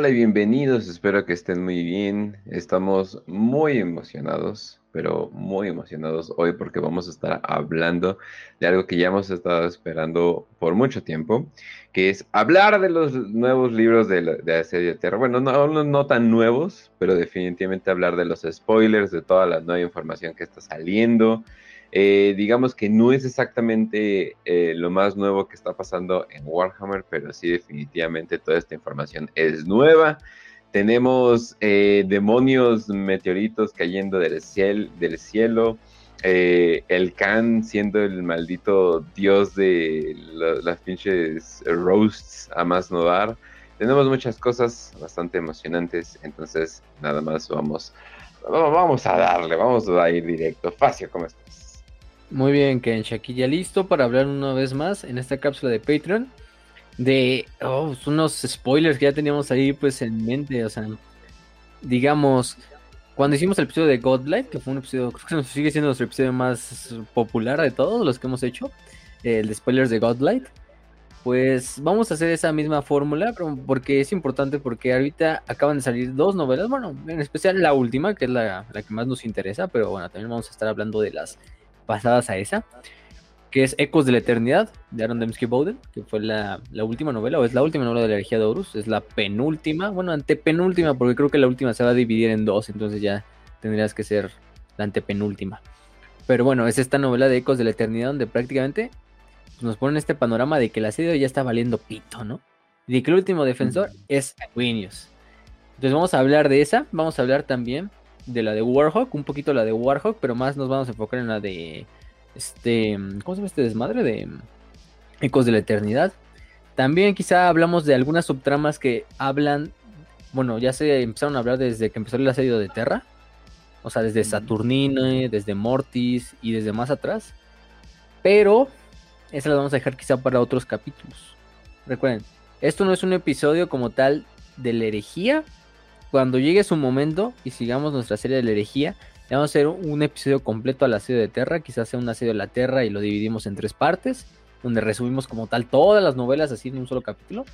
Hola y bienvenidos, espero que estén muy bien. Estamos muy emocionados, pero muy emocionados hoy porque vamos a estar hablando de algo que ya hemos estado esperando por mucho tiempo, que es hablar de los nuevos libros de, la, de Asedio Tierra. Bueno, no, no, no tan nuevos, pero definitivamente hablar de los spoilers, de toda la nueva información que está saliendo, eh, digamos que no es exactamente eh, lo más nuevo que está pasando en Warhammer, pero sí definitivamente toda esta información es nueva. Tenemos eh, demonios meteoritos cayendo del, del cielo. el Khan siendo el maldito dios de las pinches roasts a más no dar. Tenemos muchas cosas bastante emocionantes, entonces nada más vamos, vamos a darle, vamos a ir directo. Facio, ¿cómo estás? Muy bien, Ken, aquí listo para hablar una vez más en esta cápsula de Patreon de oh, unos spoilers que ya teníamos ahí pues en mente, o sea, digamos, cuando hicimos el episodio de Godlight, que fue un episodio, creo que sigue siendo nuestro episodio más popular de todos los que hemos hecho, el de spoilers de Godlight, pues vamos a hacer esa misma fórmula, porque es importante porque ahorita acaban de salir dos novelas, bueno, en especial la última, que es la, la que más nos interesa, pero bueno, también vamos a estar hablando de las pasadas a esa, que es Ecos de la Eternidad de Aaron Dembski Bowden, que fue la, última novela, o es la última novela de la herejía de Horus, es la penúltima, bueno, antepenúltima, porque creo que la última se va a dividir en dos, entonces ya tendrías que ser la antepenúltima. Pero bueno, es esta novela de Ecos de la Eternidad donde prácticamente nos ponen este panorama de que el asedio ya está valiendo pito, ¿no? Y que el último defensor es Aquinius. Entonces vamos a hablar de esa, vamos a hablar también de la de Warhawk, un poquito la de Warhawk, pero más nos vamos a enfocar en la de este, ¿cómo se llama este desmadre? De Ecos de la Eternidad. También quizá hablamos de algunas subtramas que hablan, bueno, ya se empezaron a hablar desde que empezó el asedio de Terra, o sea, desde Saturnine, desde Mortis y desde más atrás. Pero esa la vamos a dejar quizá para otros capítulos. Recuerden, esto no es un episodio como tal de la herejía, cuando llegue su momento y sigamos nuestra serie de la herejía, le vamos a hacer un episodio completo al asedio de Terra, quizás sea un asedio de la Terra y lo dividimos en tres partes, donde resumimos como tal todas las novelas así en un solo capítulo.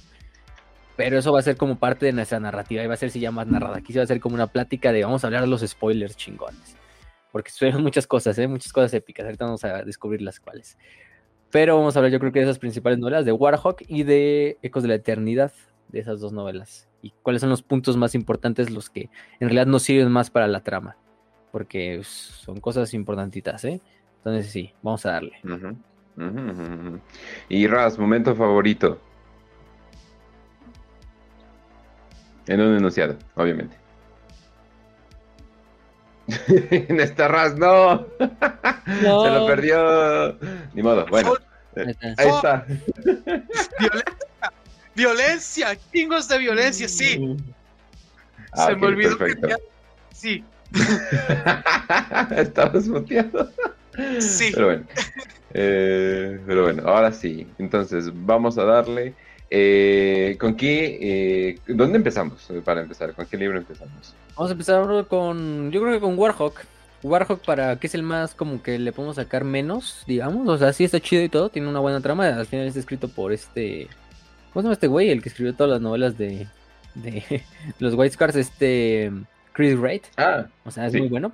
Pero eso va a ser como parte de nuestra narrativa y va a ser si ya más narrada. Aquí se va a hacer como una plática de vamos a hablar de los spoilers chingones. Porque suenan muchas cosas, ¿eh? muchas cosas épicas. Ahorita vamos a descubrir las cuales. Pero vamos a hablar yo creo que de esas principales novelas, de Warhawk y de Ecos de la Eternidad, de esas dos novelas y cuáles son los puntos más importantes, los que en realidad nos sirven más para la trama, porque son cosas importantitas, ¿eh? Entonces sí, vamos a darle. Y Raz, momento favorito. En un enunciado, obviamente. en esta Raz, no. Se lo perdió. Ni modo, bueno. Ahí está. Violencia, chingos de violencia, sí. Ah, Se me olvidó que Sí. Estabas muteado. Sí. Pero bueno. Eh, pero bueno, ahora sí. Entonces, vamos a darle. Eh, ¿Con qué? Eh, ¿Dónde empezamos? Para empezar, ¿con qué libro empezamos? Vamos a empezar con. Yo creo que con Warhawk. Warhawk para que es el más como que le podemos sacar menos, digamos. O sea, sí está chido y todo, tiene una buena trama. Al final está escrito por este ¿Cómo se llama este güey? El que escribió todas las novelas de, de los White Scars, este Chris Wright. Ah. O sea, es muy bueno.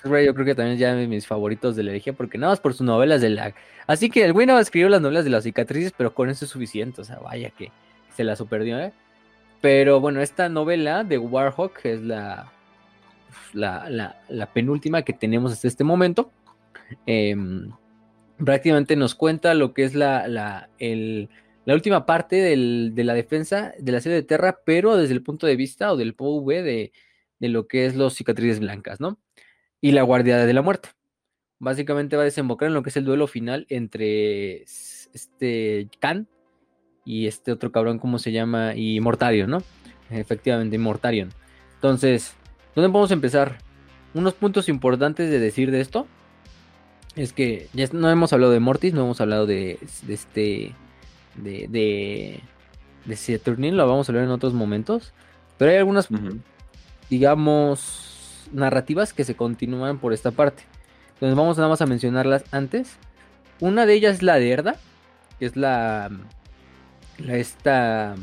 Chris Wright yo creo que también es ya de mis favoritos de la herejía, porque nada más por sus novelas de la... Así que el güey no escribió las novelas de las cicatrices, pero con eso es suficiente. O sea, vaya que se la superdió, ¿eh? Pero bueno, esta novela de Warhawk es la, la, la, penúltima que tenemos hasta este momento. Em, prácticamente nos cuenta lo que es la, la, el, la última parte de la defensa de la serie de Terra, pero desde el punto de vista o del POV de, de lo que es los cicatrices blancas, ¿no? Y la guardia de la muerte. Básicamente va a desembocar en lo que es el duelo final entre este Khan y este otro cabrón, ¿cómo se llama? Y Mortarion, ¿no? Efectivamente, Mortarion. Entonces, ¿dónde podemos empezar? Unos puntos importantes de decir de esto es que ya no hemos hablado de Mortis, no hemos hablado de, de este de, de, de lo vamos a ver en otros momentos. Pero hay algunas, digamos, narrativas que se continúan por esta parte. Entonces vamos nada más a mencionarlas antes. Una de ellas es la de Erda, que es la, la esta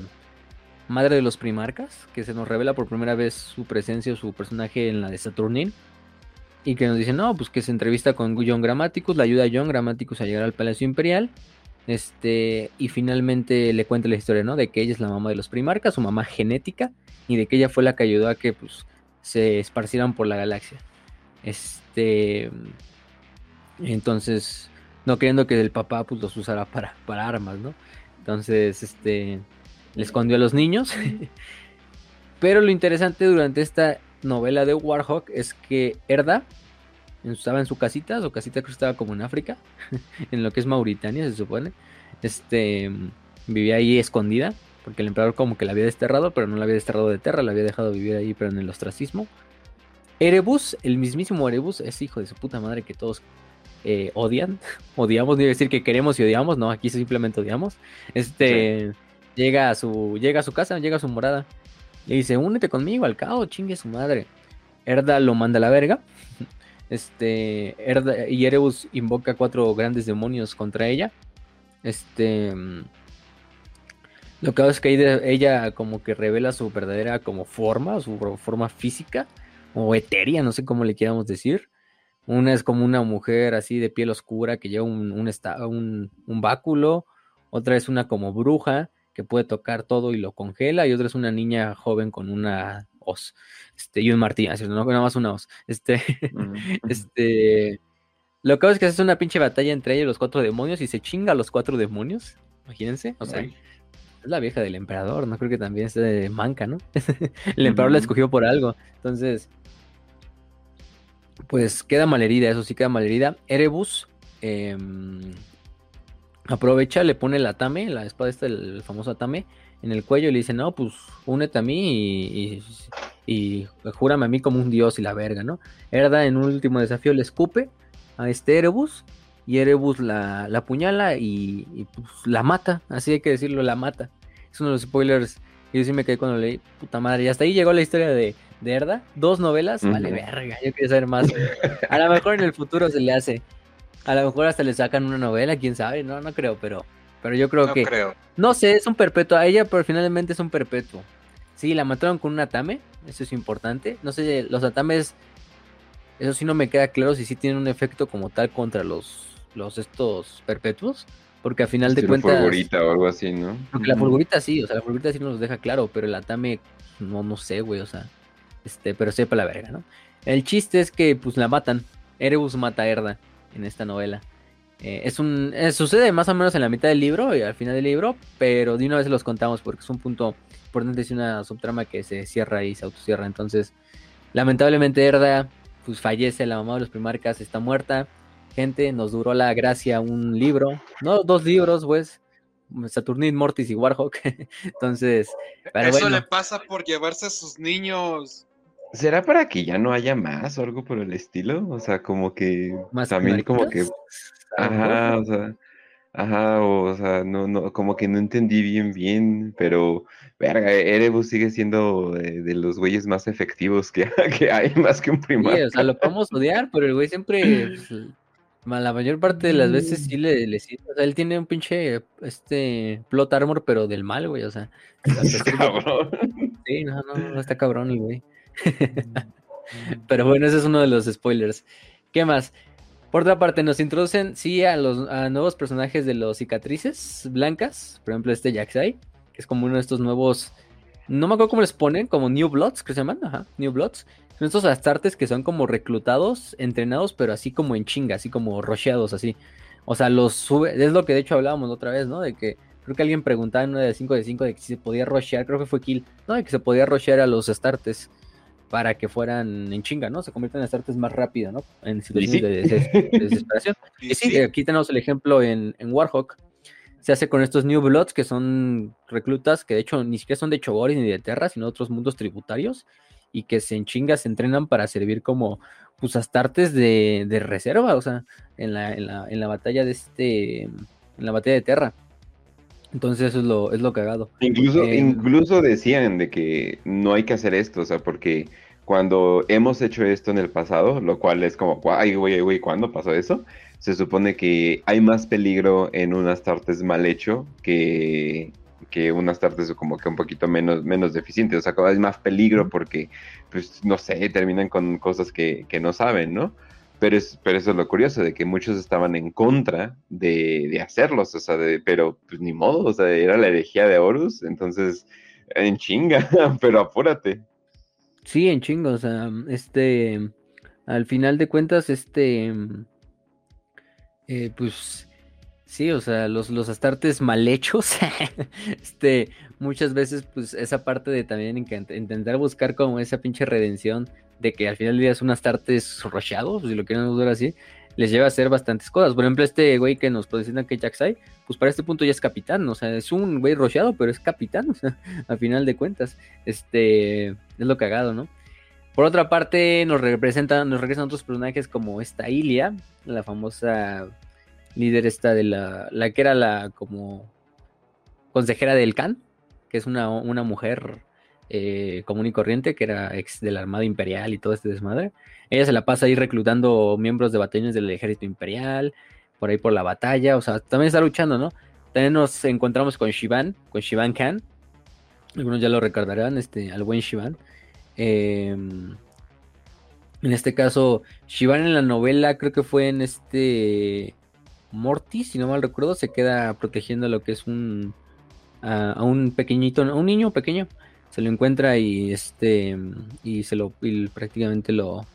madre de los primarcas, que se nos revela por primera vez su presencia o su personaje en la de Saturnin. Y que nos dice, no, pues que se entrevista con John Grammaticus, la ayuda a John Grammaticus a llegar al Palacio Imperial. Este, y finalmente le cuenta la historia, ¿no? De que ella es la mamá de los primarcas, su mamá genética, y de que ella fue la que ayudó a que pues, se esparcieran por la galaxia. Este. Entonces, no queriendo que el papá pues, los usara para, para armas, ¿no? Entonces, este. Le escondió a los niños. Pero lo interesante durante esta novela de Warhawk es que Erda estaba en su casita, su casita creo que estaba como en África, en lo que es Mauritania se supone. Este vivía ahí escondida, porque el emperador como que la había desterrado, pero no la había desterrado de tierra, la había dejado vivir ahí, pero en el ostracismo. Erebus, el mismísimo Erebus, es hijo de su puta madre que todos eh, odian. Odiamos, no iba a decir que queremos y odiamos, no, aquí simplemente odiamos. Este llega a su llega a su casa, llega a su morada. Le dice, únete conmigo al caos, chingue su madre. Erda lo manda a la verga. Este, Erda, invoca cuatro grandes demonios contra ella. Este, lo que hace es que ella como que revela su verdadera como forma, su forma física o etérea, no sé cómo le quieramos decir. Una es como una mujer así de piel oscura que lleva un, un báculo. Otra es una como bruja que puede tocar todo y lo congela, y otra es una niña joven con una os, este, y un martillo, no nada más una os. Este, este, lo que pasa es que es una pinche batalla entre ellos los cuatro demonios y se chinga a los cuatro demonios, imagínense, o sea, es la vieja del emperador, no creo que también esté manca, ¿no? El emperador la escogió por algo, entonces, pues queda malherida, eso sí queda malherida. Erebus, eh, aprovecha, le pone el atame, la espada esta, el famoso atame, en el cuello y le dice, no, pues únete a mí y, y, júrame a mí como un dios y la verga, ¿no? Erda en un último desafío le escupe a este Erebus y Erebus la, la apuñala y, pues, la mata, así hay que decirlo, la mata. Es uno de los spoilers y yo sí me quedé cuando leí, puta madre, y hasta ahí llegó la historia de, de Erda, dos novelas, vale verga, yo quiero saber más. A lo mejor en el futuro se le hace. A lo mejor hasta le sacan una novela, quién sabe, no, no creo, pero, pero yo creo que. Creo. No sé, es un perpetuo. A ella, pero finalmente es un perpetuo. Sí, la mataron con un atame, eso es importante. No sé, los atames, eso sí no me queda claro si sí tienen un efecto como tal contra los, los estos perpetuos. Porque al final de cuentas. La fulgurita o algo así, ¿no? Porque la fulgurita sí, o sea, la fulgurita sí nos deja claro, pero el atame, no, no sé, güey, o sea. Este, pero sepa la verga, ¿no? El chiste es que, pues la matan. Erebus mata a Erda en esta novela. Eh, es un, eh, sucede más o menos en la mitad del libro y al final del libro, pero de una vez los contamos porque es un punto importante, es una subtrama que se cierra y se autocierra. Entonces, lamentablemente Erda pues fallece, la mamá de los primarcas está muerta. Gente, nos duró la gracia un libro, no dos libros, pues. Saturnin, Mortis y Warhawk. Entonces, eso le pasa por llevarse a sus niños. ¿Será para que ya no haya más o algo por el estilo? O sea, como que ¿Más también como que ajá, o sea, ajá, o, sea, no, no, como que no entendí bien bien, pero verga, Erebus sigue siendo de, los güeyes más efectivos que, que, hay, más que un primario. Sí, o sea, lo podemos odiar, pero el güey siempre, pues, la mayor parte de las veces sí le, le sirve. O sea, él tiene un pinche este plot armor, pero del mal, güey. O sea, cabrón. Sí, no, no, no está cabrón el güey. Pero bueno, ese es uno de los spoilers. ¿Qué más? Por otra parte, nos introducen, sí, a los nuevos personajes de los cicatrices blancas. Por ejemplo, este Jaxai, que es como uno de estos nuevos. No me acuerdo cómo les ponen, como New Bloods, que se llaman, ajá, New Bloods. Son estos astartes que son como reclutados, entrenados, pero así como en chinga, así como rocheados, así. O sea, los sube. Es lo que de hecho hablábamos otra vez, ¿no? De que creo que alguien preguntaba en una de 5 de 5 de que si se podía rochear, creo que fue Kill, ¿no? De que se podía rochear a los astartes para que fueran en chinga, ¿no? Se convierten en starters más rápido, ¿no? En situaciones de, desesperación. y sí, aquí tenemos el ejemplo en, en, Warhawk. Se hace con estos New Bloods, que son reclutas que de hecho ni siquiera son de Chogoris ni de Terra, sino de otros mundos tributarios, y que se en chinga se entrenan para servir como pues astartes de, de reserva, o sea, en la, en la, en la batalla de este, en la batalla de Terra. Entonces eso es lo, es lo cagado. Incluso, eh, incluso decían de que no hay que hacer esto, o sea, porque cuando hemos hecho esto en el pasado, lo cual es como, ay, güey, güey, ¿cuándo pasó eso? Se supone que hay más peligro en un Astartes mal hecho que, que un Astartes como que un poquito menos, menos deficiente, o sea, hay más peligro porque, pues, no sé, terminan con cosas que, que no saben, ¿no? Pero, es, pero eso es lo curioso, de que muchos estaban en contra de, de hacerlos, o sea, de, pero pues ni modo, o sea, era la herejía de Horus, entonces, en chinga, pero apúrate. Sí, en chinga, o sea, este, al final de cuentas, este, eh, pues, sí, o sea, los, los astartes mal hechos, este, muchas veces, pues, esa parte de también intentar buscar como esa pinche redención de que al final del día es un Astartes rocheado, si lo quieren usar así, les lleva a hacer bastantes cosas. Por ejemplo, este güey que nos presentan que Jacksai, pues para este punto ya es capitán, o sea, es un güey rocheado, pero es capitán, o sea, al final de cuentas, este, es lo cagado, ¿no? Por otra parte, nos representan, nos regresan otros personajes como esta Ilia, la famosa líder esta de la, la que era la como consejera del Khan, que es una, una mujer eh, común y corriente, que era ex de la Armada Imperial y todo este desmadre. Ella se la pasa ahí reclutando miembros de batallones del ejército imperial, por ahí por la batalla, o sea, también está luchando, ¿no? También nos encontramos con Shivan, con Shivan Khan. Algunos ya lo recordarán, este, al buen Shivan. Em, en este caso, Shivan en la novela, creo que fue en este Mortis, si no mal recuerdo, se queda protegiendo lo que es un a, un pequeñito, un niño pequeño se lo encuentra y este y se lo y prácticamente lo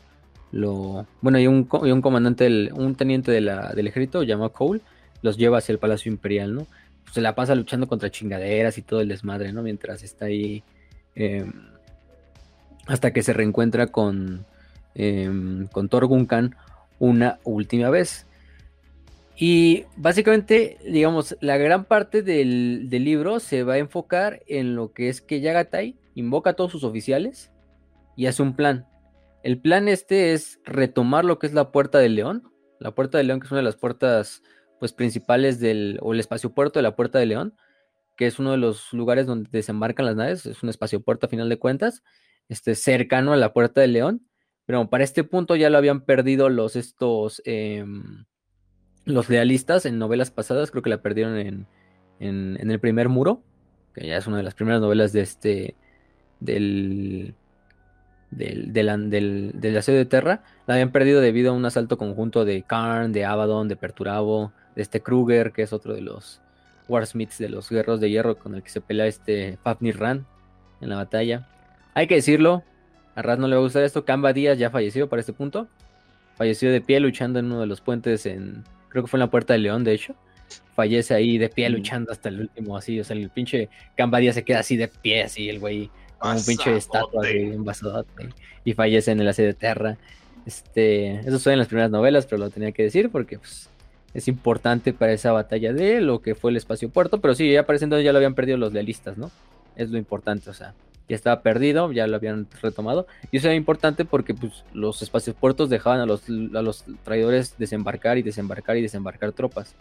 lo bueno y un, un comandante un teniente de la, del ejército llamado Cole los lleva hacia el palacio imperial no se la pasa luchando contra chingaderas y todo el desmadre no mientras está ahí em, hasta que se reencuentra con eh, con Torgun Khan una última vez y básicamente, digamos, la gran parte del, libro se va a enfocar en lo que es que Yagatai invoca a todos sus oficiales y hace un plan. El plan este es retomar lo que es la Puerta del León. La Puerta del León, que es una de las puertas pues, principales del, o el espacio puerto de la Puerta del León, que es uno de los lugares donde desembarcan las naves, es un espacio puerto a final de cuentas, este, cercano a la Puerta del León. Pero para este punto ya lo habían perdido los estos... Em, los lealistas en novelas pasadas, creo que la perdieron en, en, el primer muro, que ya es una de las primeras novelas de este, del, del, del, del, asedio de Terra, la habían perdido debido a un asalto conjunto de Karn, de Abaddon, de Perturabo, de este Kruger, que es otro de los Warsmiths de los Guerros de Hierro con el que se pelea este Fafnir Ran en la batalla. Hay que decirlo, a Raz no le va a gustar esto, Kamba Díaz ya falleció para este punto. Falleció de pie luchando en uno de los puentes en, creo que fue en la Puerta de León, de hecho. Fallece ahí de pie luchando hasta el último, así, o sea, el pinche Cambadía se queda así de pie, así, el güey, como un pinche estatua, así, un y fallece en el asedio de Terra. Este, eso fue en las primeras novelas, pero lo tenía que decir porque, pues, es importante para esa batalla de lo que fue el espacio puerto, pero sí, ya apareciendo ya lo habían perdido los lealistas, ¿no? Es lo importante, o sea, ya estaba perdido, ya lo habían retomado. Y eso era importante porque pues, los espacios puertos dejaban a los, a los traidores desembarcar y desembarcar y desembarcar tropas.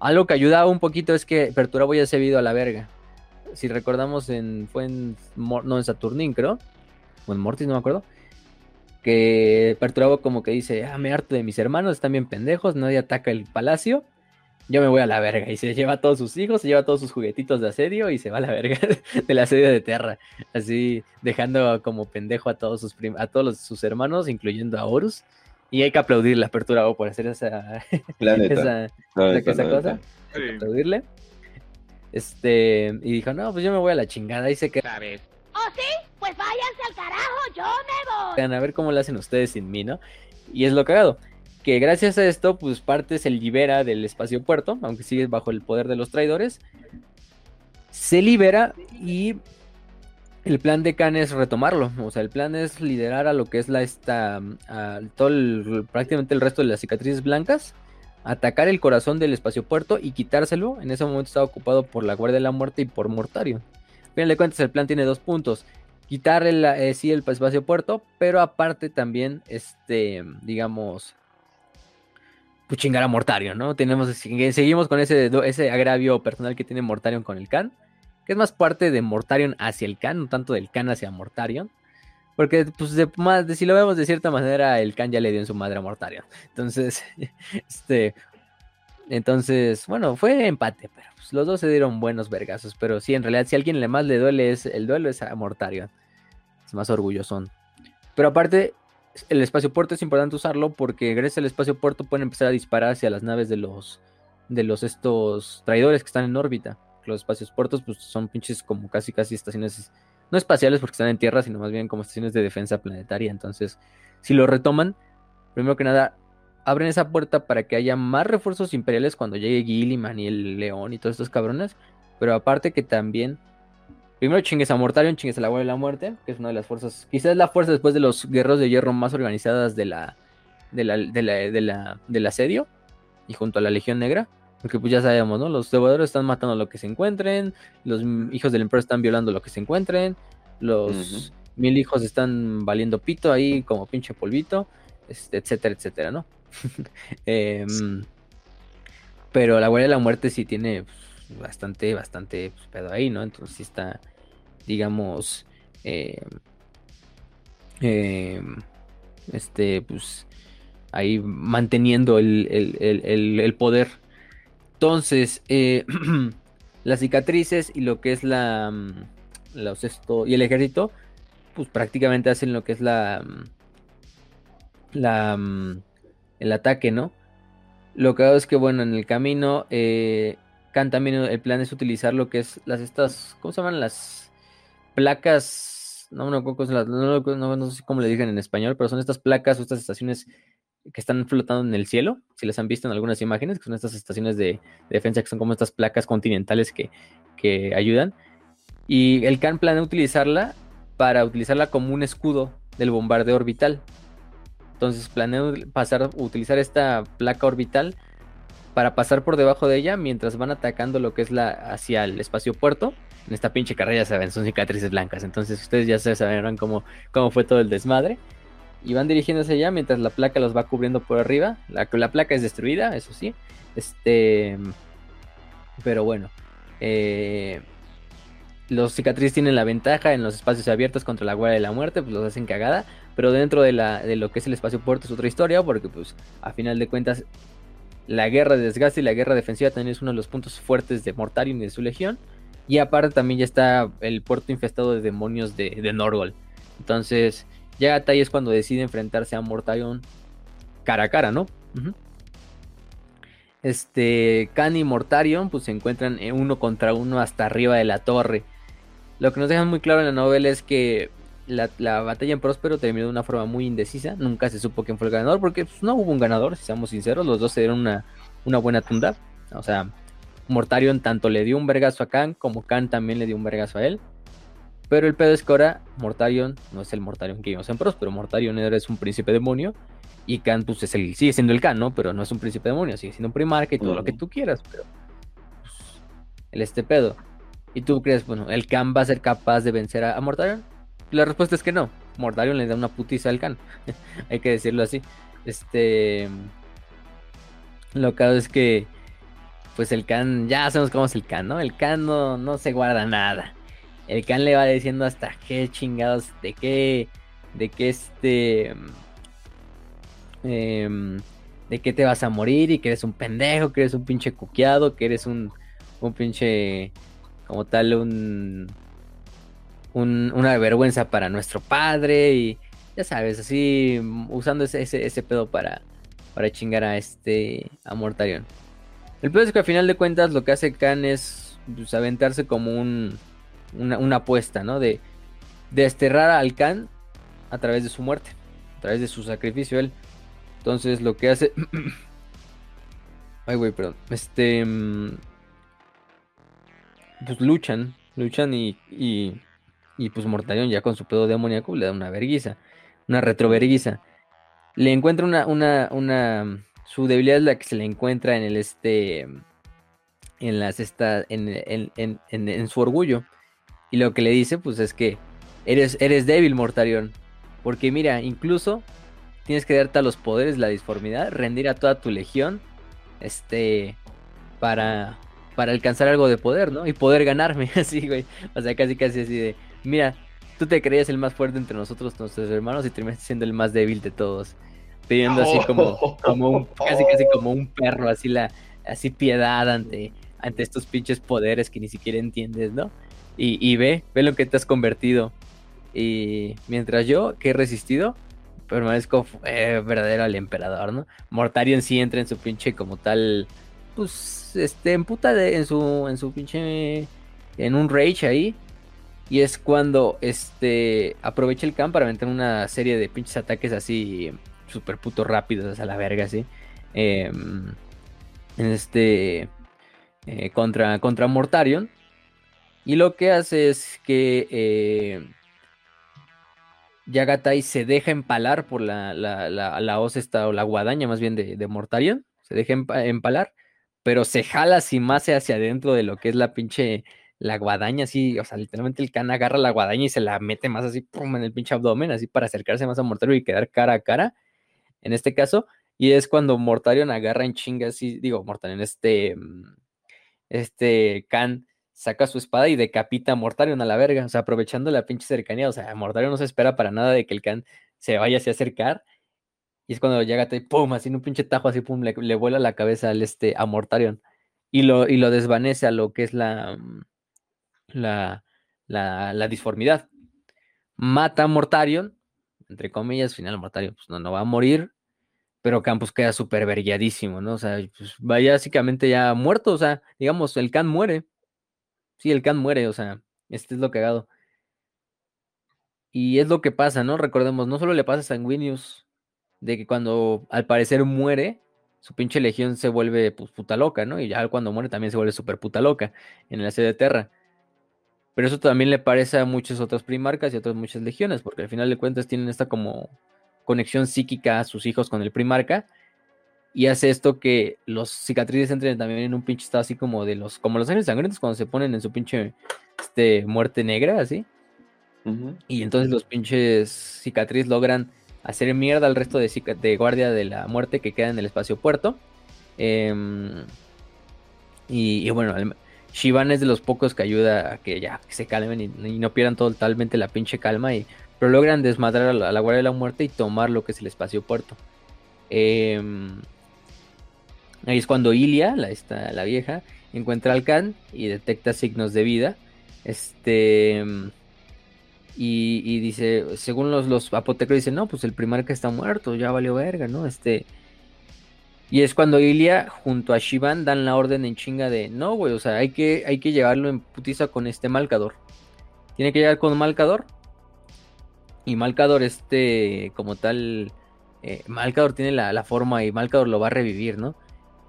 Algo que ayudaba un poquito es que Perturabo ya se había ido a la verga. Si recordamos, en, fue en, no, en Saturnín, creo, o en Mortis, no me acuerdo. Que Perturabo como que dice, ah, me harto de mis hermanos, están bien pendejos, nadie ataca el palacio yo me voy a la verga. Y se lleva a todos sus hijos, se lleva a todos sus juguetitos de asedio y se va a la verga del asedio de Terra. Así dejando como pendejo a todos sus, a todos sus hermanos, incluyendo a Horus. Y hay que aplaudirle a Apertura por hacer esa, esa, esa cosa. Hay que aplaudirle. Este, y dijo, no, pues yo me voy a la chingada y se queda. ¿Oh, sí? Pues váyanse al carajo, yo me voy. A ver cómo lo hacen ustedes sin mí, ¿no? Y es lo cagado que gracias a esto, pues parte se libera del espacio puerto, aunque sigue bajo el poder de los traidores. Se libera y el plan de Khan es retomarlo. O sea, el plan es liderar a lo que es la esta. todo prácticamente el resto de las cicatrices blancas. Atacar el corazón del espacio puerto y quitárselo. En ese momento estaba ocupado por la Guardia de la Muerte y por Mortario. Bien, le cuentas, el plan tiene dos puntos. Quitar el, eh, espacio puerto, pero aparte también, este, digamos, pues chingar a Mortarion, ¿no? Tenemos, seguimos con ese, ese agravio personal que tiene Mortarion con el Khan, que es más parte de Mortarion hacia el Khan, no tanto del Khan hacia Mortarion. Porque, pues, más, si lo vemos de cierta manera, el Khan ya le dio en su madre a Mortarion. Entonces, este, Entonces, bueno, fue empate, pero pues, los dos se dieron buenos vergazos. Pero sí, en realidad, si a alguien le más le duele es el duelo es a Mortarion. Es más orgulloso. Pero aparte, el espacio puerto es importante usarlo porque gracias al espacio puerto pueden empezar a disparar hacia las naves de los de los estos traidores que están en órbita. Los espacios puertos pues son pinches como casi casi estaciones no espaciales porque están en tierra, sino más bien como estaciones de defensa planetaria. Entonces, si lo retoman, primero que nada abren esa puerta para que haya más refuerzos imperiales cuando llegue Gilliman y el León y todos estos cabrones, pero aparte que también Primero chingues a Mortarion, chingues a la Guardia de la Muerte, que es una de las fuerzas, quizás la fuerza después de los guerreros de hierro más organizadas de la, de la, de la, de la, del asedio, y junto a la Legión Negra, porque pues ya sabemos, ¿no? Los devoradores están matando lo que se encuentren, los hijos del emperador están violando lo que se encuentren, los mil hijos están valiendo pito ahí como pinche polvito, este, etcétera, etcétera, ¿no? Em, pero la Guardia de la Muerte sí tiene pues, bastante, bastante pues, pedo ahí, ¿no? Entonces sí está digamos, eh, eh, este, pues, ahí manteniendo el, poder. Entonces, eh, las cicatrices y lo que es la, mm, los esto, y el ejército, pues prácticamente hacen lo que es la, mm, la, mm, el ataque, ¿no? Lo que hago es que, bueno, en el camino, eh, también el plan es utilizar lo que es las estas, ¿cómo se llaman? Las placas, no, no, no, no, sé cómo le dicen en español, pero son estas placas o estas estaciones que están flotando en el cielo, si les han visto en algunas imágenes, que son estas estaciones de, defensa, que son como estas placas continentales que, que ayudan. Y el Khan planea utilizarla para utilizarla como un escudo del bombardeo orbital. Entonces planea pasar, utilizar esta placa orbital para pasar por debajo de ella mientras van atacando lo que es la hacia el espacio puerto en esta pinche carrera, ya saben, son cicatrices blancas. Entonces ustedes ya se sabrán cómo, cómo fue todo el desmadre. Y van dirigiéndose allá mientras la placa los va cubriendo por arriba. La, la placa es destruida, eso sí. Este. Pero bueno. Eh, los cicatrices tienen la ventaja en los espacios abiertos contra la guardia de la muerte, pues los hacen cagada. Pero dentro de, la, de lo que es el espacio puerto es otra historia, porque pues a final de cuentas la guerra de desgaste y la guerra defensiva también es uno de los puntos fuertes de Mortarion y de su legión. Y aparte también ya está el puerto infestado de demonios de, de Norgol. Entonces, ya ahí es cuando decide enfrentarse a Mortarion cara a cara, ¿no? Este, Khan y Mortarion pues se encuentran uno contra uno hasta arriba de la torre. Lo que nos deja muy claro en la novela es que la, batalla en Próspero terminó de una forma muy indecisa. Nunca se supo quién fue el ganador porque pues, no hubo un ganador, si seamos sinceros. Los dos se dieron una, una buena tunda. O sea, Mortarion tanto le dio un vergazo a Khan como Khan también le dio un vergazo a él. Pero el pedo es que ahora Mortarion no es el Mortarion que vimos en Pros, pero Mortarion es un príncipe demonio. Y Khan pues es el, sigue siendo el Khan, ¿no? Pero no es un príncipe demonio, sigue siendo un primarca y todo lo que tú quieras. Pero pues, el este pedo. ¿Y tú crees, bueno, el Khan va a ser capaz de vencer a, Mortarion? La respuesta es que no. Mortarion le da una putiza al Khan. Hay que decirlo así. Este. Lo que es que pues el Khan, ya sabemos cómo es el Khan, ¿no? El Khan no, se guarda nada. El Khan le va diciendo hasta qué chingados, de qué, de qué este, em, de qué te vas a morir y que eres un pendejo, que eres un pinche cuqueado, que eres un, un pinche, como tal, un, un, una vergüenza para nuestro padre y ya sabes, así usando ese, ese, ese pedo para, para chingar a este, a Mortarion. El peor es que al final de cuentas lo que hace Khan es pues, aventarse como un, una, apuesta, ¿no? De, desterrar al Khan a través de su muerte, a través de su sacrificio él. Entonces lo que hace... Ay, güey, perdón. Este... Mm, pues luchan, luchan y, y, pues Mortarion ya con su pedo demoníaco le da una verguiza, una retroverguiza. Le encuentra una, una, una, su debilidad es la que se le encuentra en el este. En las esta, en, su orgullo. Y lo que le dice, pues es que eres, eres débil, Mortarion. Porque mira, incluso tienes que darte a los poderes la disformidad, rendir a toda tu legión. Este. Para. Para alcanzar algo de poder, ¿no? Y poder ganarme. Así, güey. O sea, casi casi así de. Mira, tú te creías el más fuerte entre nosotros, nuestros hermanos, y terminaste siendo el más débil de todos pidiendo así como, como un, casi casi como un perro, así la, así piedad ante, ante estos pinches poderes que ni siquiera entiendes, ¿no? Y, y ve, ve lo que te has convertido. Y mientras yo, que he resistido, permanezco eh, verdadero al emperador, ¿no? Mortarion sí entra en su pinche como tal, pues, este, en puta de, en su, en su pinche, en un rage ahí. Y es cuando, este, aprovecha el camp para meter una serie de pinches ataques así, super puto rápidos, a la verga, así. Em, este, eh, contra, contra Mortarion. Y lo que hace es que... Eh, Yagatai se deja empalar por la, la, la, la hoz esta, o la guadaña más bien de, de Mortarion, se deja empalar, pero se jala así más hacia adentro de lo que es la pinche, la guadaña, así, o sea, literalmente el can agarra la guadaña y se la mete más así, pum, en el pinche abdomen, así para acercarse más a Mortarion y quedar cara a cara, en este caso, y es cuando Mortarion agarra en chinga, así, digo, Mortarion, este, mm, este can saca su espada y decapita a Mortarion a la verga, o sea, aprovechando la pinche cercanía, o sea, Mortarion no se espera para nada de que el can se vaya a acercar, y es cuando llega y pum, así en un pinche tajo, así pum, le, vuela la cabeza al este, a Mortarion, y lo, y lo desvanece a lo que es la, mm, la, la, la disformidad. Mata a Mortarion, entre comillas, final Mortarion, pues no, no va a morir, pero Campos queda súper verguiadísimo, ¿no? O sea, pues básicamente ya muerto, o sea, digamos, el Can muere, Sí, el Khan muere, o sea, este es lo cagado. Y es lo que pasa, ¿no? Recordemos, no solo le pasa a Sanguinius, de que cuando al parecer muere, su pinche legión se vuelve pues, puta loca, ¿no? Y ya cuando muere también se vuelve súper puta loca en el sede de Terra. Pero eso también le parece a muchas otras primarcas y a otras muchas legiones, porque al final de cuentas tienen esta como conexión psíquica a sus hijos con el primarca y hace esto que los cicatrices entren también en un pinche estado así como de los, como los ángeles sangrientos cuando se ponen en su pinche este, muerte negra, así. Y entonces los pinches cicatrices logran hacer mierda al resto de, de, guardia de la muerte que queda en el espacio puerto. Em, y, bueno, Shivan es de los pocos que ayuda a que ya se calmen y, no pierdan totalmente la pinche calma. Y, pero logran desmadrar a la, guardia de la muerte y tomar lo que es el espacio puerto. Eh, Ahí es cuando Ilia, la, la vieja, encuentra al Khan y detecta signos de vida. Este. Y, dice, según los, los apotecarios dicen, no, pues el primarca está muerto, ya valió verga, ¿no? Este. Y es cuando Ilia junto a Shivan dan la orden en chinga de, no, güey, o sea, hay que, hay que llevarlo en putiza con este Malcador. Tiene que llegar con Malcador. Y Malcador, este, como tal, eh, Malcador tiene la, la, forma y Malcador lo va a revivir, ¿no?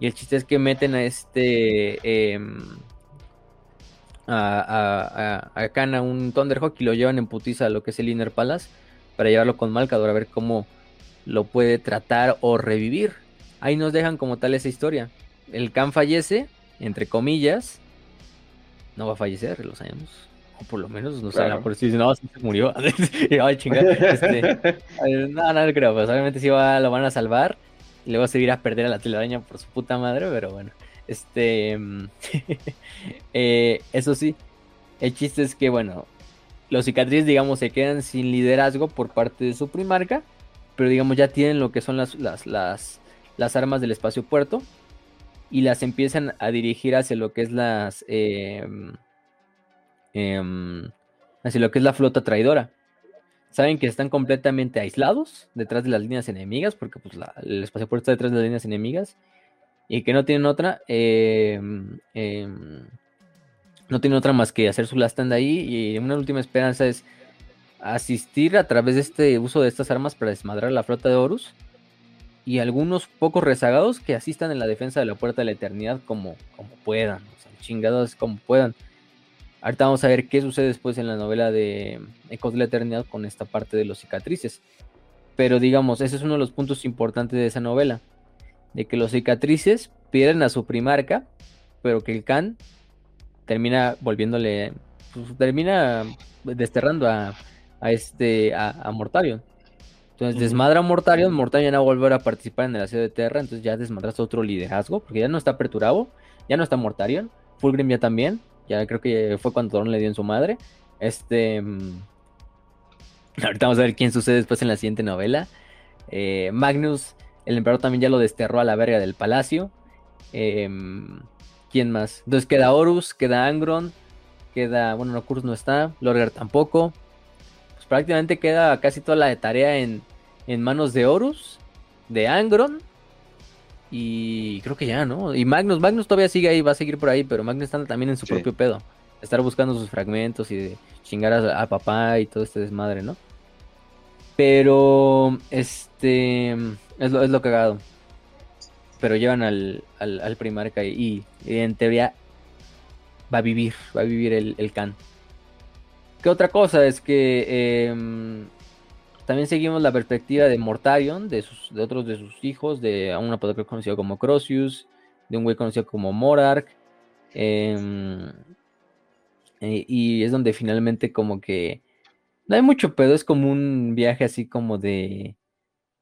Y el chiste es que meten a este. Em, a, a, a, a un Thunderhawk y lo llevan en putiza a lo que es el Inner Palace para llevarlo con Malcador a ver cómo lo puede tratar o revivir. Ahí nos dejan como tal esa historia. El Khan fallece, entre comillas. No va a fallecer, lo sabemos. O por lo menos no claro. por si no, se murió. Este, no, no, creo, pues obviamente sí va, lo van a salvar y luego se irá a perder a la telaraña por su puta madre, pero bueno. Este. eh, eso sí. El chiste es que, bueno. Los cicatrices, digamos, se quedan sin liderazgo por parte de su primarca. Pero digamos, ya tienen lo que son las, las, las, las armas del espacio puerto. Y las empiezan a dirigir hacia lo que es las. Eh, eh, hacia lo que es la flota traidora saben que están completamente aislados detrás de las líneas enemigas, porque pues, el espacio puerto está detrás de las líneas enemigas, y que no tienen otra, eh, no tienen otra más que hacer su last stand ahí, y una última esperanza es asistir a través de este uso de estas armas para desmadrar la flota de Horus, y algunos pocos rezagados que asistan en la defensa de la puerta de la eternidad como, como puedan, o sea, chingados como puedan. Ahorita vamos a ver qué sucede después en la novela de Ecos de la Eternidad con esta parte de los cicatrices. Pero digamos, ese es uno de los puntos importantes de esa novela. De que los cicatrices pierden a su primarca, pero que el Khan termina volviéndole. Pues, termina desterrando a, a este. a, Mortarion. Entonces desmadra a Mortarion, Mortarion no va a volver a participar en el asedio de Terra, entonces ya desmadras otro liderazgo, porque ya no está Perturabo, ya no está Mortarion, Fulgrim ya también, ya creo que fue cuando Thorne le dio en su madre. Este. Mm, ahorita vamos a ver quién sucede después en la siguiente novela. Eh, Magnus, el emperador también ya lo desterró a la verga del palacio. Em, ¿Quién más? Entonces queda Horus, queda Angron, queda, bueno, no, Kurz no está, Lorgar tampoco. Pues prácticamente queda casi toda la tarea en, en manos de Horus, de Angron y creo que ya, ¿no? Y Magnus, Magnus todavía sigue ahí, va a seguir por ahí, pero Magnus está también en su Sí. propio pedo. Estar buscando sus fragmentos y de chingar a, a papá y todo este desmadre, ¿no? Pero, este, es lo, es lo cagado. Pero llevan al, al, al primarca y, y en teoría va a vivir, va a vivir el, el Khan. ¿Qué otra cosa? Es que em, también seguimos la perspectiva de Mortarion, de, sus, de otros de sus hijos, de un apodo conocido como Crossius, de un güey conocido como Morark. em, eh, y es donde finalmente como que no hay mucho pedo, es como un viaje así como de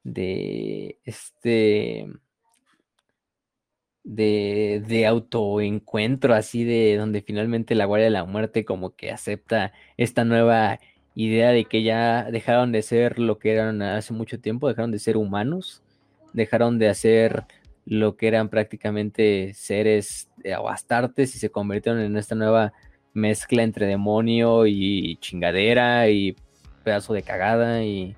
de este de, de autoencuentro, así de donde finalmente la Guardia de la Muerte como que acepta esta nueva idea de que ya dejaron de ser lo que eran hace mucho tiempo, dejaron de ser humanos, dejaron de hacer lo que eran prácticamente seres eh, o astartes y se convirtieron en esta nueva mezcla entre demonio y chingadera y pedazo de cagada y,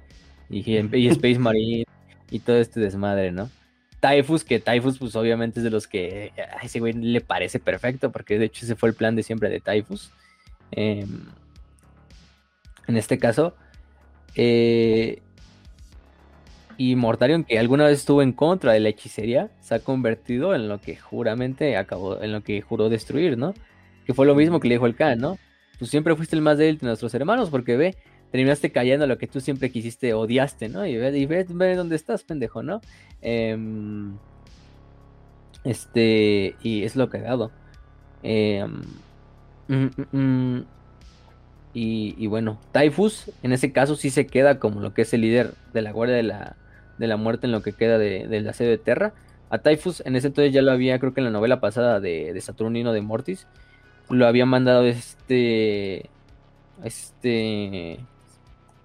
y, y Space Marine y todo este desmadre, ¿no? Typhus, que Typhus pues obviamente es de los que a ese güey le parece perfecto, porque de hecho ese fue el plan de siempre de Typhus. Eh, en este caso. Eh, y Mortarion, que alguna vez estuvo en contra de la hechicería, se ha convertido en lo que juramente acabó, en lo que juró destruir, ¿no? Que fue lo mismo que le dijo el Khan, ¿no? Tú siempre fuiste el más débil de nuestros hermanos, porque ve, terminaste cayendo lo que tú siempre quisiste, odiaste, ¿no? Y ve, y dónde estás, pendejo, ¿no? Eh, este, y es lo cagado. Eh, mm, mm, y, y, bueno, Typhus en ese caso sí se queda como lo que es el líder de la Guardia de la, de la Muerte en lo que queda de, de la sede de Terra. A Typhus en ese entonces ya lo había, creo que en la novela pasada de, de Saturnino de Mortis, lo había mandado este, este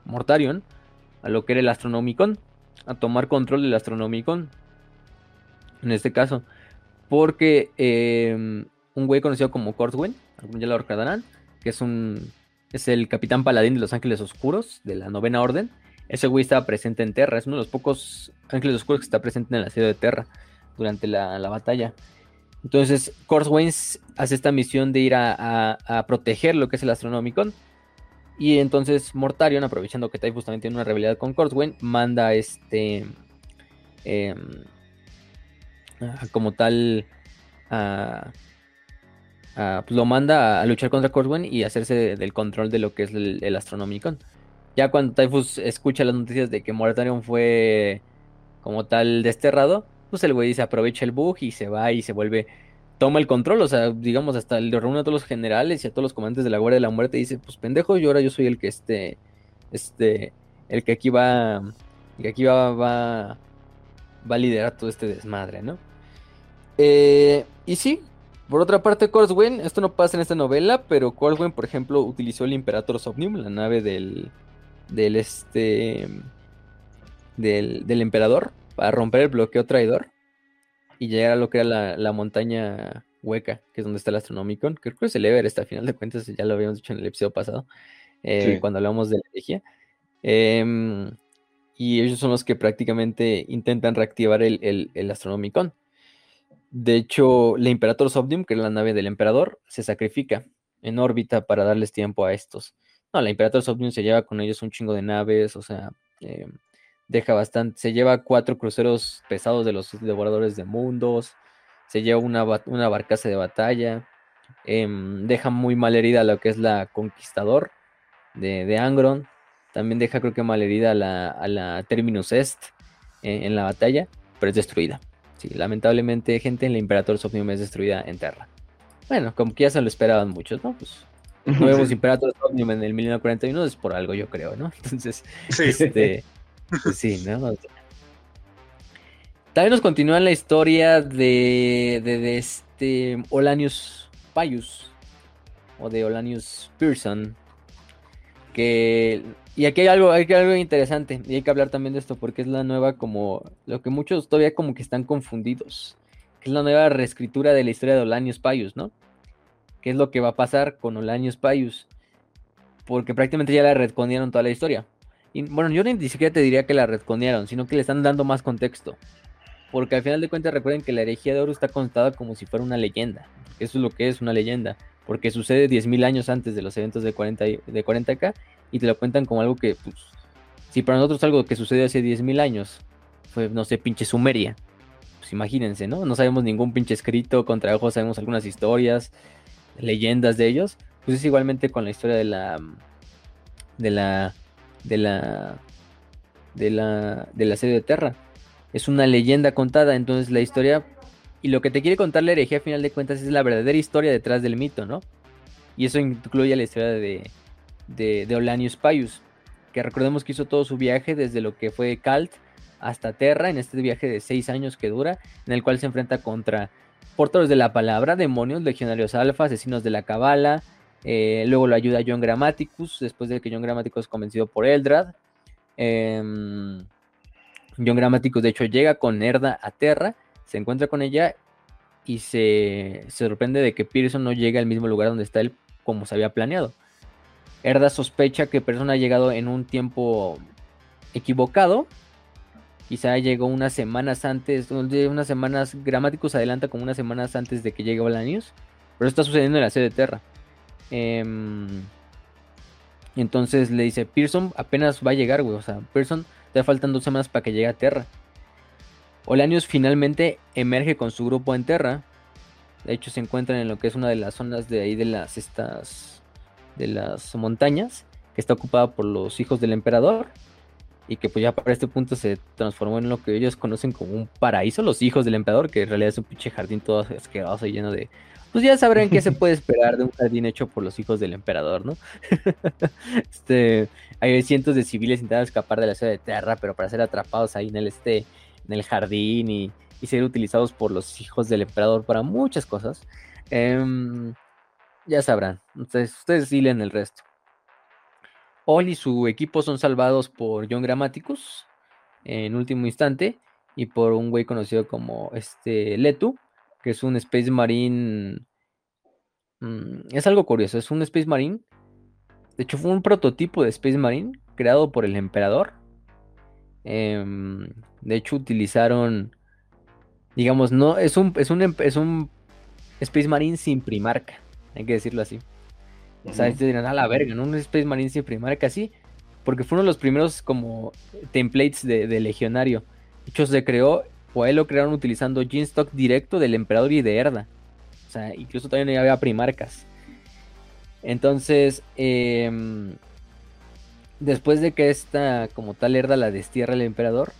Mortarion a lo que era el Astronomicon, a tomar control del Astronomicon. En este caso, porque eh, un güey conocido como Corswin, ya lo recordarán, que es un es el capitán paladín de los Ángeles Oscuros de la Novena Orden. Ese güey estaba presente en Terra, es uno de los pocos Ángeles Oscuros que está presente en la ciudad de Terra durante la, la batalla. Entonces, Corswain hace esta misión de ir a, a, a, proteger lo que es el Astronomicon. Y entonces Mortarion, aprovechando que Typhus también tiene una rivalidad con Corswain, manda este. Eh, como tal. Pues lo manda a, luchar contra Corswain y hacerse de, del control de lo que es el, el Astronomicon. Ya cuando Typhus escucha las noticias de que Moratarion fue como tal desterrado, pues el güey dice aprovecha el bug y se va y se vuelve, toma el control, o sea, digamos, hasta le reúne a todos los generales y a todos los comandantes de la Guardia de la Muerte y dice, pues pendejo, yo ahora yo soy el que este, este, el que aquí va, aquí va, va, va a liderar todo este desmadre, ¿no? Eh, y sí, por otra parte, Corswain, esto no pasa en esta novela, pero Corswain, por ejemplo, utilizó el Imperator Somnium, la nave del. del este. del, del emperador, para romper el bloqueo traidor y llegar a lo que era la, la montaña hueca, que es donde está el Astronomicon. Creo que es el Everest, a final de cuentas, ya lo habíamos dicho en el episodio pasado, eh, sí. cuando hablamos de la herejía. Eh, y ellos son los que prácticamente intentan reactivar el, el, el Astronomicon. De hecho, la Imperator Somnium, que es la nave del emperador, se sacrifica en órbita para darles tiempo a estos. No, la Imperator Somnium se lleva con ellos un chingo de naves, o sea, eh, deja bastante, se lleva cuatro cruceros pesados de los devoradores de mundos, se lleva una, una barcaza de batalla, eh, deja muy mal herida lo que es la Conquistador de, de Angron, también deja creo que mal herida a la, a la Terminus Est eh, en la batalla, pero es destruida. Sí, lamentablemente, gente, en la Imperator Somnium es destruida en Terra. Bueno, como que ya se lo esperaban muchos, ¿no? Pues no vemos. Imperator Somnium en el 1941, es por algo, yo creo, ¿no? Entonces, sí. este. Pues sí, ¿no? También nos continúa la historia de, de, este Olanius Paius o de Olanius Pearson. Que y aquí hay algo, hay algo interesante, y hay que hablar también de esto, porque es la nueva como, lo que muchos todavía como que están confundidos. es la nueva reescritura de la historia de Olanius Paius, ¿no? ¿Qué es lo que va a pasar con Olanius Paius? Porque prácticamente ya la retconearon toda la historia. Bueno, yo ni siquiera te diría que la retconearon, sino que le están dando más contexto. Porque al final de cuentas recuerden que la herejía de Oro está contada como si fuera una leyenda. Eso es lo que es una leyenda. Porque sucede 10.000 años antes de los eventos de, 40, de 40k y te lo cuentan como algo que, pues, si para nosotros algo que sucedió hace 10.000 años fue, no sé, pinche Sumeria. Pues imagínense, ¿no? No sabemos ningún pinche escrito, con trabajo sabemos algunas historias, leyendas de ellos. Pues es igualmente con la historia de la... de la... de la... de la... de la serie de Terra. Es una leyenda contada, entonces la historia... Y lo que te quiere contar la herejía a final de cuentas es la verdadera historia detrás del mito, ¿no? Y eso incluye la historia de, de, de Olanius Paius que recordemos que hizo todo su viaje desde lo que fue Calt hasta Terra, en este viaje de seis años que dura, en el cual se enfrenta contra portadores de la palabra, demonios, legionarios alfa, asesinos de la cabala, eh, luego lo ayuda John Grammaticus, después de que John Grammaticus es convencido por Eldrad. Em, John Grammaticus de hecho llega con Erda a Terra, se encuentra con ella y se, sorprende de que Pearson no llega al mismo lugar donde está él como se había planeado. Erda sospecha que Persona ha llegado en un tiempo equivocado. Quizá llegó unas semanas antes, unas semanas, gramáticos adelanta como unas semanas antes de que llegue News. Pero está sucediendo en la sede de Terra. Em, entonces le dice, Pearson apenas va a llegar, güey. O sea, Pearson te faltan dos semanas para que llegue a Terra. Olanius finalmente emerge con su grupo en Terra. De hecho, se encuentran en lo que es una de las zonas de ahí de las estas de las montañas, que está ocupada por los hijos del emperador, y que pues ya para este punto se transformó en lo que ellos conocen como un paraíso, los hijos del emperador, que en realidad es un pinche jardín todo asqueroso y lleno de... Pues ya sabrán qué se puede esperar de un jardín hecho por los hijos del emperador, ¿no? este, hay cientos de civiles intentando escapar de la ciudad de Terra, pero para ser atrapados ahí en el este, en el jardín y, y ser utilizados por los hijos del emperador para muchas cosas. Eh, ya sabrán. Ustedes, ustedes leen el resto. Oli y su equipo son salvados por John Grammaticus en último instante y por un güey conocido como este Letu, que es un Space Marine. Mm, es algo curioso, es un Space Marine. De hecho, fue un prototipo de Space Marine creado por el emperador. Em, de hecho, utilizaron. Digamos, no. Es un, es un, es un Space Marine sin primarca hay que decirlo así. O sea, te dirán, a la verga, ¿no? Un Space Marine sin primaria casi, porque fue uno de los primeros como templates de, legionario. De hecho, se creó, o él lo crearon utilizando stock directo del emperador y de Erda. O sea, incluso también había primarcas. Entonces, em, después de que esta, como tal, Erda la destierra el emperador,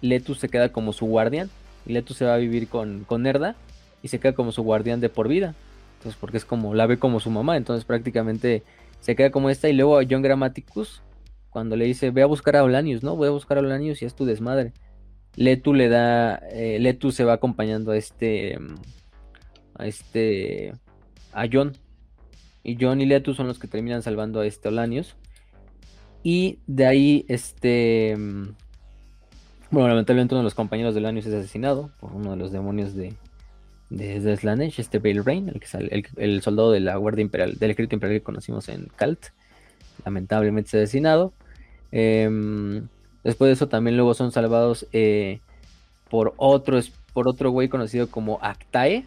Letus se queda como su guardián. Y Letus se va a vivir con, con Erda y se queda como su guardián de por vida. Entonces, porque es como, la ve como su mamá, entonces prácticamente se queda como esta. Y luego a John Grammaticus, cuando le dice, ve a buscar a Olanius, ¿no? Voy a buscar a Olanius y es tu desmadre. Letu le da, eh, Letu se va acompañando a este, a este, a John. Y John y Letu son los que terminan salvando a este Olanius. Y de ahí, este, bueno, lamentablemente uno de los compañeros de Olanius es asesinado por uno de los demonios de, de Slanesh, este Bale Rain, el, que sale, el, soldado de la Guardia Imperial, del ejército imperial que conocimos en Calt, lamentablemente asesinado. Em, después de eso también luego son salvados eh, por otro por otro güey conocido como Actae,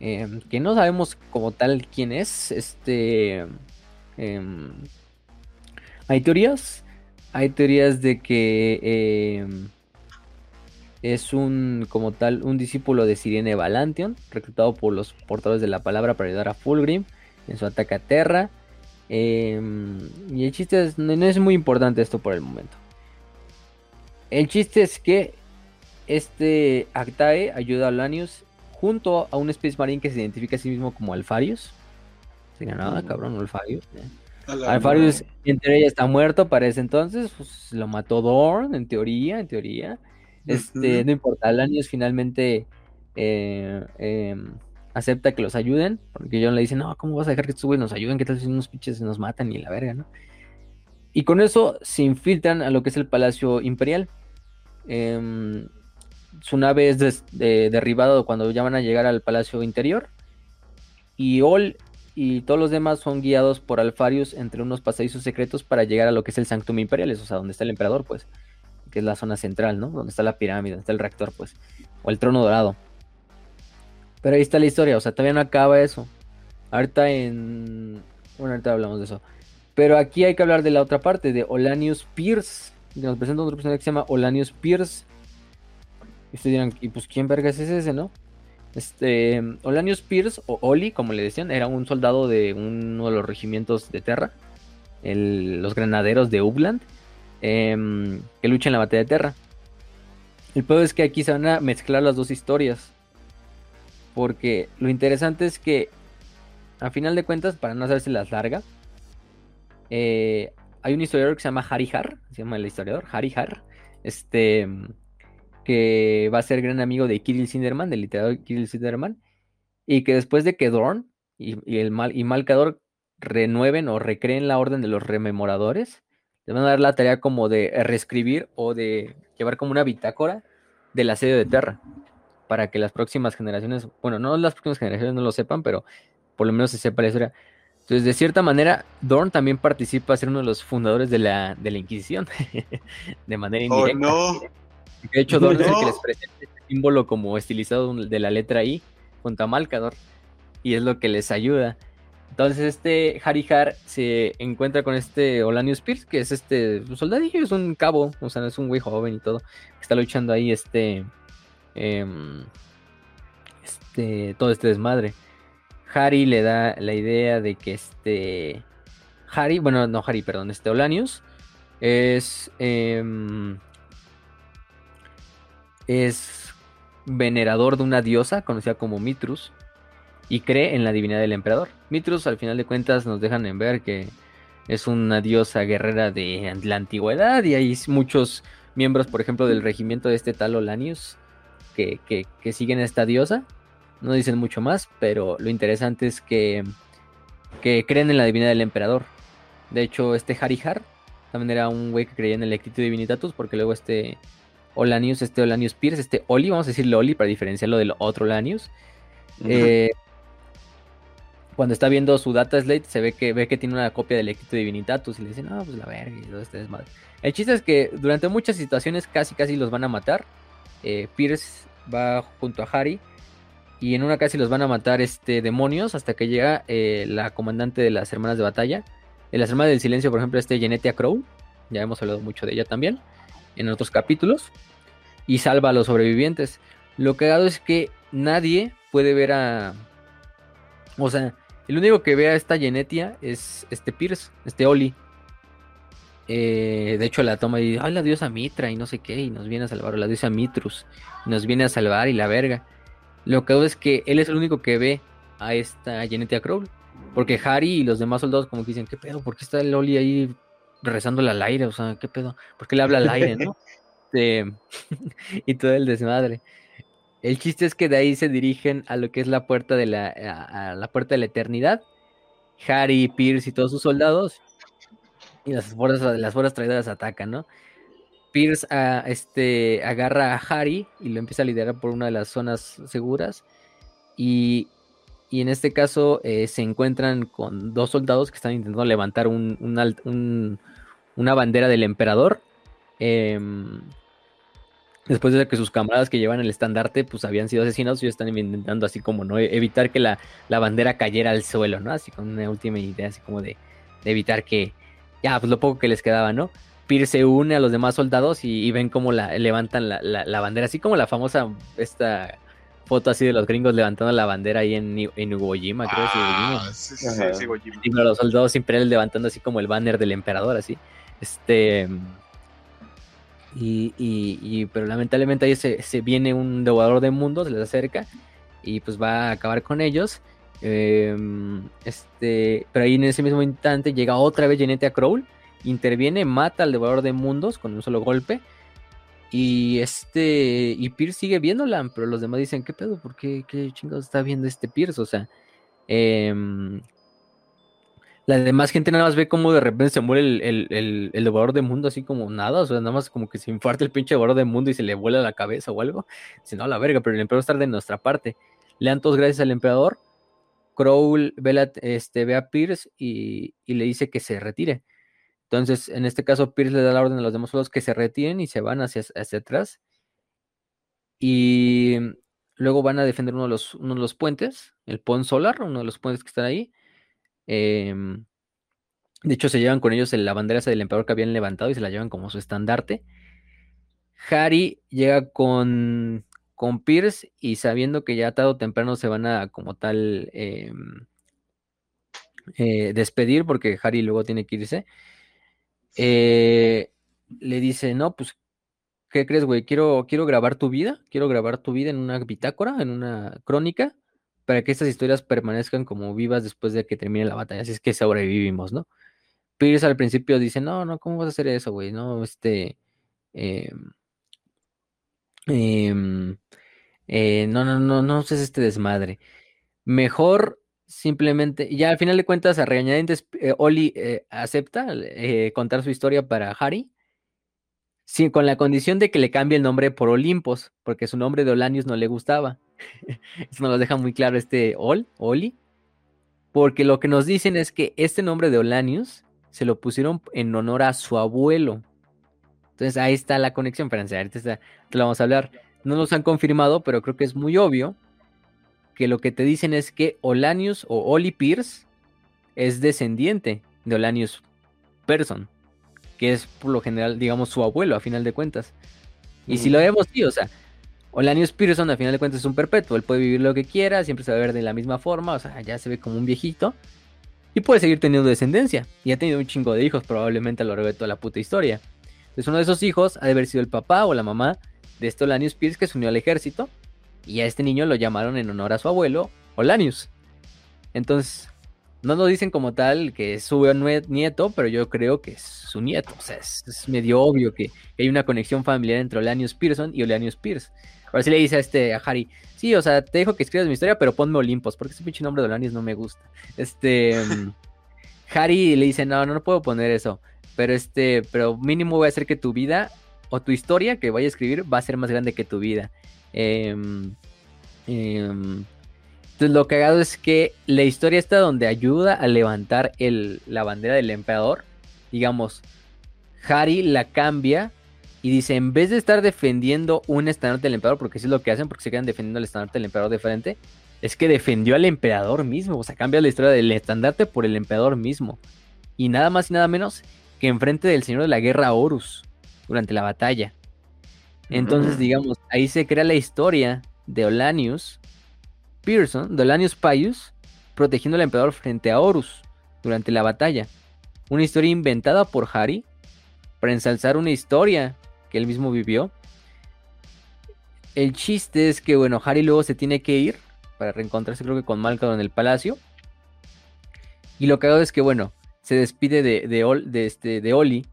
em, que no sabemos como tal quién es. Este, em, hay teorías, hay teorías de que es un, como tal, un discípulo de Sirene Valantion, reclutado por los portadores de la palabra para ayudar a Fulgrim en su ataque a Terra. Em, y el chiste es, no, es muy importante esto por el momento. El chiste es que este Actae ayuda a Lanius junto a un Space Marine que se identifica a sí mismo como Alfarius. Sería nada, cabrón, Alfarius. Alfarius, entre ella está muerto para ese entonces. Pues, lo mató Dorn, en teoría, en teoría. Este, no importa, Alanios finalmente eh, em, acepta que los ayuden, porque John le dice, no, ¿cómo vas a dejar que estos nos ayuden? ¿Qué tal si unos pinches nos matan y la verga, no? Y con eso se infiltran a lo que es el Palacio Imperial. Em, su nave es derribada cuando ya van a llegar al palacio interior. Y Ol y todos los demás son guiados por Alfarius entre unos pasadizos secretos para llegar a lo que es el Sanctum Imperialis, o sea, donde está el emperador, pues, que es la zona central, ¿no? Donde está la pirámide, donde está el reactor, pues, o el trono dorado. Pero ahí está la historia, o sea, todavía no acaba eso. Ahorita en... Bueno, ahorita hablamos de eso. Pero aquí hay que hablar de la otra parte, de Olanius Pierce. Nos presenta otro personaje que se llama Olanius Pierce. Y ustedes dirán, ¿y pues quién vergas es ese, no? Este, Olanius Pierce, o Oli, como le decían, era un soldado de uno de los regimientos de Terra, los granaderos de Upland, em, que lucha en la batalla de Terra. El peor es que aquí se van a mezclar las dos historias. Porque lo interesante es que, a final de cuentas, para no hacerse las larga, eh, hay un historiador que se llama Harry Har, se llama el historiador, Harry Har, este, que va a ser gran amigo de Kirill Sinderman, del literador Kirill Sinderman, y que después de que Dorn y, y el Mal y Malcador renueven o recreen la orden de los rememoradores, le van a dar la tarea como de reescribir o de llevar como una bitácora del asedio de Terra, para que las próximas generaciones, bueno, no las próximas generaciones no lo sepan, pero por lo menos se sepa la historia. Entonces, de cierta manera, Dorn también participa a ser uno de los fundadores de la, de la Inquisición, de manera Oh, indirecta. no. De hecho, Dorn es el que les presenta este símbolo como estilizado de la letra I junto a Malcador. Y es lo que les ayuda. Entonces, este Harihar se encuentra con este Olanius Pierce, que es este soldadillo, es un cabo, o sea, no es un güey joven y todo. Que está luchando ahí este. em, este. Todo este desmadre. Harry le da la idea de que este. Harry, bueno, no Harry, perdón, este Olanius es. em, es venerador de una diosa conocida como Mitrus y cree en la divinidad del emperador. Mitrus, al final de cuentas, nos dejan en ver que es una diosa guerrera de la antigüedad y hay muchos miembros, por ejemplo, del regimiento de este tal Olanius que, que, que siguen a esta diosa. No dicen mucho más, pero lo interesante es que, que creen en la divinidad del emperador. De hecho, este Harihar también era un güey que creía en el Ectito Divinitatus, porque luego este Olanius, este Olanius Pierce, este Oli, vamos a decirle Oli para diferenciarlo del otro Olanius. Eh, cuando está viendo su data slate, se ve que ve que tiene una copia del Ectito Divinitatus y le dice, no, pues la verga y todo este desmadre. El chiste es que durante muchas situaciones casi casi los van a matar. Eh, Pierce va junto a Harry y en una casi los van a matar este demonios hasta que llega eh, la comandante de las hermanas de batalla. De las hermanas del silencio, por ejemplo, este Genetia Crow. Ya hemos hablado mucho de ella también en otros capítulos. Y salva a los sobrevivientes. Lo cagado es que nadie puede ver a. O sea, el único que ve a esta Genetia es este Pierce, este Oli. Eh, de hecho, la toma y dice: Ay, la diosa Mitra y no sé qué. Y nos viene a salvar. O la diosa Mitrus. Y nos viene a salvar y la verga. Lo cagado es que él es el único que ve a esta Genetia Crow. Porque Harry y los demás soldados, como que dicen: ¿Qué pedo? ¿Por qué está el Oli ahí rezándole al aire? O sea, ¿qué pedo? ¿Por qué le habla al aire, no? Este, y todo el desmadre. El chiste es que de ahí se dirigen a lo que es la puerta de la, a, a la puerta de la eternidad. Harry, Pierce y todos sus soldados. Y las fuerzas, las fuerzas traidoras atacan, ¿no? Pierce ah, este, agarra a Harry y lo empieza a liderar por una de las zonas seguras. Y, y en este caso eh, se encuentran con dos soldados que están intentando levantar un, una bandera del emperador. Em, después de que sus camaradas que llevan el estandarte pues habían sido asesinados, ellos están intentando así como no E- evitar que la, la bandera cayera al suelo, ¿no? Así con una última idea así como de, de evitar que ya pues lo poco que les quedaba, ¿no? Pierce se une a los demás soldados y, y ven cómo la, levantan la, la- la bandera, así como la famosa esta foto así de los gringos levantando la bandera ahí en, en Iwo Jima, creo que es Iwo Jima. Ah, sí, sí, sí, los soldados imperiales levantando así como el banner del emperador, así. Este. Y, y- y- pero lamentablemente ahí se, se viene un devorador de mundos, se les acerca y pues va a acabar con ellos. Em, este, pero ahí en ese mismo instante llega otra vez Genetia Crowl, interviene, mata al devorador de mundos con un solo golpe. Y este, y Pierce sigue viéndola, pero los demás dicen, ¿qué pedo? ¿Por qué, qué chingados está viendo este Pierce? O sea, em, La demás gente nada más ve cómo de repente se muere el, el, el, devorador de mundo así como nada, o sea, nada más como que se infarta el pinche devorador de mundo y se le vuela la cabeza o algo. Dice, no, la verga, pero el emperador está de nuestra parte. Le dan todos gracias al emperador. Crowl ve, este, ve a Pierce y, y le dice que se retire. Entonces, en este caso, Pierce le da la orden a los demás soldados que se retiren y se van hacia, hacia atrás. Y luego van a defender uno de los, uno de los puentes, el Pont Solar, uno de los puentes que están ahí. Em, de hecho, se llevan con ellos el- la bandera del emperador que habían levantado y se la llevan como su estandarte. Harry llega con, con Pierce y sabiendo que ya tarde o temprano se van a como tal em, eh, despedir porque Harry luego tiene que irse. Eh, le dice, no, pues, ¿qué crees, güey? Quiero, quiero grabar tu vida, quiero grabar tu vida en una bitácora, en una crónica, para que estas historias permanezcan como vivas después de que termine la batalla, así es que sobrevivimos, ¿no? Pierce al principio dice, no, no, ¿cómo vas a hacer eso, güey? No, este, em, em, eh, no, no, no, no uses este desmadre. Mejor simplemente, ya al final de cuentas, a regañadientes, eh, Oli eh, acepta eh, contar su historia para Harry, sí, con la condición de que le cambie el nombre por Olimpos, porque su nombre de Olanius no le gustaba. Eso nos lo deja muy claro este Ol, Oli, porque lo que nos dicen es que este nombre de Olanius se lo pusieron en honor a su abuelo. Entonces ahí está la conexión, Francia. Ahorita está- te lo vamos a hablar. No nos han confirmado, pero creo que es muy obvio que lo que te dicen es que Olanius o Oli Pierce es descendiente de Olanius Person, que es por lo general, digamos, su abuelo a final de cuentas. Y si lo vemos, sí, o sea, Olanius Pearson a final de cuentas es un perpetuo, él puede vivir lo que quiera, siempre se va a ver de la misma forma, o sea, ya se ve como un viejito. Y puede seguir teniendo descendencia. Y ha tenido un chingo de hijos probablemente a lo largo de toda la puta historia. Entonces uno de esos hijos ha de haber sido el papá o la mamá de este Olanius Pierce que se unió al ejército. Y a este niño lo llamaron en honor a su abuelo, Olanius. Entonces, no nos dicen como tal que es su nieto, pero yo creo que es su nieto. O sea, es, medio obvio que hay una conexión familiar entre Olanius Pearson y Olanius Pierce. Ahora sí le dice a este a Harry, sí, o sea, te dejo que escribas mi historia, pero ponme Olimpos, porque ese pinche nombre de Olanius no me gusta. Este Harry le dice, no, no, no puedo poner eso. Pero este, pero mínimo voy a hacer que tu vida o tu historia que vaya a escribir va a ser más grande que tu vida. Em, em, entonces lo cagado es que la historia está donde ayuda a levantar la bandera del emperador. Digamos, Harry la cambia y dice, en vez de estar defendiendo un estandarte del emperador, porque eso es lo que hacen, porque se quedan defendiendo el estandarte del emperador de frente, es que defendió al emperador mismo. O sea, cambia la historia del estandarte por el emperador mismo. Y nada más y nada menos que enfrente del señor de la guerra Horus durante la batalla. Entonces, digamos, ahí se crea la historia de Olanius Pearson, de Olanius Pius, protegiendo al emperador frente a Horus durante la batalla. Una historia inventada por Harry para ensalzar una historia que él mismo vivió. El chiste es que, bueno, Harry luego se tiene que ir para reencontrarse, creo que con Malcolm en el palacio. Y lo que hago es que, bueno, se despide de, de, Ol- de este, de Oli.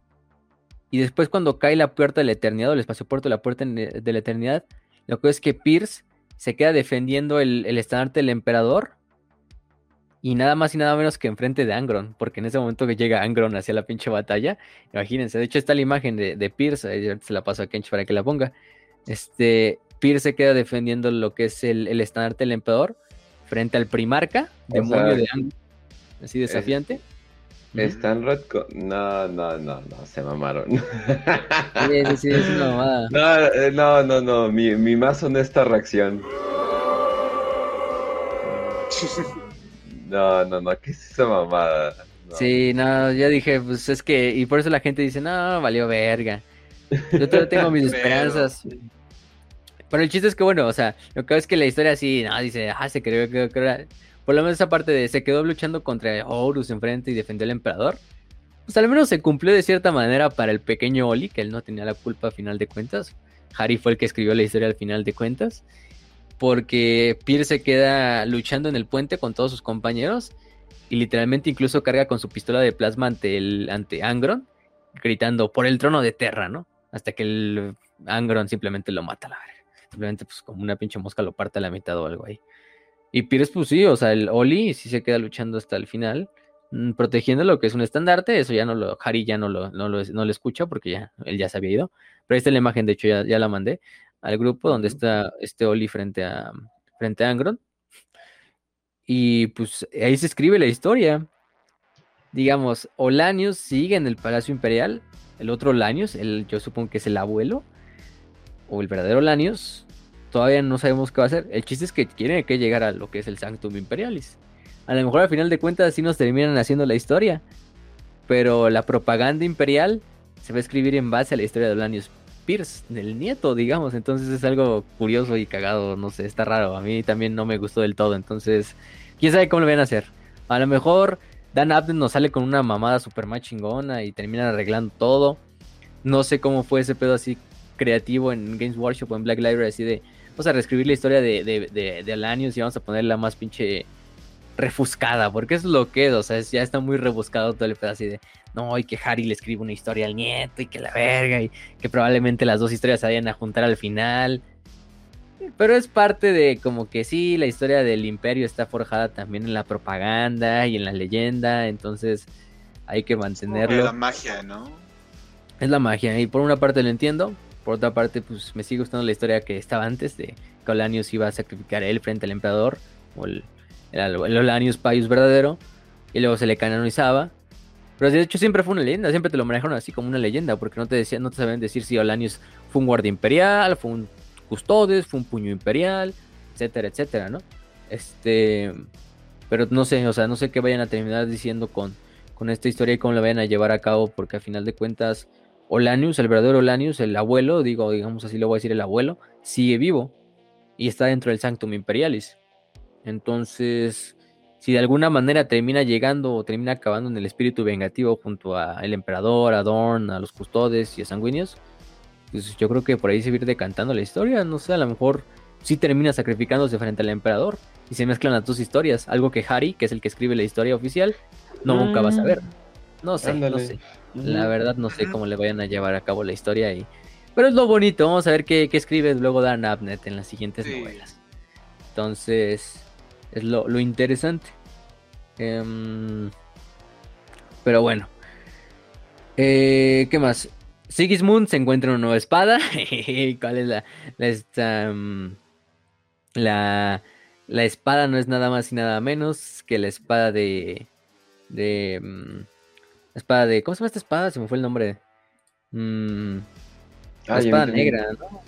Y después, cuando cae la puerta de la eternidad, o el espacio puerto de la puerta en- de la eternidad, lo que es que Pierce se queda defendiendo el, el estandarte del emperador. Y nada más y nada menos que enfrente de Angron. Porque en ese momento que llega Angron hacia la pinche batalla. Imagínense. De hecho, está la imagen de, de Pierce. se la paso a Kench para que la ponga. Este. Pierce se queda defendiendo lo que es el, el estandarte del emperador. Frente al primarca. O Demonio sea, de Angron. Así desafiante. Están retco- No, no, no, no, se mamaron. Sí, sí, sí, es una mamada. No, eh, no, no, no, mi, mi más honesta reacción. No, no, no, ¿qué es esa mamada? No. Sí, no, ya dije, pues es que, y por eso la gente dice, no, valió verga. Yo todavía tengo mis esperanzas. Pero el chiste es que, bueno, o sea, lo que es que la historia así, no, dice, ah, se creó que, que era- por lo menos esa parte de se quedó luchando contra Horus enfrente y defendió al emperador. Pues al menos se cumplió de cierta manera para el pequeño Oli, que él no tenía la culpa a final de cuentas. Harry fue el que escribió la historia al final de cuentas. Porque Pierce se queda luchando en el puente con todos sus compañeros. Y literalmente incluso carga con su pistola de plasma ante el ante Angron, gritando por el trono de Terra, ¿no? Hasta que el Angron simplemente lo mata la verga. Simplemente, pues, como una pinche mosca lo parte a la mitad o algo ahí. Y Pierce, pues sí, o sea, el Oli sí se queda luchando hasta el final. mm, protegiendo lo que es un estandarte. Eso ya no lo, Harry ya no lo, no lo, no lo escucha porque ya él ya se había ido. Pero ahí está la imagen, de hecho ya, ya la mandé al grupo donde está este Oli frente a, frente a Angron. Y pues ahí se escribe la historia. Digamos, Olanius sigue en el Palacio Imperial. El otro Olanius, el, yo supongo que es el abuelo. O el verdadero Olanius. Todavía no sabemos qué va a hacer. El chiste es que quieren que llegara a lo que es el Sanctum Imperialis. A lo mejor al final de cuentas sí nos terminan haciendo la historia. Pero la propaganda imperial se va a escribir en base a la historia de Olanius Pierce, del nieto, digamos. Entonces es algo curioso y cagado, no sé, está raro. A mí también no me gustó del todo. Entonces, quién sabe cómo lo van a hacer. A lo mejor Dan Abden nos sale con una mamada super más chingona y terminan arreglando todo. No sé cómo fue ese pedo así creativo en Games Workshop o en Black Library, así de vamos a reescribir la historia de, de, de, de Alanios y vamos a ponerla más pinche refuscada, porque es lo que es, o sea, ya está muy rebuscado todo el pedo así de, no, y que Harry le escribe una historia al nieto y que la verga, y que probablemente las dos historias se vayan a juntar al final. Pero es parte de como que sí, la historia del imperio está forjada también en la propaganda y en la leyenda, entonces hay que mantenerlo. Es la magia, ¿no? Es la magia, y por una parte lo entiendo, por otra parte pues me sigue gustando la historia que estaba antes de que Olanius iba a sacrificar él frente al emperador, o el, el, Olanius Pius verdadero, y luego se le canonizaba. Pero de hecho siempre fue una leyenda, siempre te lo manejaron así como una leyenda, porque no te decían, no te sabían decir si Olanius fue un guardia imperial, fue un custodes, fue un puño imperial, etcétera, etcétera, ¿no? Este, pero no sé, o sea, no sé qué vayan a terminar diciendo con, con esta historia y cómo la vayan a llevar a cabo, porque a final de cuentas, Olanius, el verdadero Olanius, el abuelo, digo, digamos así lo voy a decir, el abuelo, sigue vivo y está dentro del Sanctum Imperialis. Entonces, si de alguna manera termina llegando o termina acabando en el espíritu vengativo junto al emperador, a Dorn, a los custodes y a Sanguinios, pues yo creo que por ahí se va a ir decantando la historia. No sé, a lo mejor sí termina sacrificándose frente al emperador y se mezclan las dos historias. Algo que Harry, que es el que escribe la historia oficial, no nunca va a saber. No sé, no sé. La verdad no sé cómo le vayan a llevar a cabo la historia y... Pero es lo bonito, vamos a ver qué, escribe luego Dan Abnett en las siguientes novelas. Entonces, es lo, interesante. Em, pero bueno. Eh, ¿Qué más? Sigismund se encuentra una nueva espada. ¿Cuál es la, la, em, la, la, espada? No es nada más y nada menos que la espada de. de. Em, espada de. ¿Cómo se llama esta espada? Se me fue el nombre. Mm, la espada negra, ¿no?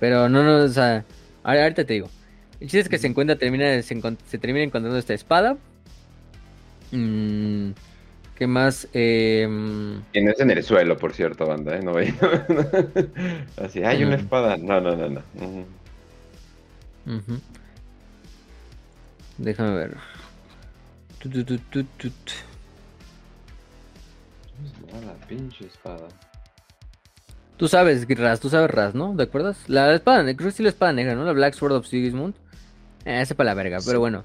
Pero no, no, o sea. Ahorita te digo. El chiste es que se encuentra, termina, se, termina encontrando esta espada. Mm, ¿Qué más? Eh, y no es en el suelo, por cierto, banda, ¿eh? No Así, hay una espada. No, no, no, no. Déjame ver. La pinche espada. Tú sabes, Raz, tú sabes Raz, ¿no? ¿De acuerdas? La espada, creo que sí la espada negra, ¿no? La Black Sword of Sigismund. Eh, ese para la verga, pero bueno.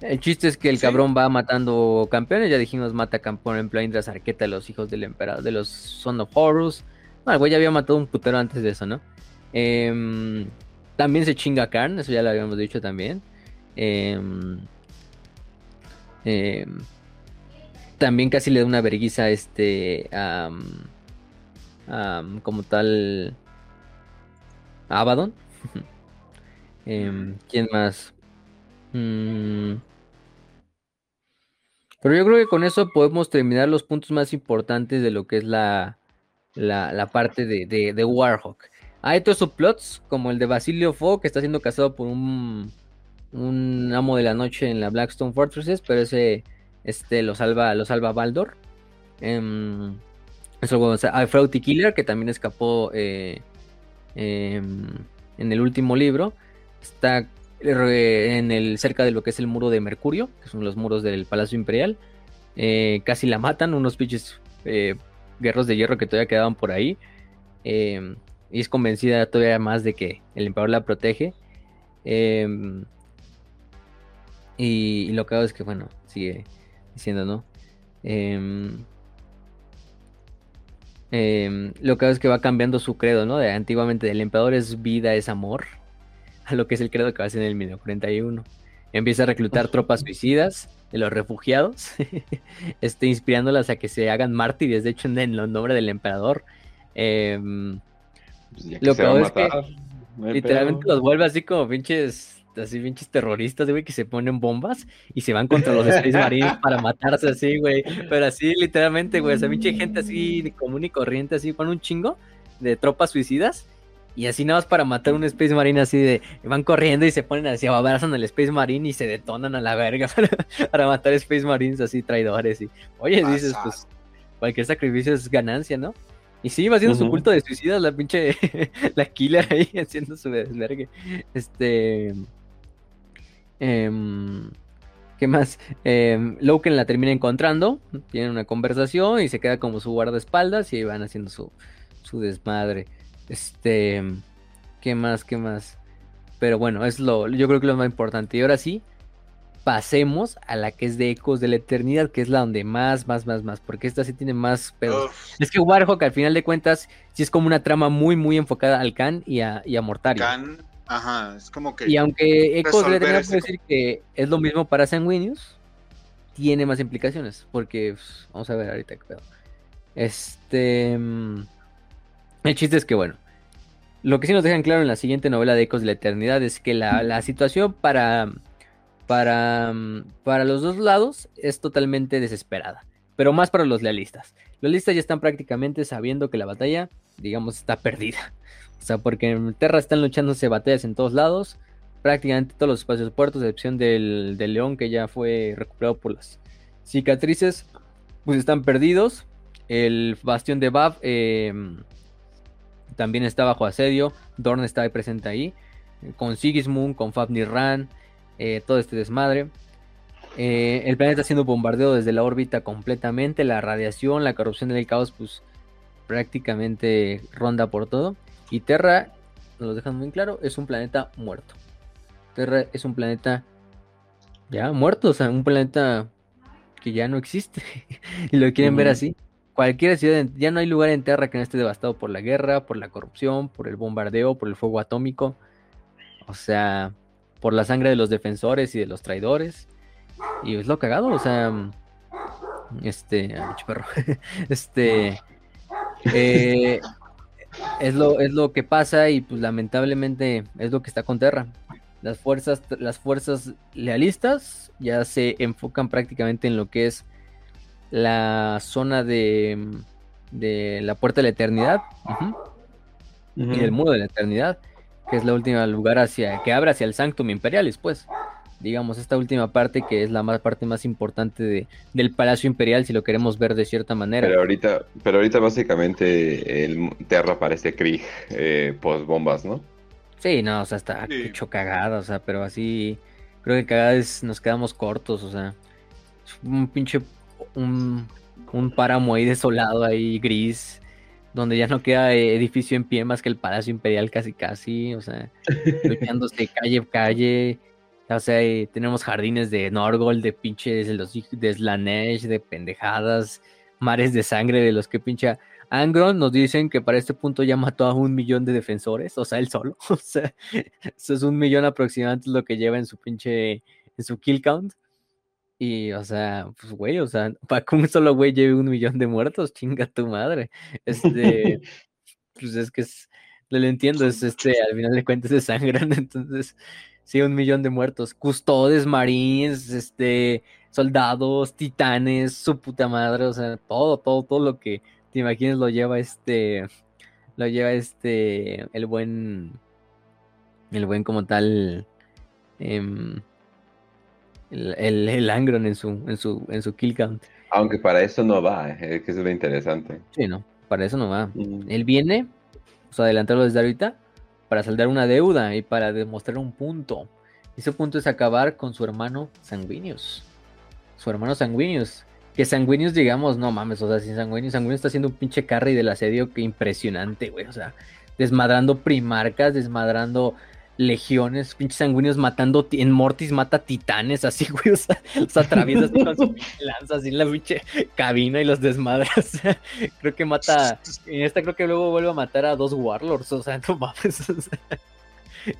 El chiste es que el cabrón va matando campeones. Ya dijimos, mata campeón en plan de arqueta los hijos del emperador, de los Son of Horus. No, el güey ya había matado un putero antes de eso, ¿no? Em, también se chinga a Karn, eso ya lo habíamos dicho también. Em, em, también casi le da una verguiza a este. como tal. Abaddon. ¿Quién más? Mm. Pero yo creo que con eso podemos terminar los puntos más importantes de lo que es la, la, parte de, de, Warhawk. Hay otros subplots, como el de Basilio Fo, que está siendo casado por un, un amo de la noche en la Blackstone Fortresses, pero ese este, lo salva, lo salva Baldor. Eh, eso, hay Frauty Killer, que también escapó eh, em, en el último libro. Está en el, cerca de lo que es el muro de Mercurio, que son los muros del Palacio Imperial. Eh, casi la matan, unos pinches eh, guerros de hierro que todavía quedaban por ahí. Em, y es convencida todavía más de que el emperador la protege. Em, y, lo que hago es que, bueno, sigue diciendo, ¿no? Em, lo que es que va cambiando su credo, ¿no? De, antiguamente el emperador es vida, es amor a lo que es el credo que va a ser en el 41. empieza a reclutar tropas suicidas de los refugiados, este, inspirándolas a que se hagan mártires, de hecho, en el nombre del emperador. Em, Pues Lo peor es que literalmente los vuelve así como pinches, así pinches terroristas, güey, que se ponen bombas y se van contra los Space Marines para matarse así, güey. Pero así, literalmente, güey, o sea, pinche gente así común y corriente, así con un chingo de tropas suicidas. Y así nada más para matar un Space Marine así de... Van corriendo y se ponen así, abrazan al Space Marine y se detonan a la verga para, para matar Space Marines así traidores. Y, oye, dices, pues cualquier sacrificio es ganancia, ¿no? Y sí, va haciendo su culto de suicidas la pinche... la killer ahí haciendo su desvergue. Este... em, ¿Qué más? Eh, Loken la termina encontrando, tienen una conversación y se queda como su guardaespaldas y ahí van haciendo su, su desmadre. Este, ¿qué más? ¿Qué más? Pero bueno, es lo, yo creo que lo más importante. Y ahora sí, pasemos a la que es de Ecos de la Eternidad, que es la donde más, más, más, más, porque esta sí tiene más pedos. Uf, Es que Warhawk al final de cuentas sí es como una trama muy, muy enfocada al Khan y a, y a Mortario. Khan, ajá, es como que Y aunque Ecos Eternidad ese puede decir que es lo mismo para Sanguinius, tiene más implicaciones. Porque, pues, vamos a ver ahorita qué pedo. Este. mm, El chiste es que, bueno. Lo que sí nos dejan claro en la siguiente novela de Ecos de la Eternidad es que la, la situación para. Para, mm, para los dos lados es totalmente desesperada. Pero más para los lealistas. Los lealistas ya están prácticamente sabiendo que la batalla, digamos, está perdida. O sea, porque en Terra están luchándose batallas en todos lados prácticamente todos los espacios puertos, a excepción del, del león que ya fue recuperado por las cicatrices, pues están perdidos. El bastión de Bab eh, también está bajo asedio. Dorn está ahí presente ahí. Con Sigismund, con Fafnir Ran, eh, todo este desmadre. Eh, el planeta siendo bombardeado desde la órbita completamente. La radiación, la corrupción del caos, pues prácticamente ronda por todo. Y Terra, nos lo dejan muy claro, es un planeta muerto. Terra es un planeta ya muerto, o sea, un planeta que ya no existe. y lo quieren ver así. Cualquier ciudad, ya no hay lugar en Terra que no esté devastado por la guerra, por la corrupción, por el bombardeo, por el fuego atómico. O sea, por la sangre de los defensores y de los traidores. Y es lo cagado, o sea, este, ay, pinche perro. este, eh, es lo, es lo que pasa y pues lamentablemente es lo que está con Terra. Las fuerzas, las fuerzas lealistas ya se enfocan prácticamente en lo que es la zona de, de la puerta de la eternidad y del muro de la eternidad, que es la última lugar hacia que abre hacia el Sanctum Imperialis, pues. Digamos, esta última parte que es la más, parte más importante de, del Palacio Imperial, si lo queremos ver de cierta manera. Pero ahorita, pero ahorita básicamente el Terra parece Krieg eh, post bombas, ¿no? Sí, no, o sea, está Sí. hecho cagada, o sea, pero así creo que cagada es, nos quedamos cortos, o sea, es un pinche, un, un páramo ahí desolado, ahí gris, donde ya no queda edificio en pie más que el Palacio Imperial casi casi, o sea, luchándose calle a calle, o sea, tenemos jardines de Norgol, de pinches, de los de Slanesh, de pendejadas, mares de sangre de los que pincha Angron nos dicen que para este punto ya mató a un millón de defensores, o sea, él solo. O sea, eso es un millón aproximadamente lo que lleva en su pinche, en su kill count. Y, o sea, pues, güey, o sea, para que un solo güey lleve un millón de muertos, chinga tu madre. Este, pues es que es, lo entiendo, es este, al final de cuentas se sangran, entonces, sí, un millón de muertos. Custodes, marines, este, soldados, titanes, su puta madre, o sea, todo, todo, todo lo que te imagines lo lleva este, lo lleva este, el buen, el buen como tal, em, el, el, el Angron en su, en su, en su kill count. Aunque para eso no va, eh, que es lo interesante. Sí, no, para eso no va. Mm. Él viene, o sea, adelantarlo desde ahorita, para saldar una deuda y para demostrar un punto. Ese punto es acabar con su hermano Sanguinius. Su hermano Sanguinius. Que Sanguinius, digamos, no mames, o sea, sin Sanguinius, Sanguinius está haciendo un pinche carry del asedio que impresionante, güey. O sea, desmadrando primarcas, desmadrando legiones, pinches sanguíneos matando ti- en Mortis mata titanes así, güey, o sea, los atraviesa así con su pinche lanza así en la pinche cabina y los desmadra, o sea, creo que mata, en esta creo que luego vuelve a matar a dos warlords, o sea, no mames, o sea,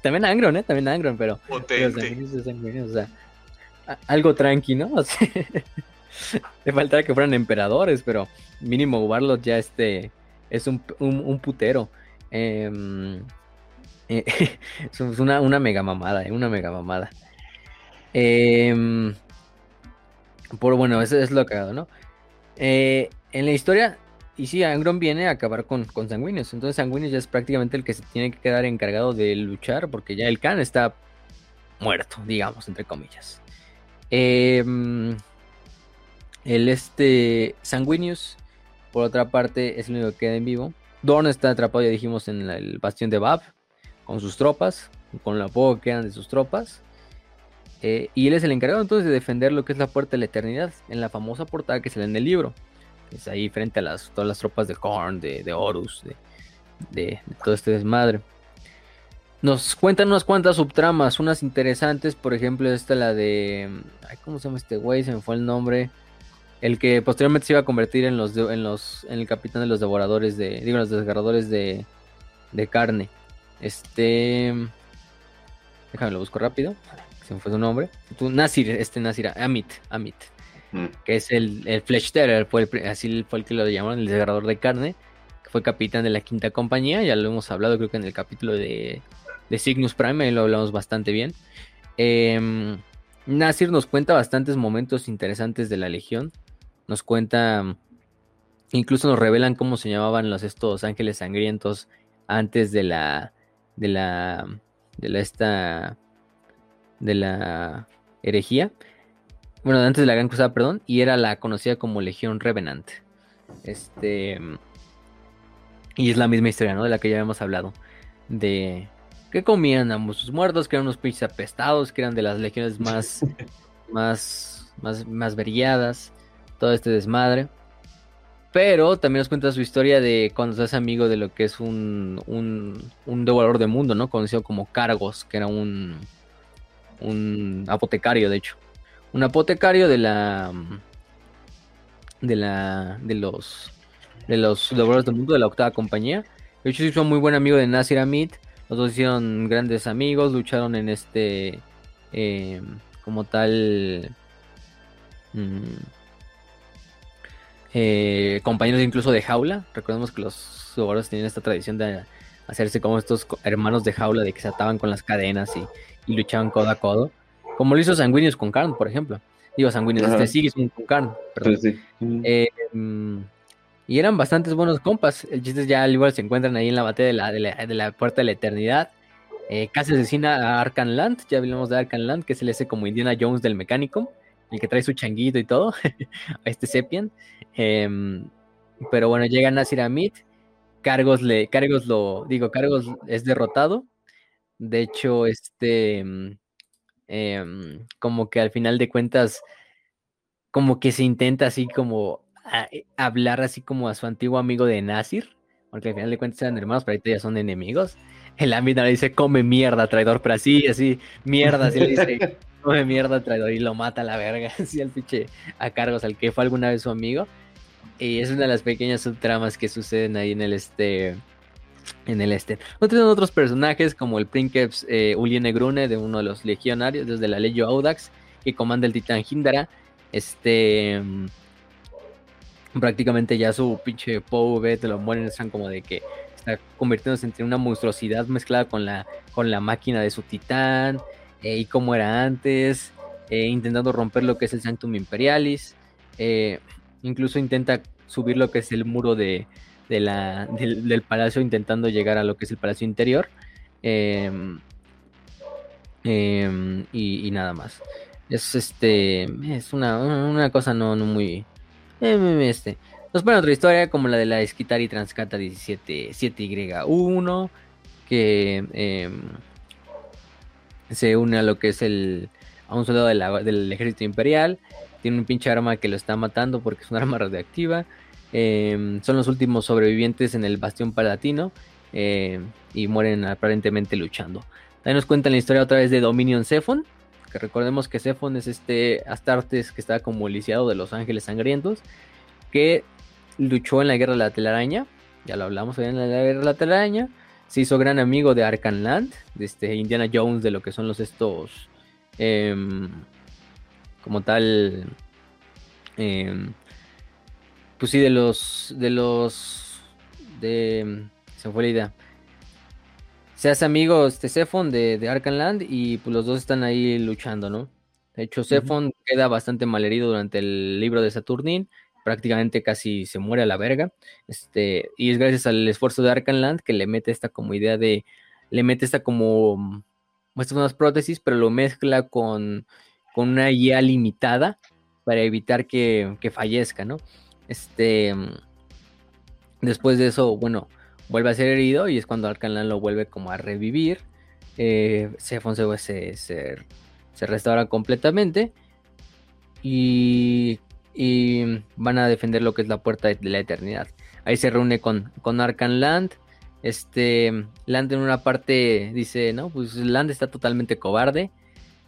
También Angron, ¿eh? También Angron, pero... pero Potente. sanguíneos es sanguíneos, o sea, a- algo tranqui, ¿no? O sea, le faltaba que fueran emperadores, pero mínimo Warlord ya este es un, un, un putero. Em, eh, es una, una mega mamada, eh, una mega mamada. Em, por bueno, eso es lo cagado, ¿no? Eh, en la historia, y sí, Angron viene a acabar con, con Sanguinius. Entonces Sanguinius ya es prácticamente el que se tiene que quedar encargado de luchar, porque ya el Khan está muerto, digamos, entre comillas. Em, el este Sanguinius, por otra parte, es el único que queda en vivo. Dorn está atrapado, ya dijimos, en el bastión de Bab, con sus tropas, con la poco que quedan de sus tropas. Eh, y él es el encargado entonces de defender lo que es la puerta de la eternidad, en la famosa portada que se lee en el libro. Es ahí frente a las, todas las tropas de Korn, de, de Horus, de, de- de todo este desmadre. Nos cuentan unas cuantas subtramas, unas interesantes, por ejemplo, esta la de... Ay, ¿Cómo se llama este güey? Se me fue el nombre. El que posteriormente se iba a convertir en los, en los en el capitán de los devoradores de... Digo, los desgarradores de, de carne. Este... Déjame lo busco rápido. Se me fue su nombre. Tú, Nasir, este Nasir, Amit, Amit Mm. que es el, el Flesh Tearer, fue el así fue el que lo llamaron, el desgarrador de carne, que fue capitán de la quinta compañía, ya lo hemos hablado creo que en el capítulo de, de Cygnus Prime, ahí lo hablamos bastante bien. Em, Nasir nos cuenta bastantes momentos interesantes de la Legión, nos cuenta, incluso nos revelan cómo se llamaban los estos ángeles sangrientos antes de la, de la, de la esta, de la herejía bueno, antes de la Gran Cruzada, perdón, y era la conocida como Legión Revenant. Este. Y es la misma historia, ¿no? De la que ya hemos hablado. De que comían a sus muertos, que eran unos pinches apestados, que eran de las legiones más. más. más. más verilladas. Todo este desmadre. Pero también nos cuenta su historia de cuando se hace amigo de lo que es un. un. un devorador de mundo, ¿no? Conocido como Cargos, que era un. un apotecario, de hecho un apotecario de la de la de los de los devoradores del mundo de la octava compañía de hecho se hizo muy buen amigo de Nasir Amit los dos hicieron grandes amigos lucharon en este eh, como tal mm, eh, compañeros incluso de jaula recordemos que los devoradores tenían esta tradición de hacerse como estos hermanos de jaula de que se ataban con las cadenas y, y luchaban codo a codo como lo hizo Sanguinius con Karn, por ejemplo. Digo, Sanguinius, este Sigismund con Karn, perdón. Sí. Eh, mm, y eran bastantes buenos compas. El chiste es ya al igual se encuentran ahí en la batalla de la, de la, de la puerta de la eternidad. Eh, casi asesina a Arkan Land. Ya hablamos de Arkan Land, que es el ese como Indiana Jones del mecánico. El que trae su changuito y todo. a este Sepian. Em, pero bueno, llega Nasir Amit. Cargos le. Cargos lo. Digo, Cargos es derrotado. De hecho, este. mm, em, como que al final de cuentas, como que se intenta así como hablar así como a su antiguo amigo de Nasir, porque al final de cuentas eran hermanos, pero ahorita ya son enemigos. El ámbito le dice, come mierda, traidor, pero así, así, mierda, así le dice, come mierda, traidor, y lo mata a la verga, así al pinche a cargos, al que fue alguna vez su amigo. Y es una de las pequeñas subtramas que suceden ahí en el este. En el este. Otros otros personajes como el Princeps eh, Uliene Grune de uno de los legionarios desde la Legio Audax que comanda el titán Hindara. Este. mm, Prácticamente ya su pinche POV te lo mueren, están como de que convirtiéndose en una monstruosidad mezclada con la, con la máquina de su titán eh, y cómo era antes, eh, intentando romper lo que es el Sanctum Imperialis. eh, incluso intenta subir lo que es el muro de, de la, del, palacio, intentando llegar a lo que es el palacio interior. em, em, y, nada más. Es este. Es una, una cosa no, no muy. este. Nos pone otra historia como la de la Esquitari Transcata 17 7Y1. Que em, se une a lo que es el. a un soldado del ejército imperial. Tiene un pinche arma que lo está matando porque es un arma radioactiva. Em, son los últimos sobrevivientes en el bastión palatino. em, y mueren aparentemente luchando. También nos cuentan la historia otra vez de Dominion Zephon. Que recordemos que Zephon es este Astartes que está como lisiado de los ángeles sangrientos. Que luchó en la guerra de la telaraña. Ya lo hablamos en la guerra de la telaraña. se hizo gran amigo de Arkham Land, de este Indiana Jones, de lo que son los estos, em, como tal, em, pues sí, de los, de los, de, se me fue la idea. Se hace amigo este Zephon de, de Arkham Land y pues los dos están ahí luchando, ¿no? De hecho, Zephon queda bastante malherido durante el libro de Saturnin prácticamente casi se muere a la verga. Este, y es gracias al esfuerzo de Arcanland que le mete esta como idea de, le mete esta como, muestra unas prótesis, pero lo mezcla con, con una guía limitada para evitar que, que fallezca, ¿no? Este, después de eso, bueno, vuelve a ser herido y es cuando Arcanland lo vuelve como a revivir. Eh, se, se, se restaura completamente. Y y van a defender lo que es la puerta de la eternidad. Ahí se reúne con, con Arcan Land. Este, Land en una parte dice, no, pues Land está totalmente cobarde.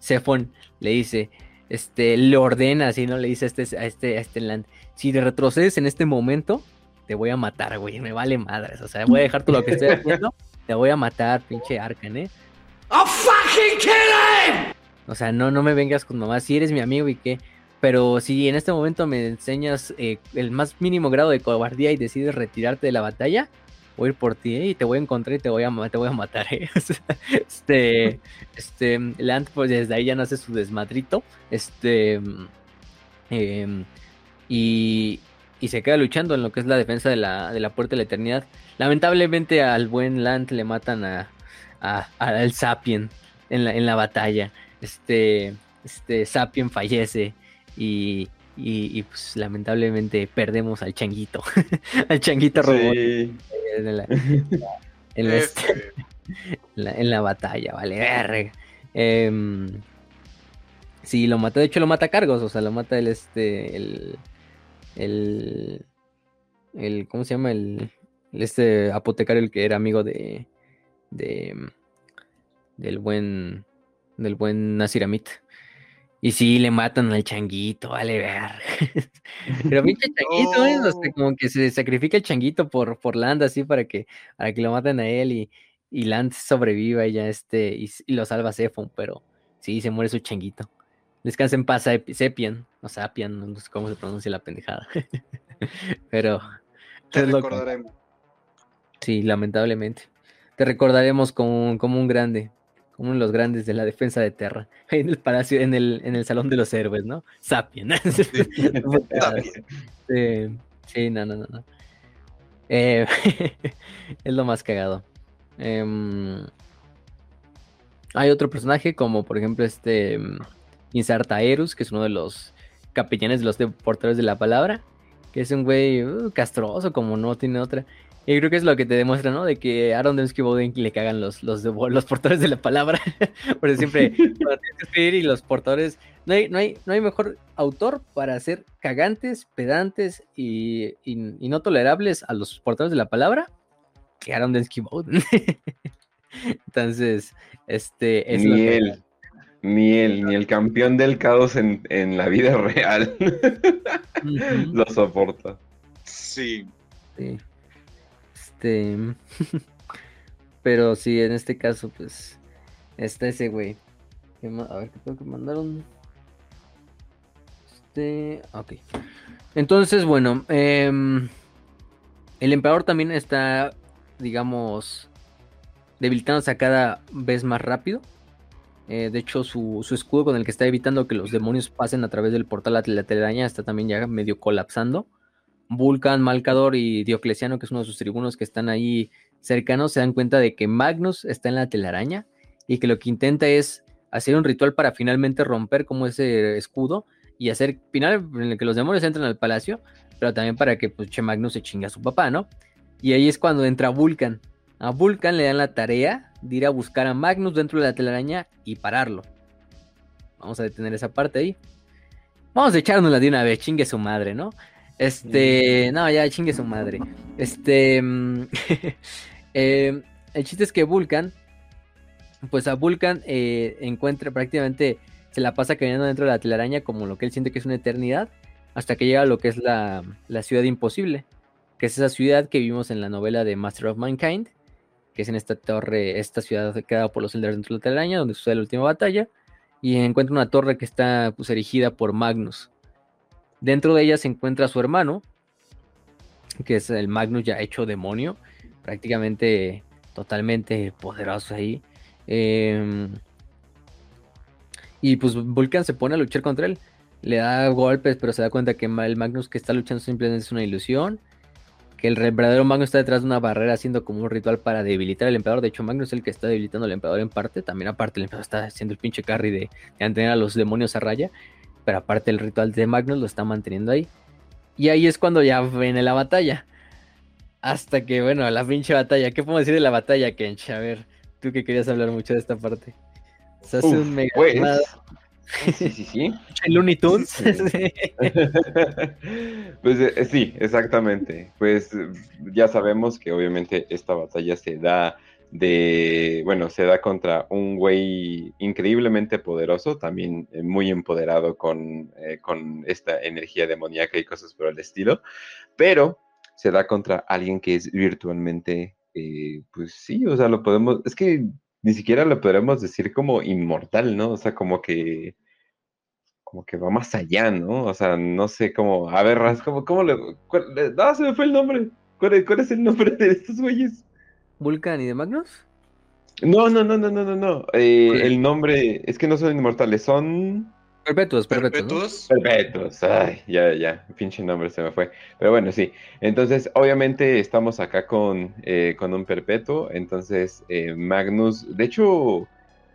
Zephon le dice, este, le ordena, así, ¿no? Le dice a este, a este, a este Land, si te retrocedes en este momento, te voy a matar, güey, me vale madres. O sea, voy a dejar todo lo que estoy haciendo, te voy a matar, pinche Arcan, ¿eh? ¡I'll fucking kill him! O sea, no, no me vengas con mamá, si eres mi amigo y qué. Pero si en este momento me enseñas eh, el más mínimo grado de cobardía y decides retirarte de la batalla, voy a ir por ti eh, y te voy a encontrar y te voy a, te voy a matar. Eh. este, este, Land, pues desde ahí ya nace su desmadrito. Este, em, y, y, se queda luchando en lo que es la defensa de la, de la puerta de la eternidad. Lamentablemente al buen Land le matan a, al Sapien en la, en la batalla. Este, este Sapien fallece y, y, pues lamentablemente perdemos al changuito, al changuito robot en, la, este, en, la, batalla, vale, verga. Em, sí, lo mata, de hecho lo mata a cargos, o sea, lo mata el este, el, el, el ¿cómo se llama? El, este apotecario, el que era amigo de, de, del buen, del buen Nasiramit. Y sí, le matan al changuito, vale ver. Pero pinche changuito, ¿eh? como que se sacrifica el changuito por, por Land así para que, para que lo maten a él y, y Land sobreviva y ya este, y, lo salva Zephon, pero sí, se muere su changuito. Descansa en paz, Sepian, o Sapian, no sé cómo se pronuncia la pendejada. pero. Te recordaremos. Sí, lamentablemente. Te recordaremos como, como un grande uno de los grandes de la defensa de Terra, en el palacio, en el, en el salón de los héroes, ¿no? Sapien. sí, no, no, no. Eh, es lo más cagado. Em, hay otro personaje, como por ejemplo este um, Insartaerus, que es uno de los capellanes de los portadores de la palabra, que es un güey uh, castroso, como no tiene otra. Y creo que es lo que te demuestra, ¿no? De que Aaron Dembski Bowden le cagan los, los, los portadores de la palabra. Porque siempre cuando tienes que escribir y los portadores. No hay, no, hay, no hay mejor autor para ser cagantes, pedantes y, y, no tolerables a los portadores de la palabra que Aaron Dembski Bowden. Entonces, este es ni él, ni él, ni el campeón del caos en, en la vida real lo soporta. Sí. Sí. Este. Pero sí, en este caso, pues. Está ese güey. A ver, ¿qué tengo que mandar un. Este. Ok. Entonces, bueno. Em, el emperador también está, digamos. Debilitándose cada vez más rápido. Eh, de hecho, su, su, escudo con el que está evitando que los demonios pasen a través del portal a la telaraña está también ya medio colapsando. Vulcan, Malcador y Diocleciano, que es uno de sus tribunos que están ahí cercanos, se dan cuenta de que Magnus está en la telaraña y que lo que intenta es hacer un ritual para finalmente romper como ese escudo y hacer final en el que los demonios entran al palacio, pero también para que pues, Magnus se chingue a su papá, ¿no? Y ahí es cuando entra Vulcan. A Vulcan le dan la tarea de ir a buscar a Magnus dentro de la telaraña y pararlo. Vamos a detener esa parte ahí. Vamos a echárnosla de una vez, chingue su madre, ¿no? Este, no, ya chingue su madre. Este, mm, em, el chiste es que Vulcan, pues a Vulcan eh, encuentra prácticamente, se la pasa caminando dentro de la telaraña como lo que él siente que es una eternidad, hasta que llega a lo que es la, ciudad imposible, que es esa ciudad que vimos en la novela de Master of Mankind, que es en esta torre, esta ciudad creada por los Eldar dentro de la telaraña, donde sucede la última batalla, y encuentra una torre que está pues, erigida por Magnus. Dentro de ella se encuentra su hermano, que es el Magnus ya hecho demonio, prácticamente totalmente poderoso ahí. Em, y pues Vulcan se pone a luchar contra él. Le da golpes, pero se da cuenta que el Magnus que está luchando simplemente es una ilusión. Que el verdadero Magnus está detrás de una barrera haciendo como un ritual para debilitar al emperador. De hecho, Magnus es el que está debilitando al emperador en parte. También aparte el emperador está haciendo el pinche carry de, de mantener a los demonios a raya. Pero aparte el ritual de Magnus lo está manteniendo ahí. Y ahí es cuando ya viene la batalla. Hasta que, bueno, la pinche batalla. ¿Qué podemos decir de la batalla, Kench? A ver, tú que querías hablar mucho de esta parte. Se hace un mega. Pues, sí, sí, sí. Looney Tunes. pues eh, sí, exactamente. Pues ya sabemos que obviamente esta batalla se da de, bueno, se da contra un güey increíblemente poderoso, también eh, muy empoderado con, eh, con esta energía demoníaca y cosas por el estilo, pero se da contra alguien que es virtualmente, eh, pues sí, o sea, lo podemos, es que ni siquiera lo podemos decir como inmortal, ¿no? O sea, como que, como que va más allá, ¿no? O sea, no sé cómo, a ver, ¿cómo, cómo le, cuál, ah, se me fue el nombre, ¿cuál, es el nombre de estos güeyes? ¿Vulcan y de Magnus? No, no, no, no, no, no, no, eh, el nombre, es que no son inmortales, son... Perpetuos, perpetuos. Perpetuos. Ay, ya, ya, pinche nombre se me fue. Pero bueno, sí. Entonces, obviamente estamos acá con, eh, con un perpetuo. Entonces, eh, Magnus, de hecho,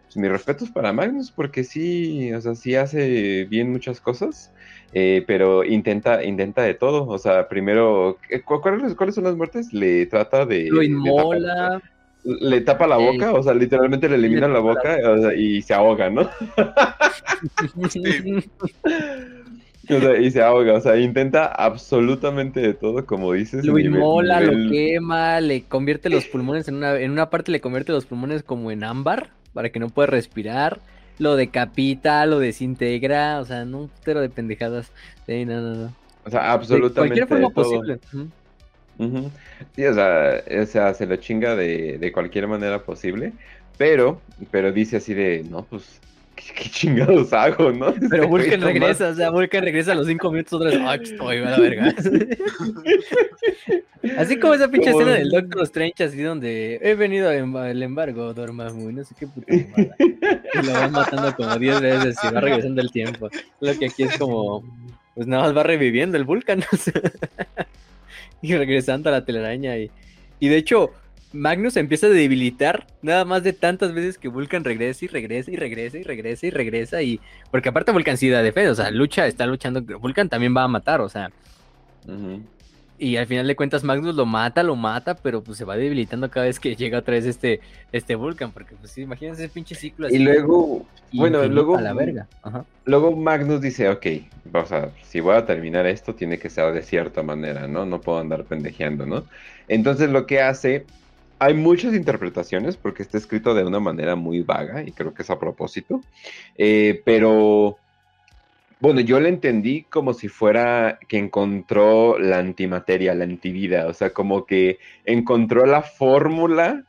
pues, mis respetos para Magnus, porque sí, o sea, sí hace bien muchas cosas. Eh, pero intenta, intenta de todo. O sea, primero, ¿cuáles, ¿cuáles son las muertes? Le trata de. Lo inmola le tapa la boca, o sea, literalmente le elimina la boca y se ahoga, ¿no? y se ahoga, o sea, intenta absolutamente de todo, como dices. Lo inmola, lo quema, le convierte los pulmones en una, en una parte le convierte los pulmones como en ámbar, para que no pueda respirar. Lo decapita, lo desintegra, o sea, no un putero de pendejadas. Sí, no, no, no. O sea, absolutamente. De cualquier forma posible. Sí, o sea, o sea, se lo chinga de, de, cualquier manera posible, pero, pero dice así de, no, pues, ¿qué, chingados hago, no? Pero Vulcan regresa, o sea, Vulcan regresa a los cinco minutos otra vez, ah, estoy, a la verga. así como esa pinche escena del Doctor Strange, así donde he venido al embargo, Dormammu, no sé qué puta Y lo van matando como 10 veces y va regresando el tiempo. Lo que aquí es como, pues nada más va reviviendo el Vulcan, o sea y regresando a la telaraña. Y, y de hecho, Magnus empieza a debilitar nada más de tantas veces que Vulcan regresa y regresa y regresa y regresa y regresa. Y porque aparte Vulcan sí da defensa, o sea, lucha, está luchando. Vulcan también va a matar, o sea. Y al final de cuentas Magnus lo mata, lo mata, pero pues se va debilitando cada vez que llega otra vez este, este Vulcan, porque pues imagínense ese pinche ciclo así. Y luego, bueno, luego... A la verga. Luego Magnus dice, ok, o sea, si voy a terminar esto, tiene que ser de cierta manera, ¿no? No puedo andar pendejeando, ¿no? Entonces lo que hace, hay muchas interpretaciones, porque está escrito de una manera muy vaga, y creo que es a propósito, eh, pero bueno, yo le entendí como si fuera que encontró la antimateria, la antivida, o sea, como que encontró la fórmula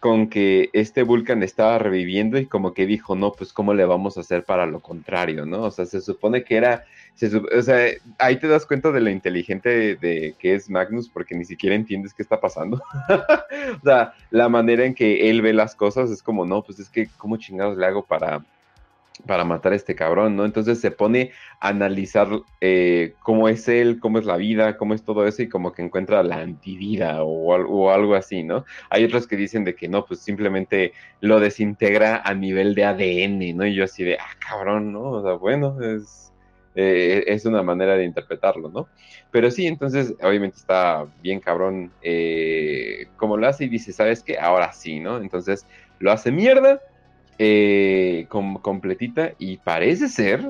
con que este Vulcan estaba reviviendo y como que dijo, no, pues cómo le vamos a hacer para lo contrario, ¿no? O sea, se supone que era, o sea, ahí te das cuenta de lo inteligente de, que es Magnus porque ni siquiera entiendes qué está pasando. o sea, la manera en que él ve las cosas es como, no, pues es que, ¿cómo chingados le hago para para matar a este cabrón, ¿no? Entonces se pone a analizar eh, cómo es él, cómo es la vida, cómo es todo eso y como que encuentra la antivida o, o, algo así, ¿no? Hay otros que dicen de que no, pues simplemente lo desintegra a nivel de ADN, ¿no? Y yo así de, ah, cabrón, ¿no? O sea, bueno, es, eh, es una manera de interpretarlo, ¿no? Pero sí, entonces obviamente está bien cabrón eh, como lo hace y dice, ¿sabes qué? Ahora sí, ¿no? Entonces lo hace mierda eh, completita y parece ser,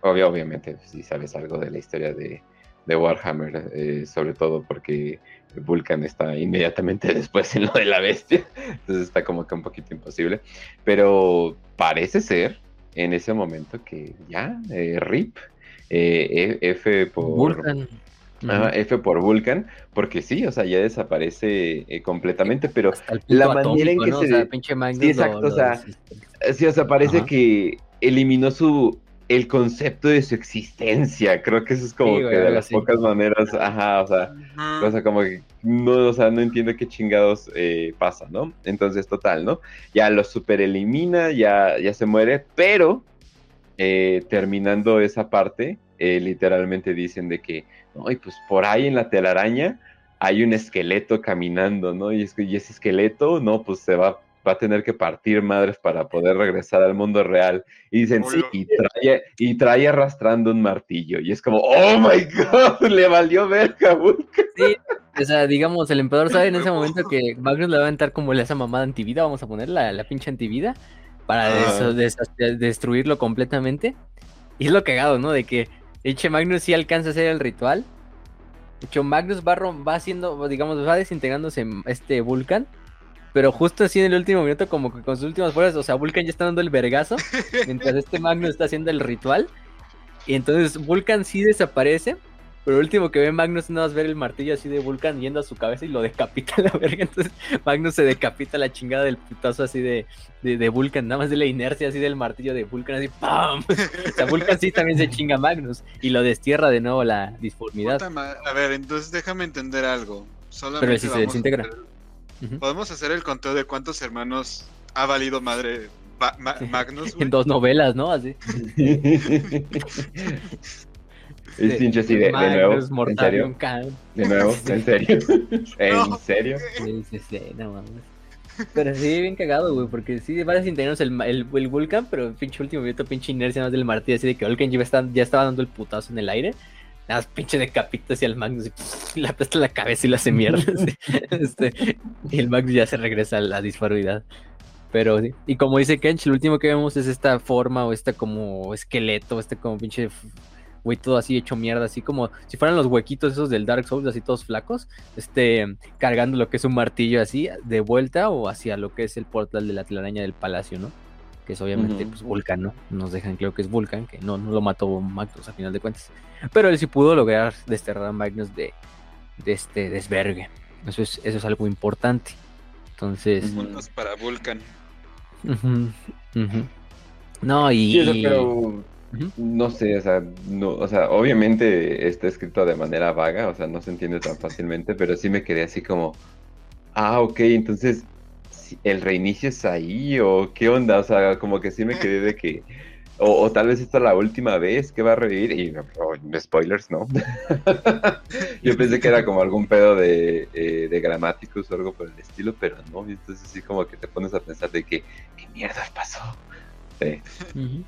obviamente, si sabes algo de la historia de, Warhammer, eh, sobre todo porque Vulcan está inmediatamente después en lo de la bestia, entonces está como que un poquito imposible, pero parece ser en ese momento que ya, eh, RIP, F por... Vulcan. Ajá, F por Vulcan, porque sí, o sea, ya desaparece eh, completamente, pero la manera en que ¿no? se... O sea, pinche Sí, exacto, lo o sea. Sí, o sea, parece Ajá. que eliminó su el concepto de su existencia. Creo que eso es como Sí, güey, que de las pocas maneras, ajá, o sea, o sea, como que no, o sea, no entiendo qué chingados eh, pasa, ¿no? Entonces, total, ¿no? Ya lo super elimina, ya, ya se muere, pero eh, terminando esa parte, eh, literalmente dicen de que, no, y pues por ahí en la telaraña hay un esqueleto caminando, ¿no? Y, es, que- y ese esqueleto, no, pues se va, va a tener que partir madres para poder regresar al mundo real. Y dicen, sí, y trae, y trae arrastrando un martillo. Y es como, oh my god, le valió verga. Sí, o sea, digamos, el emperador sabe en ese momento que Magnus le va a aventar como esa mamada antivida, vamos a poner la, la pinche antivida, para des- des- destruirlo completamente. Y es lo cagado, ¿no? De que Eche Magnus sí alcanza a hacer el ritual. De hecho, Magnus va, va haciendo, digamos, va desintegrándose en este Vulcan. Pero justo así en el último minuto, como que con sus últimas fuerzas, o sea, Vulcan ya está dando el vergazo, mientras este Magnus está haciendo el ritual. Y entonces Vulcan sí desaparece, pero lo último que ve Magnus es nada más ver el martillo así de Vulcan yendo a su cabeza y lo decapita a la verga. Entonces Magnus se decapita la chingada del putazo así de, de, de Vulcan, nada más de la inercia así del martillo de Vulcan, así ¡pam! O sea, Vulcan sí también se chinga a Magnus y lo destierra de nuevo la disformidad. A ver, entonces déjame entender algo. Solamente Pero sí se desintegra. hacer-. Podemos hacer el conteo de cuántos hermanos ha valido madre Ma- Magnus. güey? En dos novelas, ¿no? Así. Es pinche así de, nuevo. ¿En serio? De nuevo, en serio. ¿En serio? Sí, sí, sí, no mames. Pero sí, bien cagado, güey, porque sí, va desintegrarnos el, ma- el, el Vulcan, pero pinche último minuto, pinche inercia más del martillo, así de que Vulcan ya, está- ya estaba dando el putazo en el aire. Nada más pinche decapita hacia el Magnus y pff, le apesta la cabeza y la hace mierda. Este, y el Magnus ya se regresa a la disparidad. Pero sí. Y como dice Kench, lo último que vemos es esta forma o esta como esqueleto, este como pinche güey todo así hecho mierda, así como si fueran los huequitos esos del Dark Souls, así todos flacos, este, cargando lo que es un martillo así, de vuelta o hacia lo que es el portal de la telaraña del palacio, ¿no? Que es obviamente pues Vulcan, ¿no? Nos dejan claro que es Vulcan, que no, no lo mató Magnus a final de cuentas. Pero él sí pudo lograr desterrar a Magnus de, de este desvergue. Eso es, eso es algo importante. Entonces. Puntos para Vulcan. no, y... Sí, o sea, no sé, o sea, no, o sea, obviamente está escrito de manera vaga, o sea, no se entiende tan fácilmente, pero sí me quedé así como, ah, ok, entonces, ¿sí- ¿el reinicio es ahí o qué onda? O sea, como que sí me quedé de que, o, o tal vez esta es la última vez que va a revivir, y oh, spoilers, ¿no? Yo pensé que era como algún pedo de, eh, de gramáticos o algo por el estilo, pero no, y entonces sí como que te pones a pensar de que, ¿qué mierda pasó? Sí. Ujú.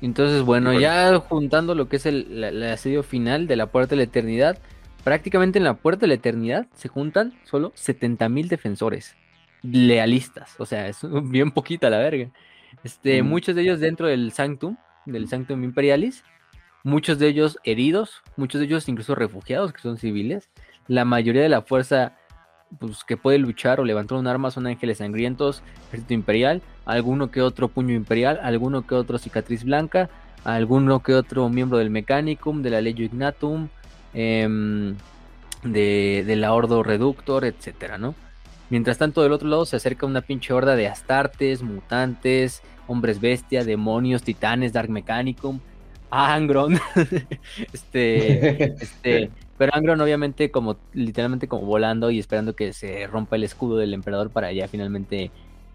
Entonces, bueno, Bueno. ya juntando lo que es el asedio final de la Puerta de la Eternidad, prácticamente en la Puerta de la Eternidad se juntan solo 70.000 defensores lealistas, o sea, es bien poquita la verga. Este, Mm. muchos de ellos dentro del Sanctum, del Sanctum Imperialis, muchos de ellos heridos, muchos de ellos incluso refugiados que son civiles. La mayoría de la fuerza pues, que puede luchar o levantar un arma son ángeles sangrientos, ejército imperial, alguno que otro puño imperial, alguno que otro cicatriz blanca, alguno que otro miembro del Mechanicum, de la Legio Ignatum, de, de la Ordo Reductor, etcétera, ¿no? Mientras tanto, del otro lado se acerca una pinche horda de astartes, mutantes, hombres bestia, demonios, titanes, Dark Mechanicum, Angron, este, este, pero Angron obviamente como literalmente como volando y esperando que se rompa el escudo del emperador para ya finalmente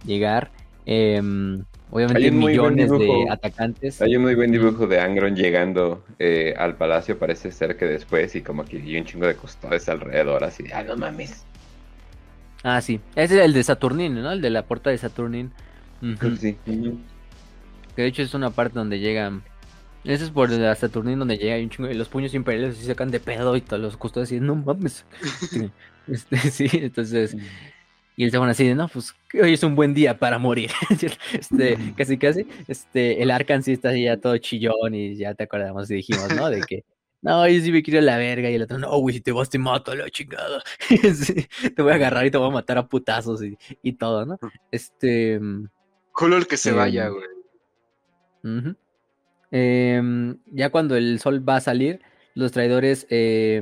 llegar. Em, obviamente Hay un muy buen millones de atacantes. Hay un muy buen dibujo de Angron llegando eh, al palacio, parece ser que después, y como que hay un chingo de custodios alrededor, así de, ah, no mames. Ah, sí. Ese es el de Saturnin, ¿no? El de la puerta de Saturnin. Sí. Que de hecho es una parte donde llegan. Ese es por la Saturnin donde llega y un chingo de los puños imperiales así sacan de pedo y todos los custodios así, no mames. este, sí, entonces. Y el chabón así de, no, pues hoy es un buen día para morir. este, casi, casi. Este, el Arkan sí está así ya todo chillón y ya te acordamos y dijimos, ¿no? De que, no, yo sí me quiero la verga. Y el otro, no, güey, si te vas te mato a la chingada. Sí, te voy a agarrar y te voy a matar a putazos y, y todo, ¿no? Este. Culo el que se Em, vaya, güey. Ujú. Em, ya cuando el sol va a salir, los traidores eh,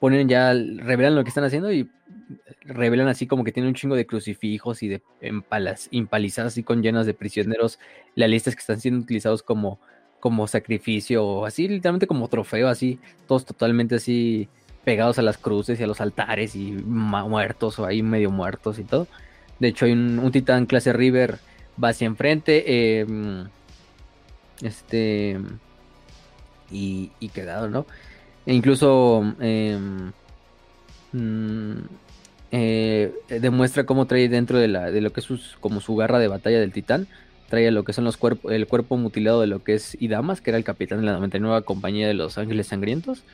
ponen ya, revelan lo que están haciendo y revelan así como que tienen un chingo de crucifijos y de empalas, impalizadas así con llenas de prisioneros, la lista es que están siendo utilizados como, como sacrificio o así, literalmente como trofeo, así, todos totalmente así pegados a las cruces y a los altares y muertos o ahí medio muertos y todo. De hecho, hay un, titán clase River va hacia enfrente. Eh, este. Y, y, quedado, ¿no? E incluso. Eh, eh, demuestra cómo trae dentro de, la, de lo que es como su garra de batalla del titán. Trae lo que son los cuerpos, el cuerpo mutilado de lo que es Idamas, que era el capitán de la 99 compañía de los Ángeles Sangrientos.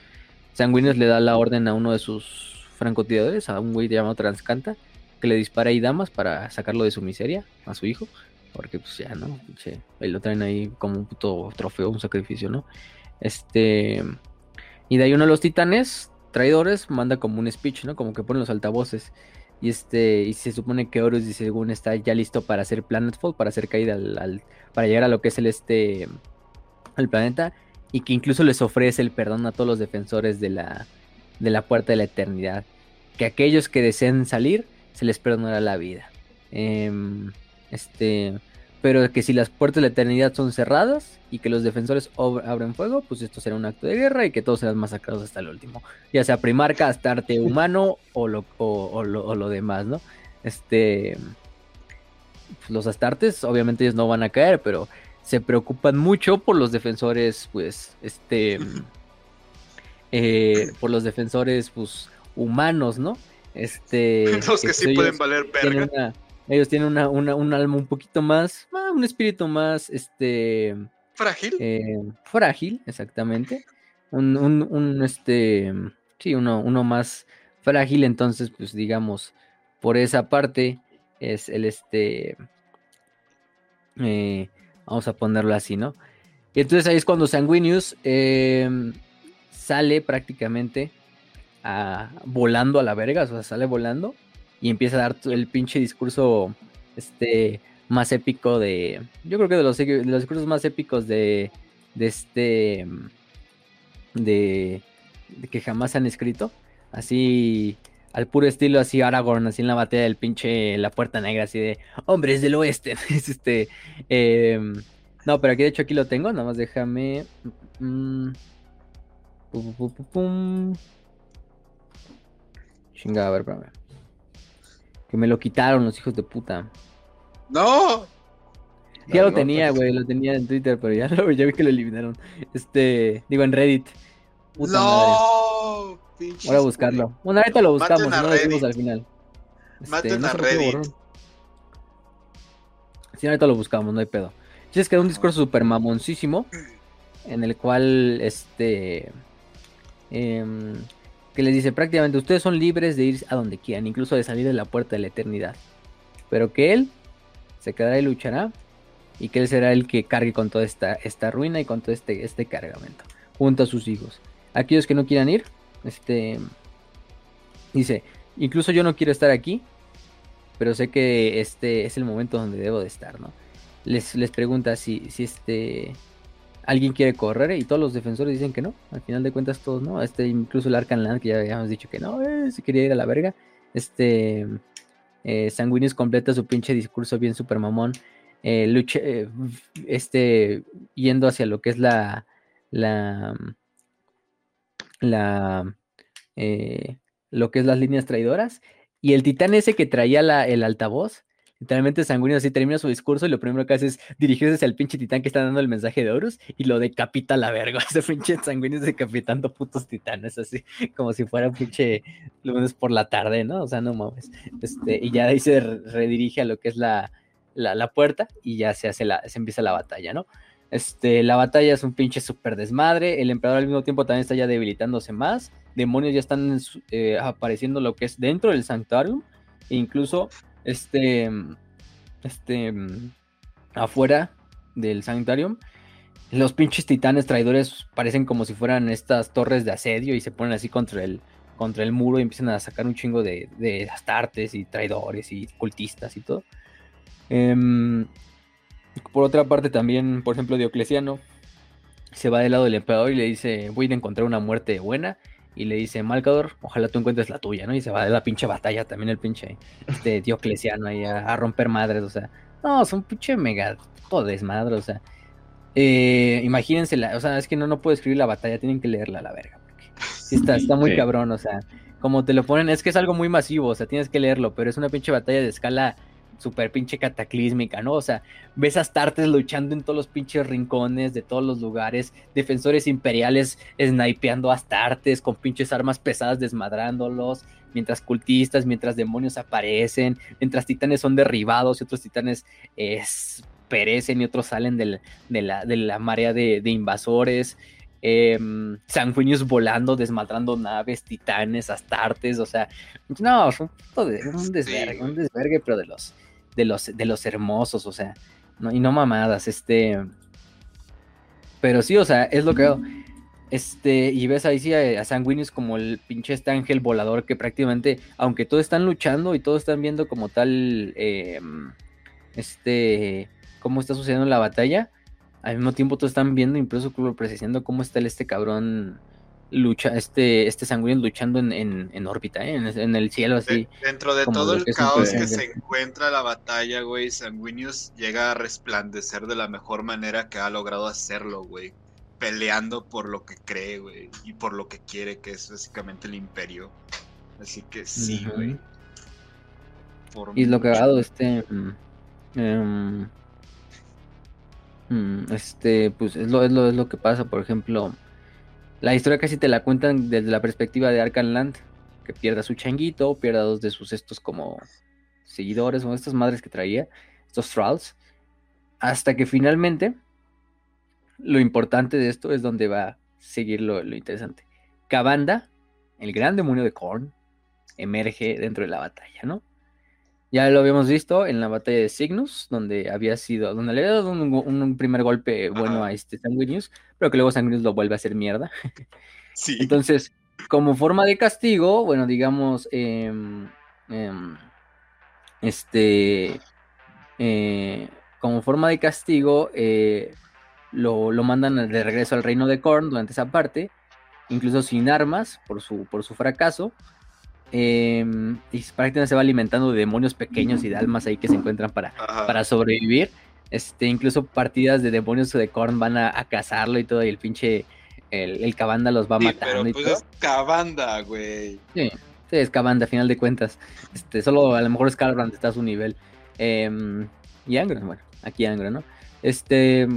Sanguinius le da la orden a uno de sus francotiradores, a un güey llamado Transcanta, que le dispara a Idamas para sacarlo de su miseria, a su hijo. Porque pues ya, ¿no? Che, ahí lo traen ahí como un puto trofeo, un sacrificio, ¿no? Este. Y de ahí uno de los titanes, traidores, manda como un speech, ¿no? Como que pone los altavoces. Y este. Y se supone que Horus dice, según está ya listo para hacer Planetfall, para hacer caída al, para llegar a lo que es el este. el planeta. Y que incluso les ofrece el perdón a todos los defensores de la. de la puerta de la eternidad. Que aquellos que deseen salir, se les perdonará la vida. Eh, este, pero que si las puertas de la eternidad son cerradas y que los defensores abren fuego, pues esto será un acto de guerra y que todos serán masacrados hasta el último. Ya sea Primarca, Astarte humano o lo, o, lo, demás, ¿no? Este. Pues los Astartes, obviamente ellos no van a caer, pero se preocupan mucho por los defensores, pues, este. Eh, por los defensores, pues, humanos, ¿no? Este. Los que, sí pueden valer verga. Ellos tienen una, un alma un poquito más, ah, un espíritu más, este... Frágil. Eh, frágil, exactamente. Un, un, un, este, sí, uno, uno más frágil, entonces, pues digamos, por esa parte es el, este, eh, vamos a ponerlo así, ¿no? Y entonces ahí es cuando Sanguinius em, sale prácticamente a, volando a la verga, o sea, sale volando y empieza a dar el pinche discurso este más épico de yo creo que de los, los discursos más épicos de de este de, que jamás han escrito así al puro estilo así Aragorn así en la batalla del pinche la puerta negra así de hombres del oeste es este em, no pero aquí de hecho aquí lo tengo nada más déjame mm, Chinga, a ver, espérame. Que me lo quitaron los hijos de puta. ¡No! Ya lo tenía, güey, lo tenía en Twitter, pero ya, lo, ya vi que lo eliminaron. Este, digo en Reddit. Puta ¡No! Voy a buscarlo. Bueno, ahorita lo buscamos, no lo decimos al final. Este, Maten a Reddit. Sí, ahorita lo buscamos, no hay pedo. Sí, es que era un discurso super mamoncísimo. En el cual, este. Eh, que les dice prácticamente ustedes son libres de ir a donde quieran, incluso de salir de la puerta de la eternidad. Pero que él se quedará y luchará y que él será el que cargue con toda esta, esta ruina y con todo este, este cargamento, junto a sus hijos. Aquellos que no quieran ir, este dice, incluso yo no quiero estar aquí, pero sé que este es el momento donde debo de estar, ¿no? Les, les pregunta si, si este alguien quiere correr y todos los defensores dicen que no. Al final de cuentas, todos no. Este, incluso el Arcan Land, que ya habíamos dicho que no, eh, si quería ir a la verga. Este, eh, Sanguinius completa su pinche discurso bien super mamón. Eh, eh, este, yendo hacia lo que es la, la, la, lo que es las líneas traidoras. Y el titán ese que traía la, el altavoz, Literalmente Sanguíneo así termina su discurso y lo primero que hace es dirigirse hacia el pinche titán que está dando el mensaje de Horus y lo decapita a la verga. Ese pinche Sanguíneo decapitando putos titanes así, como si fuera pinche lunes por la tarde, ¿no? O sea, no mames. Este, y ya ahí se redirige a lo que es la, la, puerta y ya se hace la, se empieza la batalla, ¿no? Este, la batalla es un pinche super desmadre. El emperador al mismo tiempo también está ya debilitándose más. Demonios ya están eh, apareciendo lo que es dentro del Sanctuarium. E incluso este, este, afuera del Sanitarium. Los pinches titanes traidores parecen como si fueran estas torres de asedio y se ponen así contra el, contra el muro y empiezan a sacar un chingo de, de astartes y traidores y cultistas y todo. Em, por otra parte también, por ejemplo, Diocleciano se va del lado del emperador y le dice, voy a encontrar una muerte buena. Y le dice, Malcador, ojalá tú encuentres la tuya, ¿no? Y se va de la pinche batalla también el pinche este Diocleciano ahí a, a romper madres, o sea. No, son pinche mega todo desmadre, o sea. Eh, imagínense, la, o sea, es que no, no puedo escribir la batalla, tienen que leerla a la verga. Porque sí está, está muy Sí. cabrón, o sea, como te lo ponen, es que es algo muy masivo, o sea, tienes que leerlo, pero es una pinche batalla de escala súper pinche cataclísmica, ¿no? O sea, ves a luchando en todos los pinches rincones de todos los lugares, defensores imperiales snipeando a Astartes con pinches armas pesadas desmadrándolos, mientras cultistas, mientras demonios aparecen, mientras titanes son derribados y otros titanes eh, perecen y otros salen del- de, la, de la marea de, de invasores. Em, sanguíneos volando, desmadrando naves, titanes, astartes, o sea, no, es un, de- un desvergue, un desvergue, pero de los, de los, de los hermosos, o sea, no, y no mamadas, este, pero sí, o sea, es lo que veo. Este, y ves ahí sí a, a Sanguinius como el pinche este ángel volador que prácticamente, aunque todos están luchando y todos están viendo como tal, eh, este, cómo está sucediendo la batalla, al mismo tiempo todos están viendo, incluso presenciando cómo está este cabrón lucha, este, este Sanguinius luchando en, en, en órbita, ¿eh? en, en el cielo así. De- dentro de todo el caos que se encuentra la batalla, güey, Sanguinius llega a resplandecer de la mejor manera que ha logrado hacerlo, güey. Peleando por lo que cree, güey, y por lo que quiere, que es básicamente el imperio. Así que sí, güey. Por Y lo cagado, este. mm, em, este, pues es lo, es, lo, es lo que pasa, por ejemplo. La historia casi te la cuentan desde la perspectiva de Arkan Land, que pierda su changuito, pierda dos de sus estos como seguidores o estas madres que traía, estos trolls, hasta que finalmente lo importante de esto es donde va a seguir lo, lo interesante. Kabanda, el gran demonio de Korn, emerge dentro de la batalla, ¿no? Ya lo habíamos visto en la batalla de Cygnus, donde había sido, donde le había dado un, un primer golpe bueno Ajá. a este Sanguinius, pero que luego Sanguinius lo vuelve a hacer mierda. Sí. Entonces, como forma de castigo, bueno, digamos, em, em, este, eh, como forma de castigo, eh, lo, lo mandan de regreso al reino de Korn durante esa parte, incluso sin armas por su, por su fracaso. Em, y prácticamente se va alimentando de demonios pequeños y de almas ahí que se encuentran para, para sobrevivir. Este, incluso partidas de demonios de Korn van a, a cazarlo y todo, y el pinche, el, el cabanda los va Sí, matando pero y pues todo. es cabanda, güey. Sí, sí, es cabanda, a final de cuentas. Este, solo a lo mejor Scarbrand está a su nivel. Em, y Angron, bueno, aquí Angron, ¿no? Este,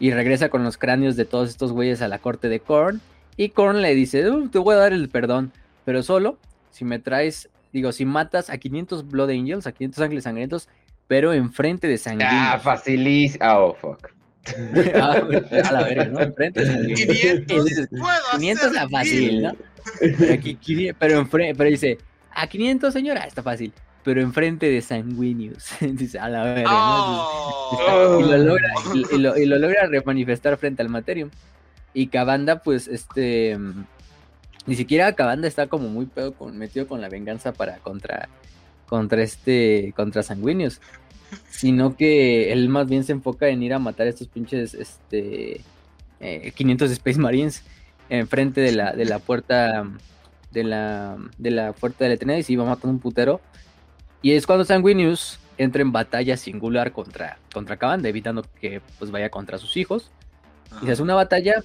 y regresa con los cráneos de todos estos güeyes a la corte de Korn. Y Korn le dice, "Uh, te voy a dar el perdón, pero solo si me traes, digo, si matas a 500 Blood Angels, a 500 ángeles sangrientos, pero enfrente de Ah, sanguíneos. facilísimo. Ah, oh, fuck. Ah, a la verga, ¿no? Enfrente de sanguíneos. 500, Y dices, puedo 500 hacer está fácil, ¿no? Pero, aquí, pero, enfrente, pero dice, a 500 señora, está fácil. Pero enfrente de Sanguinius. dice, a la verga, ¿no? Oh. Y lo logra, y, y lo, y lo logra remanifestar frente al Materium. Y Cabanda, pues, este. Ni siquiera Cabanda está como muy pedo metido con la venganza para contra. Contra este. Contra Sanguinius. Sino que él más bien se enfoca en ir a matar a estos pinches. Este. eh, 500 Space Marines. Enfrente de la, de la puerta. De la. De la puerta de la eternidad. Y se iba matando un putero. Y es cuando Sanguinius entra en batalla singular contra, contra Cabanda, evitando que pues vaya contra sus hijos. Y se hace una batalla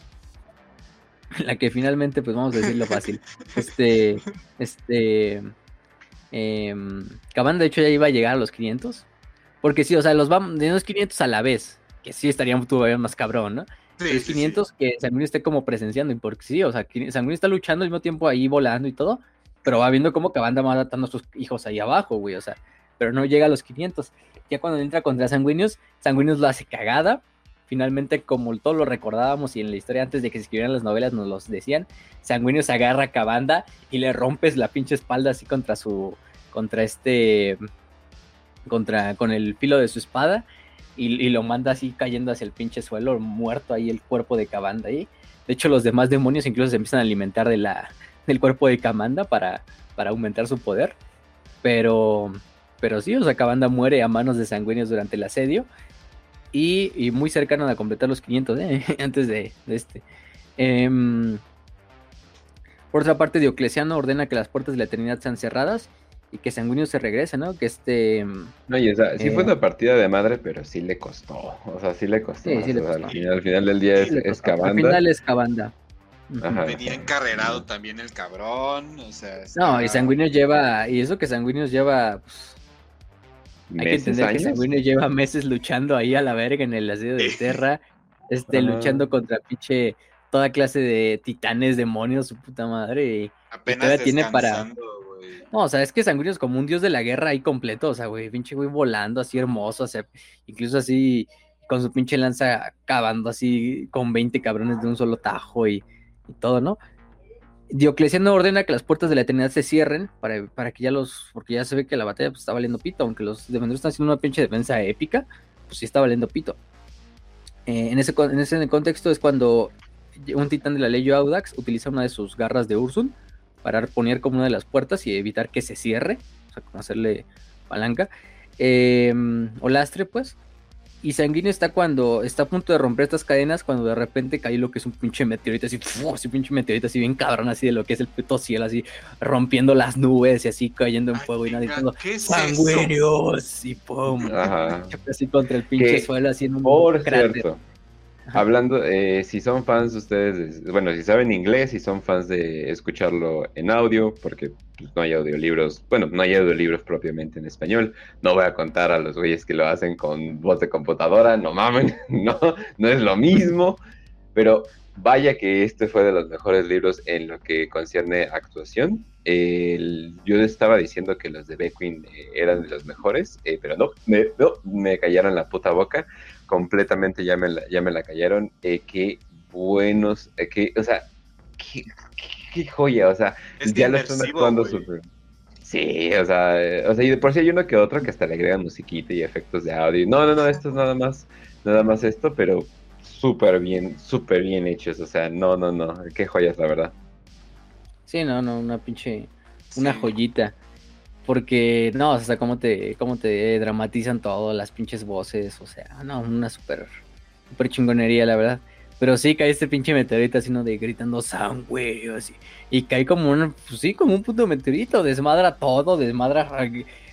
la que finalmente, pues vamos a decirlo fácil. Este, este, em, Cabanda de hecho ya iba a llegar a los 500. Porque sí, o sea, los vamos de unos 500 a la vez, que sí estaría todavía más cabrón, ¿no? Sí, sí. 500 que Sanguíneo esté como presenciando, y porque sí, o sea, que Sanguíneo está luchando al mismo tiempo ahí volando y todo, pero va viendo cómo Cabanda va matando a sus hijos ahí abajo, güey, o sea, pero no llega a los 500. Ya cuando entra contra Sanguinius, Sanguinius lo hace cagada. Finalmente, como todos lo recordábamos y en la historia antes de que se escribieran las novelas nos los decían, Sanguinius agarra a Cabanda y le rompes la pinche espalda así contra su, contra este, contra, con el filo de su espada y, y lo manda así cayendo hacia el pinche suelo, muerto ahí el cuerpo de Cabanda ahí. De hecho, los demás demonios incluso se empiezan a alimentar de la, del cuerpo de Cabanda para, para aumentar su poder. Pero, pero sí, o sea, Cabanda muere a manos de sanguíneos durante el asedio. Y, y muy cercano a completar los 500, ¿eh? antes de, de este. Em, por otra parte, Diocleciano ordena que las puertas de la eternidad sean cerradas y que Sanguíneo se regrese, ¿no? Que este... No, y esa, sí fue Eh. una partida de madre, pero sí le costó. O sea, sí le costó. Sí, sí le O sea, costó. Al, final, al final del día es, es. Al final es Cabanda. Ajá. Venía encarrerado también el cabrón. O sea, No, y Sanguíneos lleva, y eso que Sanguíneos lleva, pues, hay que entender que años. Sanguíneo lleva meses luchando ahí a la verga en el asedio de Terra, este, luchando contra pinche toda clase de titanes, demonios, su puta madre. y- apenas todavía tiene para-. No, o sea, es que Sanguíneo es como un dios de la guerra ahí completo, o sea, güey, pinche güey volando así hermoso, o sea, incluso así con su pinche lanza cavando así con 20 cabrones de un solo tajo y, y todo, ¿no? Diocleciano ordena que las puertas de la eternidad se cierren para, para que ya los, porque ya se ve que la batalla pues, está valiendo pito, aunque los defensores están haciendo una pinche defensa épica, pues sí está valiendo pito. Eh, en, ese, en contexto es cuando un titán de la ley Audax utiliza una de sus garras de Ursun para arponear como una de las puertas y evitar que se cierre, o sea, como hacerle palanca. Eh, o lastre, pues. Y Sanguíneo está cuando está a punto de romper estas cadenas, cuando de repente cae lo que es un pinche meteorito, así, ¡fu! así pinche meteorito, así bien cabrón, así de lo que es el puto cielo, así rompiendo las nubes y así cayendo en Ay, fuego y nadie diciendo ¿Qué es eso? ¡Sanguíneos! Y pum, Ajá. así contra el pinche Que, suelo, así en un Por cráter. cierto. Hablando, eh, si son fans ustedes, de- bueno, si saben inglés, si son fans de escucharlo en audio, porque pues, no hay audiolibros, bueno, no hay audiolibros propiamente en español, no voy a contar a los güeyes que lo hacen con voz de computadora, no mamen, no, no es lo mismo, pero vaya que este fue de los mejores libros en lo que concierne actuación. El- yo estaba diciendo que los de Beckwin eh, eran de los mejores, eh, pero no me, no, me callaron la puta boca completamente ya me la, ya me la callaron. Eh, qué buenos, eh, qué, o sea, qué, qué- joya, o sea, Es ya lo están actuando súper. Sí, o sea, eh, o sea, y de por sí hay uno que otro que hasta le agregan musiquita y efectos de audio. No, no, no, esto es nada más, nada más esto, pero súper bien, súper bien hechos, o sea, no, no, no, qué joyas, la verdad. Sí, no, no, una pinche, una Sí. joyita. Porque, no, o sea, cómo te, cómo te dramatizan todo, las pinches voces, o sea, no, una súper, súper chingonería, la verdad. Pero sí cae este pinche meteorito así, ¿no? De gritando sangre, así. Y cae como un, pues sí, como un puto meteorito, desmadra todo, desmadra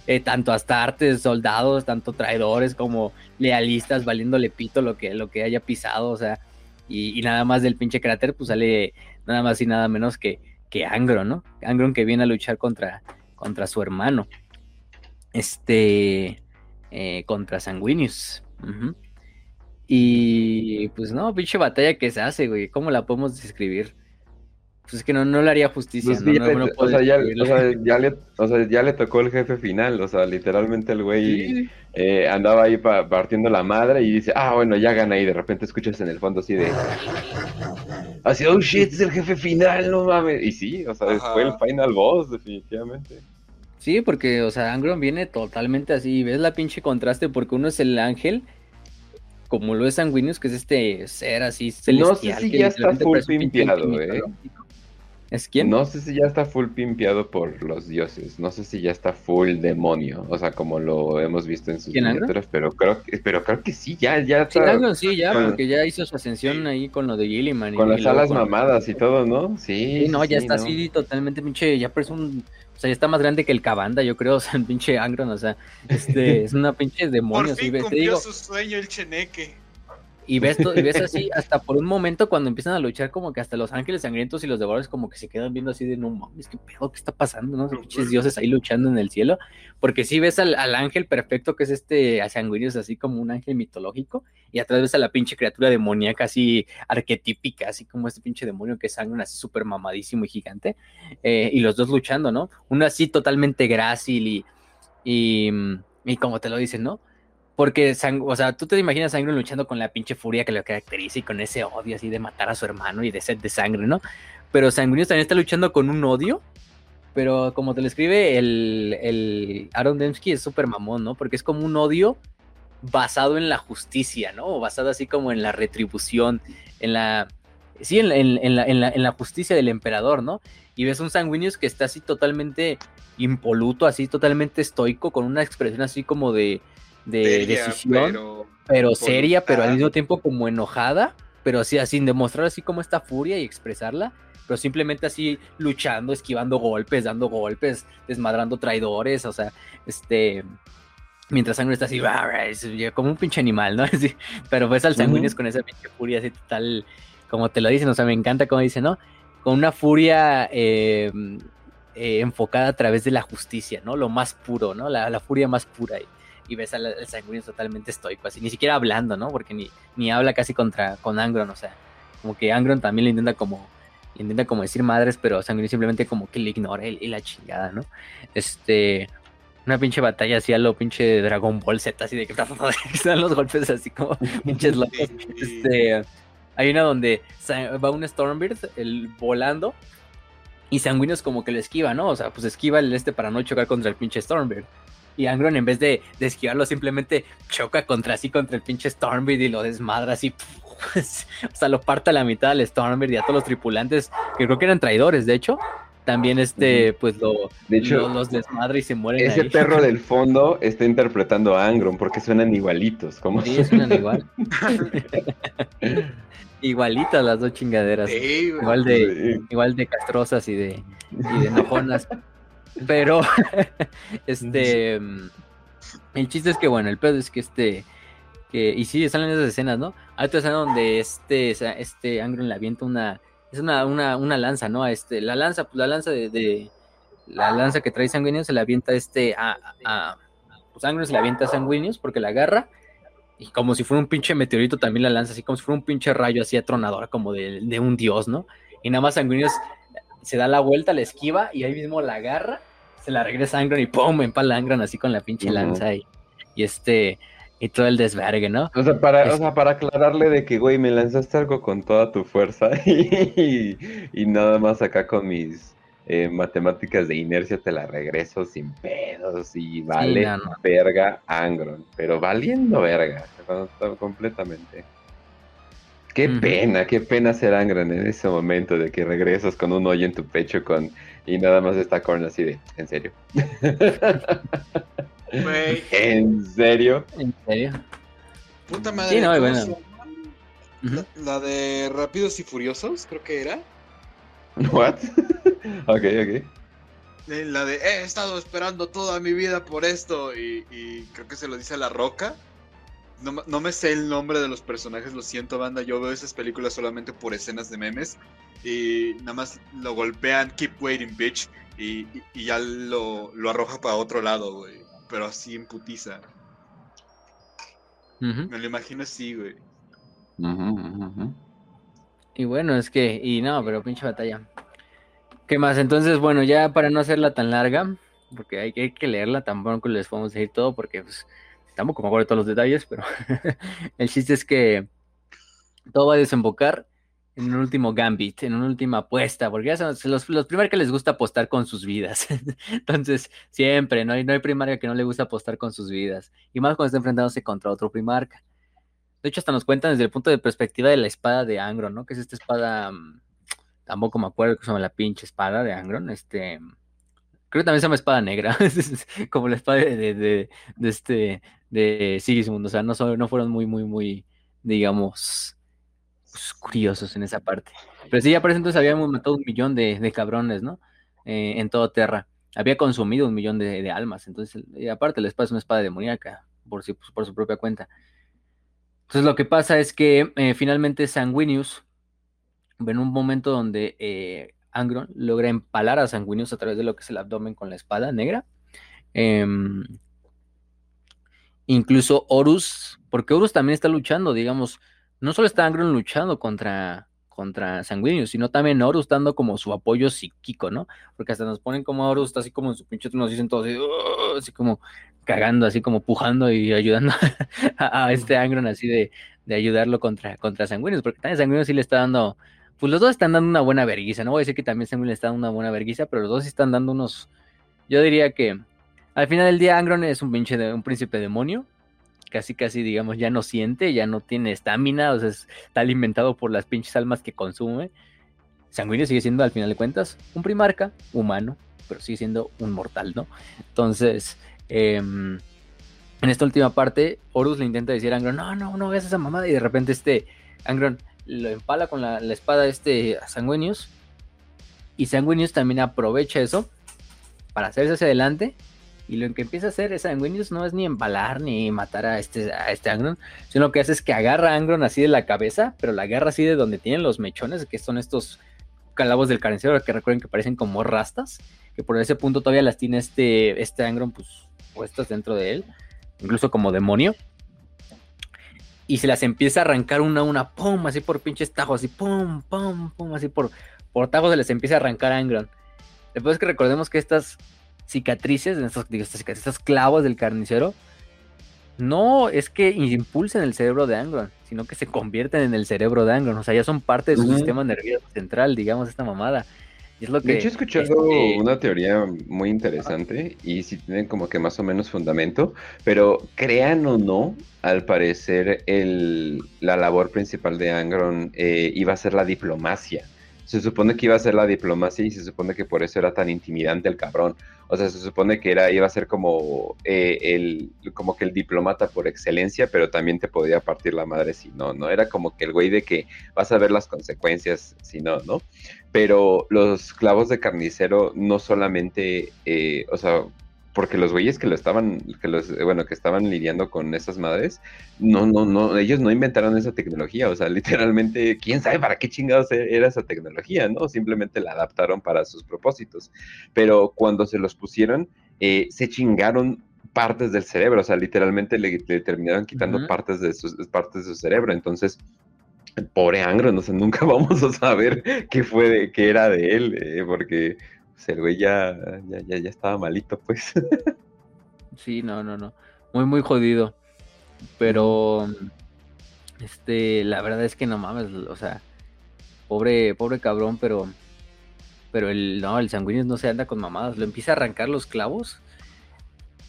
eh, tanto astartes, soldados, tanto traidores como lealistas, valiéndole pito lo que, lo que haya pisado, o sea. Y, y nada más del pinche cráter, pues sale nada más y nada menos que, que Angron, ¿no? Angron que viene a luchar contra, contra su hermano. Este. eh, contra Sanguinius. Y pues no, pinche batalla que se hace, güey. ¿Cómo la podemos describir? Pues es que no, no le haría justicia, ¿no? No- no o, sea, ya, le, o sea, ya le tocó el jefe final, o sea, literalmente el güey Sí. eh, andaba ahí pa- partiendo la madre y dice, ah, bueno, ya gana y de repente escuchas en el fondo así de, así, oh shit, es el jefe final, no mames. Y sí, o sea, Ajá. fue el final boss, definitivamente. Sí, porque, o sea, Angron viene totalmente así. ¿Ves la pinche contraste? Porque uno es el ángel, como lo es Sanguinius, que es este ser así celestial. si que ya está full pimpeado, ¿eh? mitológico. ¿Es quién? No sé si ya está full pimpeado por los dioses, no sé si ya está full demonio, o sea, como lo hemos visto en sus miniaturas, pero creo que, pero creo que sí, ya, ya Sí, está Angron sí, ya, con- porque ya hizo su ascensión Sí. ahí con lo de Gilliman. y- con y las alas con- mamadas y todo, ¿no? Sí, Sí, no, sí, ya sí, está no. así totalmente pinche, ya parece un, o sea, ya está más grande que el Cabanda, yo creo, o sea, el pinche Angron, o sea, este, es una pinche demonio, Por sí, fin te cumplió digo, su sueño el cheneque. Y ves, y ves así, hasta por un momento cuando empiezan a luchar, como que hasta los ángeles sangrientos y los devoradores como que se quedan viendo así de, no mames, qué pedo, qué está pasando, ¿no? Pinches dioses ahí luchando en el cielo, porque sí ves al, al ángel perfecto que es este, a Sanguinius, así como un ángel mitológico, y atrás ves a la pinche criatura demoníaca así arquetípica, así como este pinche demonio que es Angron, así súper mamadísimo y gigante, eh, y los dos luchando, ¿no? Uno así totalmente grácil y, y, y como te lo dicen, ¿no? Porque, o sea, tú te imaginas a Angron luchando con la pinche furia que lo caracteriza y con ese odio así de matar a su hermano y de sed de sangre, ¿no? Pero Sanguinius también está luchando con un odio, pero como te lo escribe el, el Aaron Dembski es súper mamón, ¿no? Porque es como un odio basado en la justicia, ¿no? O basado así como en la retribución, en la... Sí, en, en- en la, en la- la justicia del emperador, ¿no? Y ves un Sanguinius que está así totalmente impoluto, así totalmente estoico, con una expresión así como de, de decisión. pero pero seria, pero al mismo tiempo como enojada, pero así, así, sin demostrar así como esta furia y expresarla, pero simplemente así luchando, esquivando golpes, dando golpes, desmadrando traidores, o sea, este, mientras Sangre está así, como un pinche animal, ¿no? pero ves al Sanguinius con esa pinche furia así total, como te lo dicen, o sea, me encanta como dice, ¿no? Con una furia eh, eh, enfocada a través de la justicia, ¿no? Lo más puro, ¿no? La, furia más pura. Y, y ves al, al totalmente estoico, así, ni siquiera hablando, ¿no? Porque ni, ni habla casi contra con Angron, o sea, como que Angron también le intenta como intenta como decir madres, pero Sanguinius simplemente como que le ignora y, la chingada, ¿no? Este, una pinche batalla así a lo pinche Dragon Ball Z, así de que están los golpes así como pinches locos. Este, hay una donde va un Stormbird el, volando y Sanguinius como que lo esquiva, ¿no? O sea, pues esquiva el este para no chocar contra el pinche Stormbird. Y Angron en vez de, esquivarlo simplemente choca contra sí, contra el pinche Stormbird y lo desmadra así. o sea, lo parte a la mitad al Stormbird y a todos los tripulantes, que creo que eran traidores, de hecho. También este, pues lo, de hecho, los desmadra y se mueren. Ese perro del fondo está interpretando a Angron porque suenan igualitos. ¿cómo? Sí, suenan igual. Igualitas las dos chingaderas. igual de, igual de castrosas y de, y de enojonas. Pero, este, el chiste es que, bueno, el pedo es que este, que, y sí, salen esas escenas, ¿no? Hay otra escena donde este, este Angron le avienta una, es una, una, una lanza, ¿no? A este, la lanza, pues la lanza de, la lanza que trae Sanguinius se la avienta este a, a, pues Angron se la avienta a Sanguinius porque la agarra y como si fuera un pinche meteorito también la lanza, así como si fuera un pinche rayo así atronador, como de, un dios, ¿no? Y nada más Sanguinius se da la vuelta, la esquiva y ahí mismo la agarra, se la regresa a Angron y ¡pum! empala a Angron así con la pinche lanza y, y, este y todo el desvergue, ¿no? O sea, para, o sea, para aclararle de que, güey, me lanzaste algo con toda tu fuerza y, y nada más acá con mis eh, matemáticas de inercia te la regreso sin pedos y vale verga Angron, pero valiendo verga, completamente. Qué pena, qué pena ser Angron en ese momento de que regresas con un hoyo en tu pecho con y nada más está Korn así de, ¿en serio? ¿En serio? ¿En serio? Puta madre. Sí, no, bueno. la de Rápidos y Furiosos, creo que era. What? ok, ok. La de he estado esperando toda mi vida por esto y, creo que se lo dice a La Roca. No, me sé el nombre de los personajes, lo siento banda, yo veo esas películas solamente por escenas de memes y nada más lo golpean, keep waiting bitch y, ya lo, arroja para otro lado, güey, pero así en putiza. Me lo imagino así, güey. Y bueno, es que, y no, pero pinche batalla. ¿Qué más? Entonces, bueno, ya para no hacerla tan larga, porque hay, hay que leerla, tampoco les podemos decir todo, porque pues, tampoco me acuerdo de todos los detalles, pero el chiste es que todo va a desembocar en un último gambit, en una última apuesta, porque ya son los, los que les gusta apostar con sus vidas. Entonces, siempre, no hay, no hay primarca que no le gusta apostar con sus vidas. Y más cuando está enfrentándose contra otro primarca. De hecho, hasta nos cuentan desde el punto de perspectiva de la espada de Angron, ¿no? Que es esta espada. Mm, tampoco me acuerdo que se llama la pinche espada de Angron. Este. Creo que también se llama espada negra. como la espada de, de, este. De Sigismund. O sea, no, no fueron muy, muy, muy. digamos. Pues, curiosos en esa parte. Pero sí, ya eso entonces habíamos matado un millón de, cabrones, ¿no? Eh, en todo Terra. Había consumido un millón de, almas. Entonces, y aparte, espada es una espada demoníaca. Por, si, por su propia cuenta. Entonces lo que pasa es que eh, finalmente Sanguinius, en un momento donde eh, Angron logra empalar a Sanguinius a través de lo que es el abdomen con la espada negra. Incluso Horus, porque Horus también está luchando, digamos, no solo está Angron luchando contra, contra sino también Horus dando como su apoyo psíquico, ¿no? Porque hasta nos ponen como Horus está así como en su pinche, nos dicen todos así, así como cagando, así como pujando y ayudando a, este Angron así de, ayudarlo contra, contra Sanguinius, porque también Sanguinius sí le está dando, pues los dos están dando una buena verguiza, no voy a decir que también Sanguinius le está dando una buena verguiza, pero los dos están dando unos, yo diría que al final del día Angron es un pinche un príncipe demonio, casi casi digamos ya no siente, ya no tiene estamina, o sea, está alimentado por las pinches almas que consume. Sanguíneo sigue siendo al final de cuentas un primarca humano, pero sigue siendo un mortal, ¿no? Entonces, Em, en esta última parte, Horus le intenta decir a Angron, no, no, no hagas esa mamada. Y de repente este Angron lo empala con la, la espada este a Sanguinius. Y Sanguinius también aprovecha eso para hacerse hacia adelante. Y lo que empieza a hacer es Sanguinius no es ni empalar ni matar a este, a este Angron, sino lo que hace es que agarra a Angron así de la cabeza, pero la agarra así de donde tienen los mechones, que son estos calabos del carnicero, que recuerden que parecen como rastas, que por ese punto todavía las tiene este, este Angron pues puestas dentro de él, incluso como demonio. Y se las empieza a arrancar una a una, pum, así por pinches tajos, así pum, pum, pum, así por, por tajos se les empieza a arrancar a Angron. Después que recordemos que estas cicatrices, estos, digo, estos clavos del carnicero, no es que impulsen el cerebro de Angron, sino que se convierten en el cerebro de Angron. O sea, ya son parte de su sistema nervioso central, digamos, esta mamada. Y es lo que. De hecho, he escuchado este, una teoría muy interesante y sí tiene como que más o menos fundamento, pero crean o no, al parecer el, la labor principal de Angron eh, iba a ser la diplomacia. Se supone que iba a ser la diplomacia y se supone que por eso era tan intimidante el cabrón. O sea, se supone que era, iba a ser como, eh, el, como que el diplomata por excelencia, pero también te podía partir la madre si no, ¿no? Era como que el güey de que vas a ver las consecuencias si no, ¿no? pero los clavos de carnicero no solamente, eh, o sea, porque los güeyes que lo estaban, que los, eh, bueno, que estaban lidiando con esas madres, no, no, no, ellos no inventaron esa tecnología, o sea, literalmente, quién sabe para qué chingados e- era esa tecnología, ¿no? Simplemente la adaptaron para sus propósitos, pero cuando se los pusieron, eh, se chingaron partes del cerebro, o sea, literalmente le, le terminaron quitando Ujú. partes de sus partes de su cerebro, entonces pobre Angron, o sea, nunca vamos a saber qué fue, de, qué era de él, eh, porque el güey ya, ya, ya, estaba malito, pues. Sí, no, no, no. Muy, muy jodido. Pero. Este, la verdad es que no mames, o sea. Pobre, pobre cabrón, pero. Pero el, no, el sanguíneo no se anda con mamadas. Lo empieza a arrancar los clavos.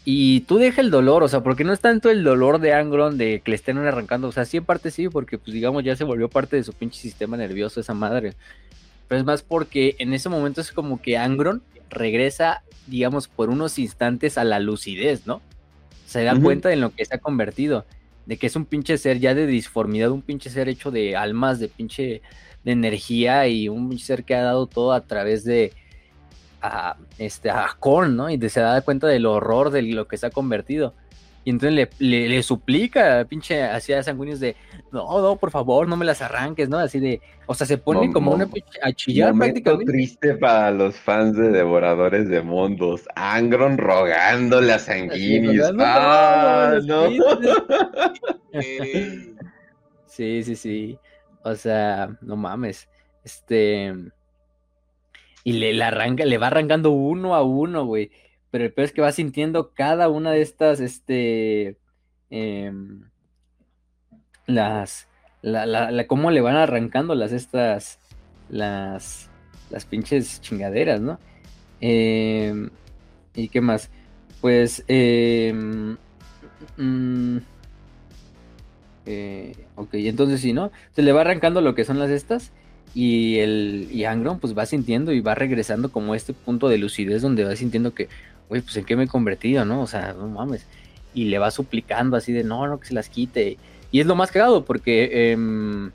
Y tú deja el dolor, o sea, porque no es tanto el dolor de Angron de que le estén arrancando. O sea, sí, en parte sí, porque, pues, digamos, ya se volvió parte de su pinche sistema nervioso esa madre. Pero es más porque en ese momento es como que Angron regresa, digamos, por unos instantes a la lucidez, ¿no? Se da cuenta de en lo que se ha convertido, de que es un pinche ser ya de disformidad, un pinche ser hecho de almas, de pinche de energía y un pinche ser que ha dado todo a través de a, este, a Korn, ¿no? Y de- se da cuenta del horror de lo que se ha convertido. Y entonces le, le, le suplica, pinche, hacia sanguíneos de, no, no, por favor, no me las arranques, ¿no? Así de, o sea, se pone Mom- como una pinche a chillar Momento prácticamente. triste para los fans de Devoradores de Mundos. Angron rogándole a Así, Sanguinius. Ah, no, Sí, sí, sí. O sea, no mames. Este. Y le, le arranca, le va arrancando uno a uno, güey. Pero el peor es que va sintiendo cada una de estas, este. em, las. La, la, la- cómo le van arrancando las estas. Las. Las pinches chingaderas, ¿no? Em, ¿Y qué más? Pues. em, mm, eh, ok, entonces sí, ¿no? Se le va arrancando lo que son las estas y el y Angron pues va sintiendo y va regresando como a este punto de lucidez donde va sintiendo que, güey, pues en qué me he convertido, ¿no? O sea, no mames. Y le va suplicando así de, no, no, que se las quite. Y es lo más cagado porque em,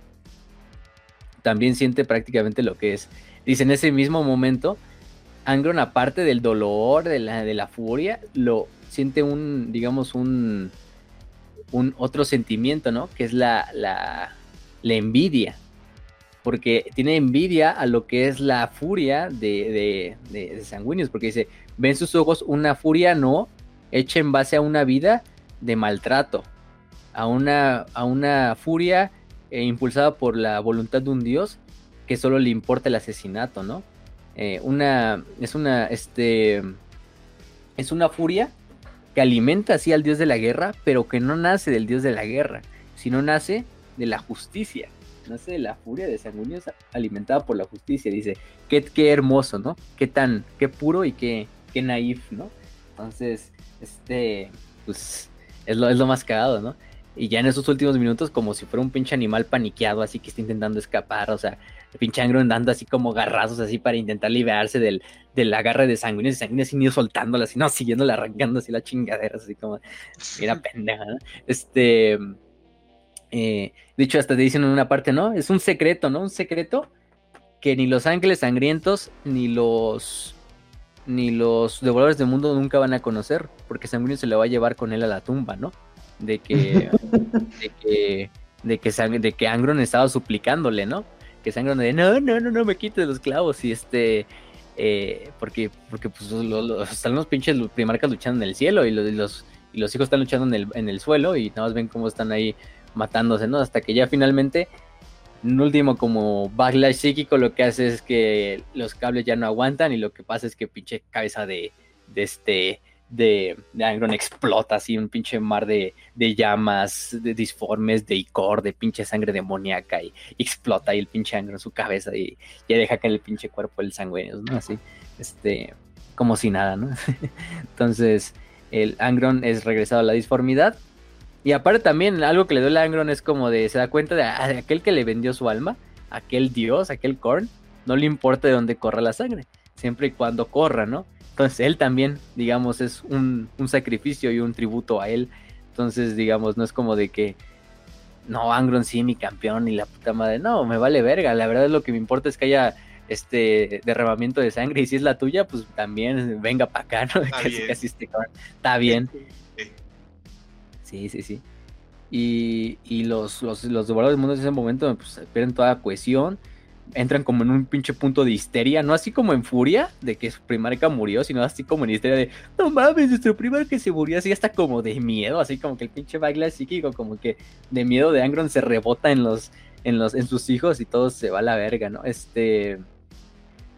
también siente prácticamente lo que es. Dice, en ese mismo momento, Angron, aparte del dolor, de la, de la furia, lo siente un, digamos, un, un otro sentimiento, ¿no? Que es la, la, la envidia. Porque tiene envidia a lo que es la furia de, de, de, de. Porque dice, ve en sus ojos una furia no hecha en base a una vida de maltrato. A una, a una furia eh, impulsada por la voluntad de un dios que solo le importa el asesinato, ¿no? Eh, una, es una, este, es una furia que alimenta así al dios de la guerra, pero que no nace del dios de la guerra, sino nace de la justicia, nace de la furia de Sanguinius alimentada por la justicia. Dice, qué, qué hermoso, ¿no? Qué tan, qué puro y qué, qué naif, ¿no? Entonces, este, pues, es lo, es lo más cagado, ¿no? Y ya en esos últimos minutos, como si fuera un pinche animal paniqueado, así que está intentando escapar, o sea, el pinche Angron dando así como garrazos, así para intentar liberarse del, del agarre de sanguíneos, y sanguíneos ir soltándola, así, no, siguiéndola, arrancando así la chingadera, así como, mira pendeja, ¿no? Este, eh, de hecho, hasta te dicen en una parte, ¿no? Es un secreto, ¿no? Un secreto que ni los ángeles sangrientos, ni los ni los devoradores del mundo nunca van a conocer, porque Sanguíneo se le va a llevar con él a la tumba, ¿no? De que, de que, de que, de que Angron estaba suplicándole, ¿no? Que Sangron de, no, no, no, no me quites los clavos y este, eh, porque, porque pues están los pinches primarcas luchando en el cielo y los, los, y los hijos están luchando en el, en el suelo y nada más ven cómo están ahí matándose, ¿no? Hasta que ya finalmente un último como backlash psíquico lo que hace es que los cables ya no aguantan y lo que pasa es que pinche cabeza de, de este de, Angron explota así un pinche mar de, de llamas, de disformes, de icor, de pinche sangre demoníaca y, explota ahí el pinche Angron su cabeza y ya deja caer el pinche cuerpo el sanguíneo, ¿no? Así, este, como si nada, ¿no? Entonces, el Angron es regresado a la disformidad y aparte también algo que le duele a Angron es como de, se da cuenta de, ah, aquel que le vendió su alma, aquel dios, aquel Korn, no le importa de dónde corra la sangre, siempre y cuando corra, ¿no? Entonces él también, digamos, es un, sacrificio y un tributo a él. Entonces, digamos, no es como de que, no, Angron sí, mi campeón y la puta madre, no, me vale verga, la verdad lo que me importa es que haya este derramamiento de sangre y si es la tuya, pues también venga para acá, ¿no? Está casi, bien. casi este Está bien. Sí. Sí, sí. Y, y los, los, los devoradores del mundo en ese momento pues, pierden toda cohesión. Entran como en un pinche punto de histeria. No así como en furia de que su primarca murió, sino así como en histeria de no mames, nuestro primarca se murió. Así hasta como de miedo. Así como que el pinche backlash psíquico, como que de miedo de Angron se rebota en los, en los, en sus hijos y todo se va a la verga, ¿no? Este.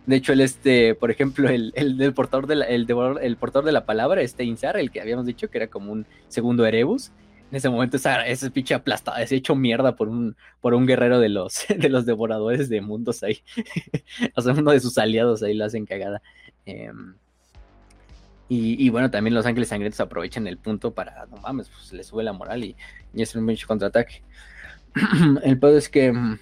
De hecho, el este, por ejemplo, el, el del portador de la, el, el portador de la palabra, este Insar, el que habíamos dicho que era como un segundo Erebus. En ese momento esa, ese pinche aplastado, ese hecho mierda por un, por un guerrero de los, de los devoradores de mundos ahí. o sea, uno de sus aliados ahí lo hacen cagada. Em, y, y bueno, también los ángeles sangrientos aprovechan el punto para, no mames, pues le sube la moral y, y es un pinche contraataque. el pedo es que mm,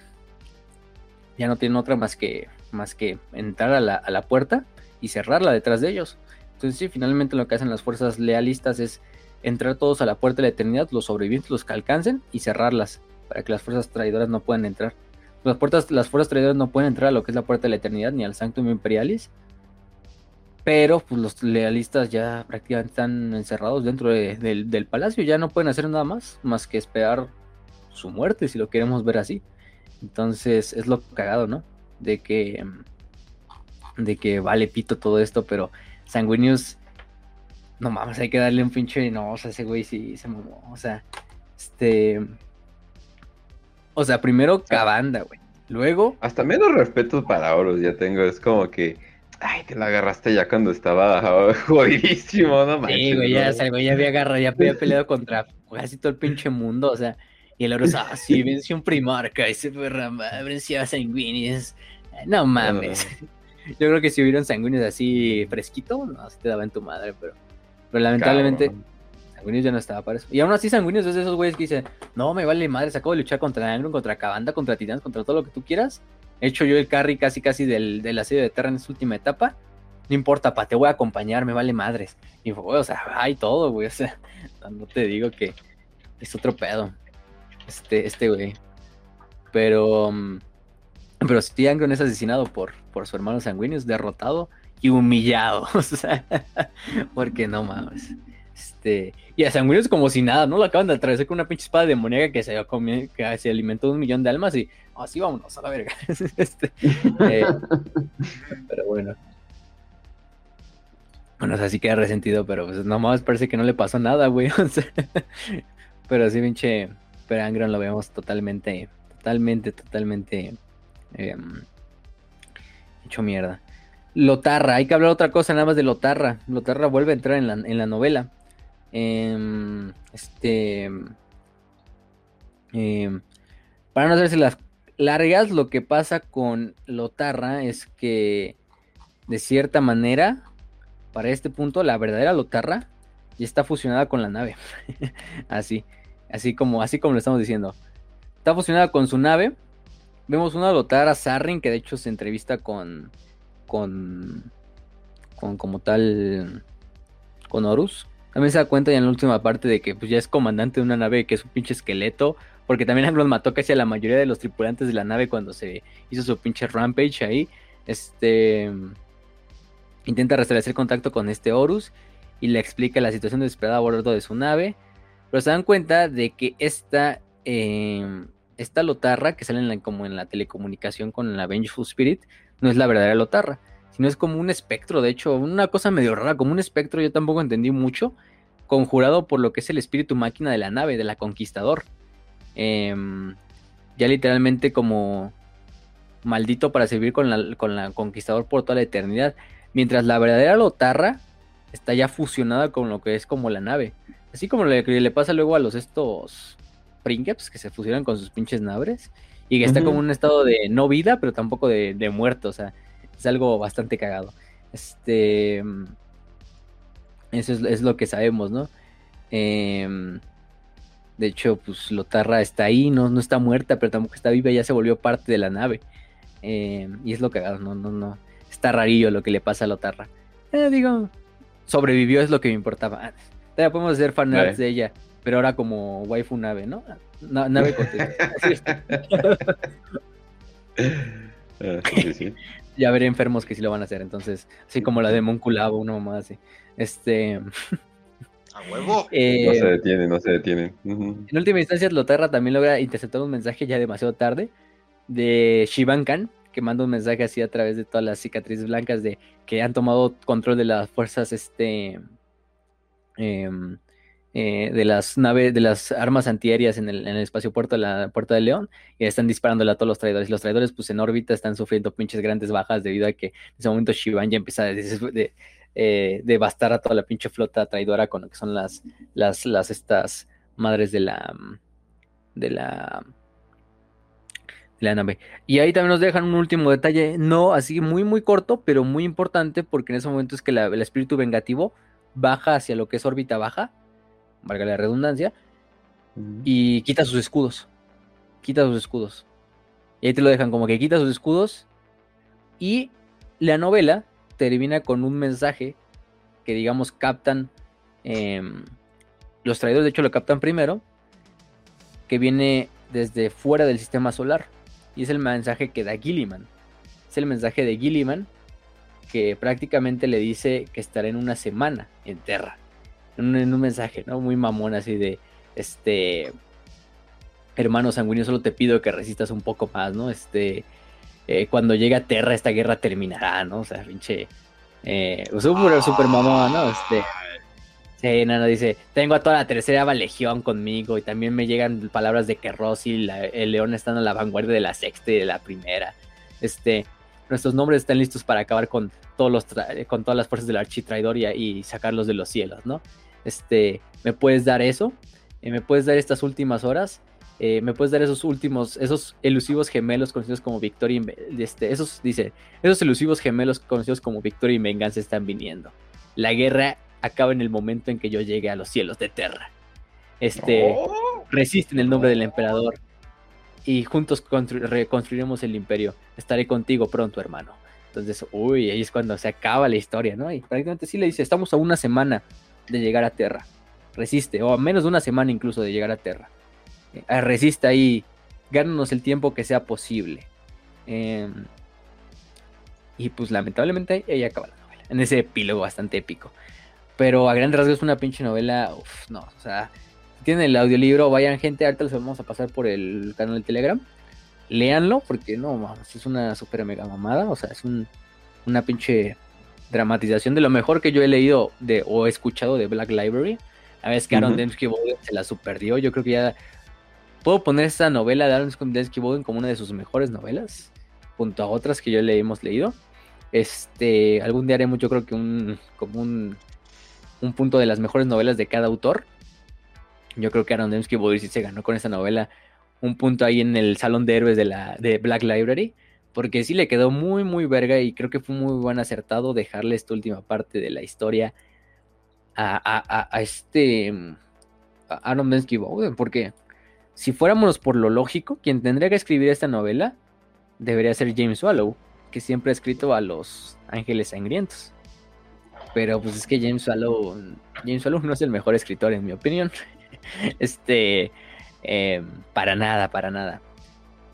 ya no tienen otra más que, más que entrar a la, a la puerta y cerrarla detrás de ellos. Entonces sí, finalmente lo que hacen las fuerzas lealistas es entrar todos a la puerta de la eternidad, los sobrevivientes, los que alcancen, y cerrarlas, para que las fuerzas traidoras no puedan entrar. Las, puertas, las fuerzas traidoras no pueden entrar a lo que es la puerta de la eternidad, ni al Sanctum Imperialis. Pero pues los lealistas ya prácticamente están encerrados dentro de- del, del palacio, ya no pueden hacer nada más, más que esperar su muerte, si lo queremos ver así. Entonces es lo cagado, ¿no? De que, de que vale pito todo esto, pero Sanguinius no mames, hay que darle un pinche. No, o sea, ese güey sí se mamó. O sea, este. O sea, primero Cabanda, güey. Luego, Hasta menos respeto para Horus ya tengo. Es como que, ay, te la agarraste ya cuando estaba jodidísimo, no manches. sí, güey, ya, ¿no? o sea, el güey ya había agarrado, ya había peleado contra casi todo el pinche mundo, o sea. Y el oro es, ah, sí, venció un Primarca, ese fue Rama, venció a Sanguinius. No mames. Yo creo que si hubiera un Sanguinius así fresquito, no, se te daba en tu madre, pero. Pero lamentablemente. Cabrón. Sanguinius ya no estaba para eso. Y aún así Sanguinius es de esos güeyes que dicen, no, me vale madre, se acabo de luchar contra Angron, contra Cabanda, contra Titans, contra todo lo que tú quieras. He hecho yo el carry casi casi del, del asedio de Terra en esta última etapa. No importa, pa, te voy a acompañar, me vale madres. Y fue, güey, o sea, hay todo, güey. O sea, no te digo que es otro pedo. Este, este güey. Pero, mm, pero sí, Angron es asesinado por, por su hermano Sanguinius, derrotado y humillado. O sea, porque no mames. Este, y a Sanguinius como si nada, ¿no? Lo acaban de atravesar con una pinche espada demoníaca que se, que se alimentó de un millón de almas y así vámonos a la verga. Este, eh, pero bueno. Bueno, o sea, sí queda resentido, pero pues nomás parece que no le pasó nada, güey. pero sí, pinche pero Angron lo vemos totalmente, totalmente, totalmente em, hecho mierda. Lotarra, hay que hablar otra cosa nada más de Lotarra. Lotarra vuelve a entrar en la, en la novela. Em, este. em, para no hacerse las largas, lo que pasa con Lotarra es que, de cierta manera, para este punto, la verdadera Lotarra ya está fusionada con la nave. Así. Así como, así como lo estamos diciendo. Está fusionada con su nave. Vemos una Lotara Sarrin que de hecho se entrevista con. con. con como tal. con Horus. También se da cuenta ya en la última parte de que pues, ya es comandante de una nave que es un pinche esqueleto. Porque también Anglos mató casi a la mayoría de los tripulantes de la nave cuando se hizo su pinche rampage ahí. Este. Intenta restablecer contacto con este Horus y le explica la situación desesperada a bordo de su nave. Pero se dan cuenta de que esta, em, esta lotarra que sale en la, como en la telecomunicación con la Vengeful Spirit no es la verdadera lotarra, sino es como un espectro. De hecho, una cosa medio rara, como un espectro, yo tampoco entendí mucho, conjurado por lo que es el espíritu máquina de la nave, de la conquistador. Em, ya literalmente como maldito para servir con la, con la conquistador por toda la eternidad. Mientras la verdadera lotarra está ya fusionada con lo que es como la nave. Así como le, le pasa luego a los estos Princeps que se fusionan con sus pinches naves y que está como en un estado de no vida, pero tampoco de, de, muerto. O sea, es algo bastante cagado. Este. Eso es, lo que sabemos, ¿no? Em, de hecho, pues Lotarra está ahí, no, no está muerta, pero tampoco está viva, ya se volvió parte de la nave. Em, y es lo cagado, no, no, no. Está rarillo lo que le pasa a Lotarra. Eh, digo, sobrevivió es lo que me importaba. Ya podemos hacer fanarts de ella, pero ahora como waifu nave, ¿no? nave con ah, Ya veré enfermos que sí lo van a hacer, entonces, así como la de Monculabo, una mamá así. Este. A huevo. Eh, no se detiene, no se detiene. En última instancia, Loterra también logra interceptar un mensaje ya demasiado tarde de Shivan Khan, que manda un mensaje así a través de todas las cicatrices blancas de que han tomado control de las fuerzas este em, eh, de las naves de las armas antiaéreas en el, en espacio puerto de la puerta de León y están disparándole a todos los traidores y los traidores pues en órbita están sufriendo pinches grandes bajas debido a que en ese momento Shivan ya empieza a de, eh, devastar a toda la pinche flota traidora con lo que son las las las estas madres de la de la la nave. Y ahí también nos dejan un último detalle, no así muy muy corto, pero muy importante porque en ese momento es que el espíritu vengativo baja hacia lo que es órbita baja, valga la redundancia, y quita sus escudos. Quita sus escudos. Y ahí te lo dejan como que quita sus escudos y la novela termina con un mensaje que digamos captan em, los traidores, de hecho lo captan primero, que viene desde fuera del sistema solar y es el mensaje que da Gilliman. Es el mensaje de Gilliman que prácticamente le dice que estará en una semana en Terra. En un, mensaje, ¿no? Muy mamón así de, este, hermano sanguíneo, solo te pido que resistas un poco más, ¿no? Este, eh, cuando llegue a Terra esta guerra terminará, ¿no? O sea, pinche, eh, super, super mamón, ¿no? Este, Sí, Nano dice, tengo a toda la tercera legión conmigo y también me llegan palabras de que Rosy y el León están a la vanguardia de la sexta y de la primera. Este, nuestros nombres están listos para acabar con todos los con todas las fuerzas del architraidor y, y sacarlos de los cielos, ¿no? Este, ¿me puedes dar eso? Eh, ¿Me puedes dar estas últimas horas? Eh, ¿Me puedes dar esos últimos, esos elusivos gemelos conocidos como Victoria y este, esos, dice, esos elusivos gemelos conocidos como Victoria y Venganza están viniendo. La guerra acaba en el momento en que yo llegue a los cielos de Terra. Este, resiste en el nombre del emperador y juntos reconstruiremos el imperio. Estaré contigo pronto, hermano. Entonces, uy, ahí es cuando se acaba la historia, ¿no? Y prácticamente sí le dice, estamos a una semana de llegar a Terra. Resiste, o a menos de una semana incluso de llegar a Terra. Eh, resiste ahí, gánanos el tiempo que sea posible. Em, y pues lamentablemente ahí acaba la novela, en ese epílogo bastante épico. Pero a grandes rasgos es una pinche novela. Uf, no, o sea, tienen el audiolibro, vayan gente, ahorita los vamos a pasar por el canal de Telegram. Léanlo, porque no, es una super mega mamada. O sea, es un, una pinche dramatización de lo mejor que yo he leído de, o escuchado de Black Library. A veces que Aaron Dembski se la superdió. Yo creo que ya puedo poner esta novela de Aaron Dembski Bowden como una de sus mejores novelas, junto a otras que yo le hemos leído. Este, algún día haremos, yo creo que un, como un un punto de las mejores novelas de cada autor. Yo creo que Aaron Dembski sí se ganó con esa novela un punto ahí en el salón de héroes de la de Black Library, porque sí le quedó muy muy verga y creo que fue muy buen acertado dejarle esta última parte de la historia a, a, a, este Aaron Densky Bowden, porque si fuéramos por lo lógico, quien tendría que escribir esta novela debería ser James Swallow, que siempre ha escrito a los Ángeles Sangrientos. Pero pues es que James Swallow, James Swallow no es el mejor escritor en mi opinión. este, eh, para nada, para nada.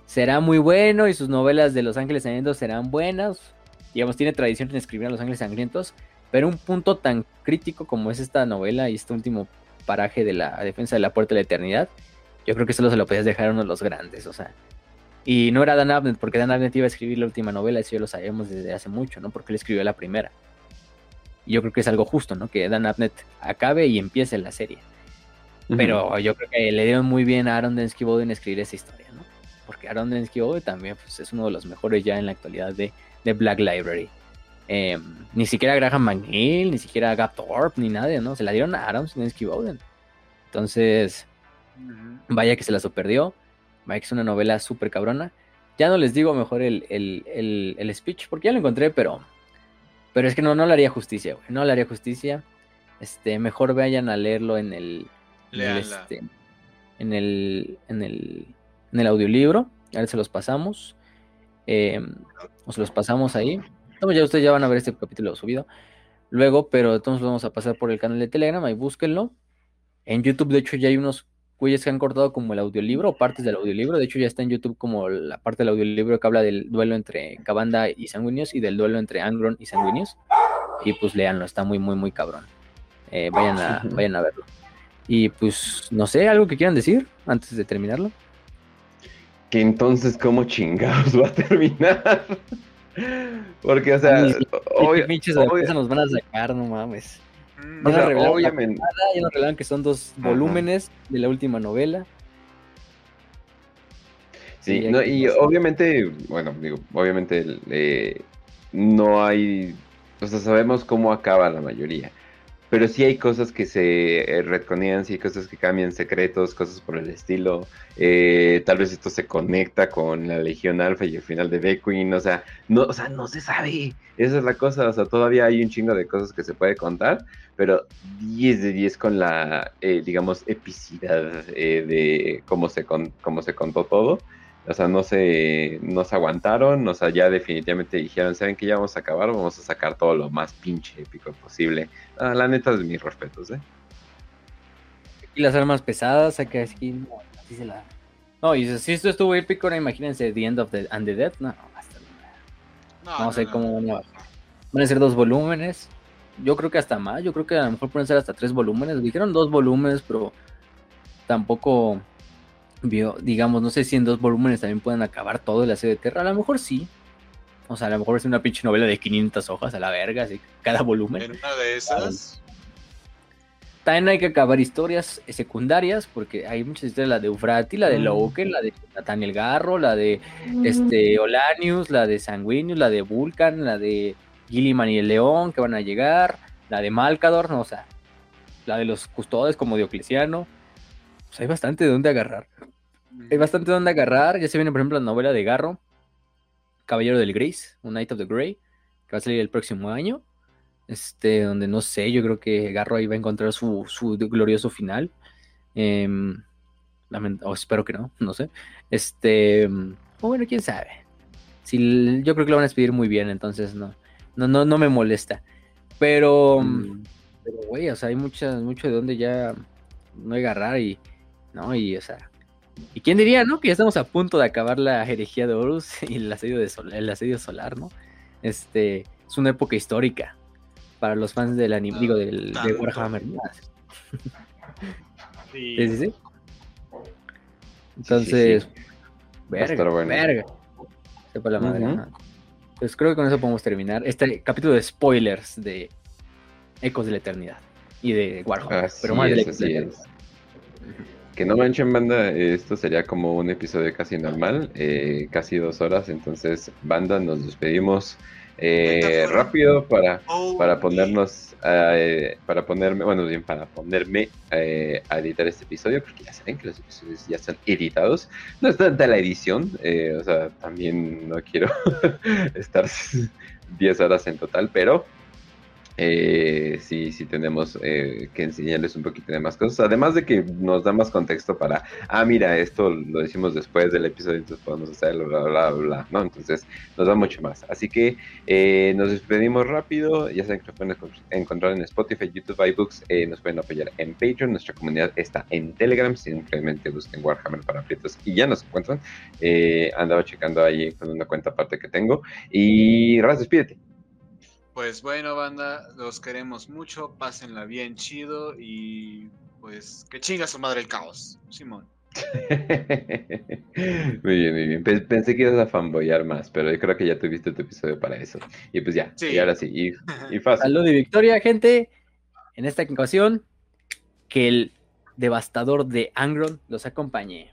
Será muy bueno y sus novelas de Los Ángeles Sangrientos serán buenas. Digamos, tiene tradición en escribir a Los Ángeles Sangrientos, pero un punto tan crítico como es esta novela y este último paraje de la defensa de la puerta de la eternidad, yo creo que solo se lo podías dejar a uno de los grandes, o sea. Y no era Dan Abnett, porque Dan Abnett iba a escribir la última novela, eso ya lo sabíamos desde hace mucho, ¿no? Porque él escribió la primera. Y yo creo que es algo justo, ¿no? Que Dan Abnett acabe y empiece la serie. Pero yo creo que le dieron muy bien a Aaron Densky Bowden escribir esa historia, ¿no? Porque Aaron Densky Bowden también pues, es uno de los mejores ya en la actualidad de, de Black Library. Em, ni siquiera Graham McNeil, ni siquiera Gap Thorpe, ni nadie, ¿no? Se la dieron a Aaron Densky Bowden. Entonces, vaya que se la perdió. Vaya que es una novela súper cabrona. Ya no les digo mejor el, el, el, speech, porque ya lo encontré, pero. Pero es que no, no le haría justicia, güey. No le haría justicia. Este, mejor vayan a leerlo en el, en el, este, en el, en el, en el audiolibro. ver se los pasamos. Eh, o se los pasamos ahí. ya ustedes ya van a ver este capítulo subido. Luego, pero entonces vamos a pasar por el canal de Telegram, ahí búsquenlo. En YouTube, de hecho, ya hay unos güeyes que han cortado como el audiolibro o partes del audiolibro. De hecho, ya está en YouTube como la parte del audiolibro que habla del duelo entre Cabanda y Sanguinius y del duelo entre Angron y Sanguinius. Y pues leanlo, está muy, muy, muy cabrón. Eh, vayan, a, vayan a verlo. Y pues, no sé, algo que quieran decir antes de terminarlo. Que entonces, ¿cómo chingados va a terminar? Porque, o sea, hoy, nos van a sacar, no mames. Mm, no, obviamente. ya nos revelaron que son dos volúmenes de la última novela. Sí, no, y obviamente, bueno, digo, obviamente eh, no hay, o sea, sabemos cómo acaba la mayoría. Pero sí hay cosas que se eh, retconean, sí hay cosas que cambian secretos, cosas por el estilo. Eh, tal vez esto se conecta con la Legión Alfa y el final de Beckwin. O sea, no, o sea, no se sabe. Esa es la cosa. O sea, todavía hay un chingo de cosas que se puede contar. Pero 10 de 10 con la, eh, digamos, epicidad de cómo se, cómo se contó todo. O sea, no se, no se aguantaron, o sea, ya definitivamente dijeron, ¿saben que ya vamos a acabar? Vamos a sacar todo lo más pinche épico posible. Ah, la neta es mis respetos, ¿eh? Y las armas pesadas, acá es que no, así se la... No, y si esto estuvo épico, ahora imagínense The End of the, and the Dead, no, basta. No, no, sé cómo van a Van a ser dos volúmenes, yo creo que hasta más, yo creo que a lo mejor pueden ser hasta tres volúmenes, dijeron dos volúmenes, pero tampoco digamos, no sé si en dos volúmenes también pueden acabar todo el aseo de Terra. A lo mejor sí. O sea, a lo mejor es una pinche novela de 500 hojas a la verga, así cada volumen. En una de esas. También hay que acabar historias secundarias, porque hay muchas historias, la de Eufrati, la de Loke, la de Nathaniel Garro, la de este Olanius, la de Sanguinius, la de Vulcan, la de Gilliman y el León que van a llegar, la de Malcador, no, o sea, la de los custodes como Diocleciano. Pues hay bastante de dónde agarrar. Hay bastante donde agarrar. Ya se viene, por ejemplo, la novela de Garro, Caballero del Grace, Un Night of the Grey, que va a salir el próximo año. Este, donde no sé, yo creo que Garro ahí va a encontrar su, glorioso final. Em, o espero que no, no sé. Este, o bueno, quién sabe. Si, yo creo que lo van a despedir muy bien, entonces no, no, no, no me molesta. Pero, mm. pero, güey, o sea, hay muchas, mucho de donde ya no agarrar y, ¿no? Y, o sea, ¿Y quién diría, no? Que ya estamos a punto de acabar la herejía de Horus y el asedio, de el asedio solar, ¿no? Este, es una época histórica para los fans del anime, digo, del, de Warhammer. Sí. sí, sí, Entonces, verga, verga. Sepa la madre. Pues creo que con eso podemos terminar este capítulo de spoilers de Ecos de la Eternidad y de Warhammer. pero más de la que no manchen banda, esto sería como un episodio casi normal, eh, casi dos horas, entonces banda, nos despedimos eh, rápido para, para ponernos, eh, para ponerme, bueno, bien, para ponerme a editar este episodio, porque ya saben que los episodios ya están editados, no es tanta la edición, o sea, también no quiero estar 10 horas en total, pero eh, sí, sí tenemos eh, que enseñarles un poquito de más cosas, además de que nos da más contexto para, ah, mira, esto lo decimos después del episodio, entonces podemos hacerlo, bla, bla, bla, ¿no? Entonces nos da mucho más. Así que eh, nos despedimos rápido, ya saben que nos pueden encontrar en Spotify, YouTube, iBooks, eh, nos pueden apoyar en Patreon, nuestra comunidad está en Telegram, simplemente busquen Warhammer para aprietos y ya nos encuentran. Eh, andaba checando ahí con una cuenta aparte que tengo. Y Raz, despídete. Pues bueno, banda, los queremos mucho, pásenla bien chido y pues que chinga su madre el caos, Simón. muy bien, muy bien. Pensé que ibas a fanboyar más, pero yo creo que ya tuviste tu episodio para eso. Y pues ya, y ahora sí, y, y fácil. Salud y victoria, gente. En esta ocasión, que el devastador de Angron los acompañe.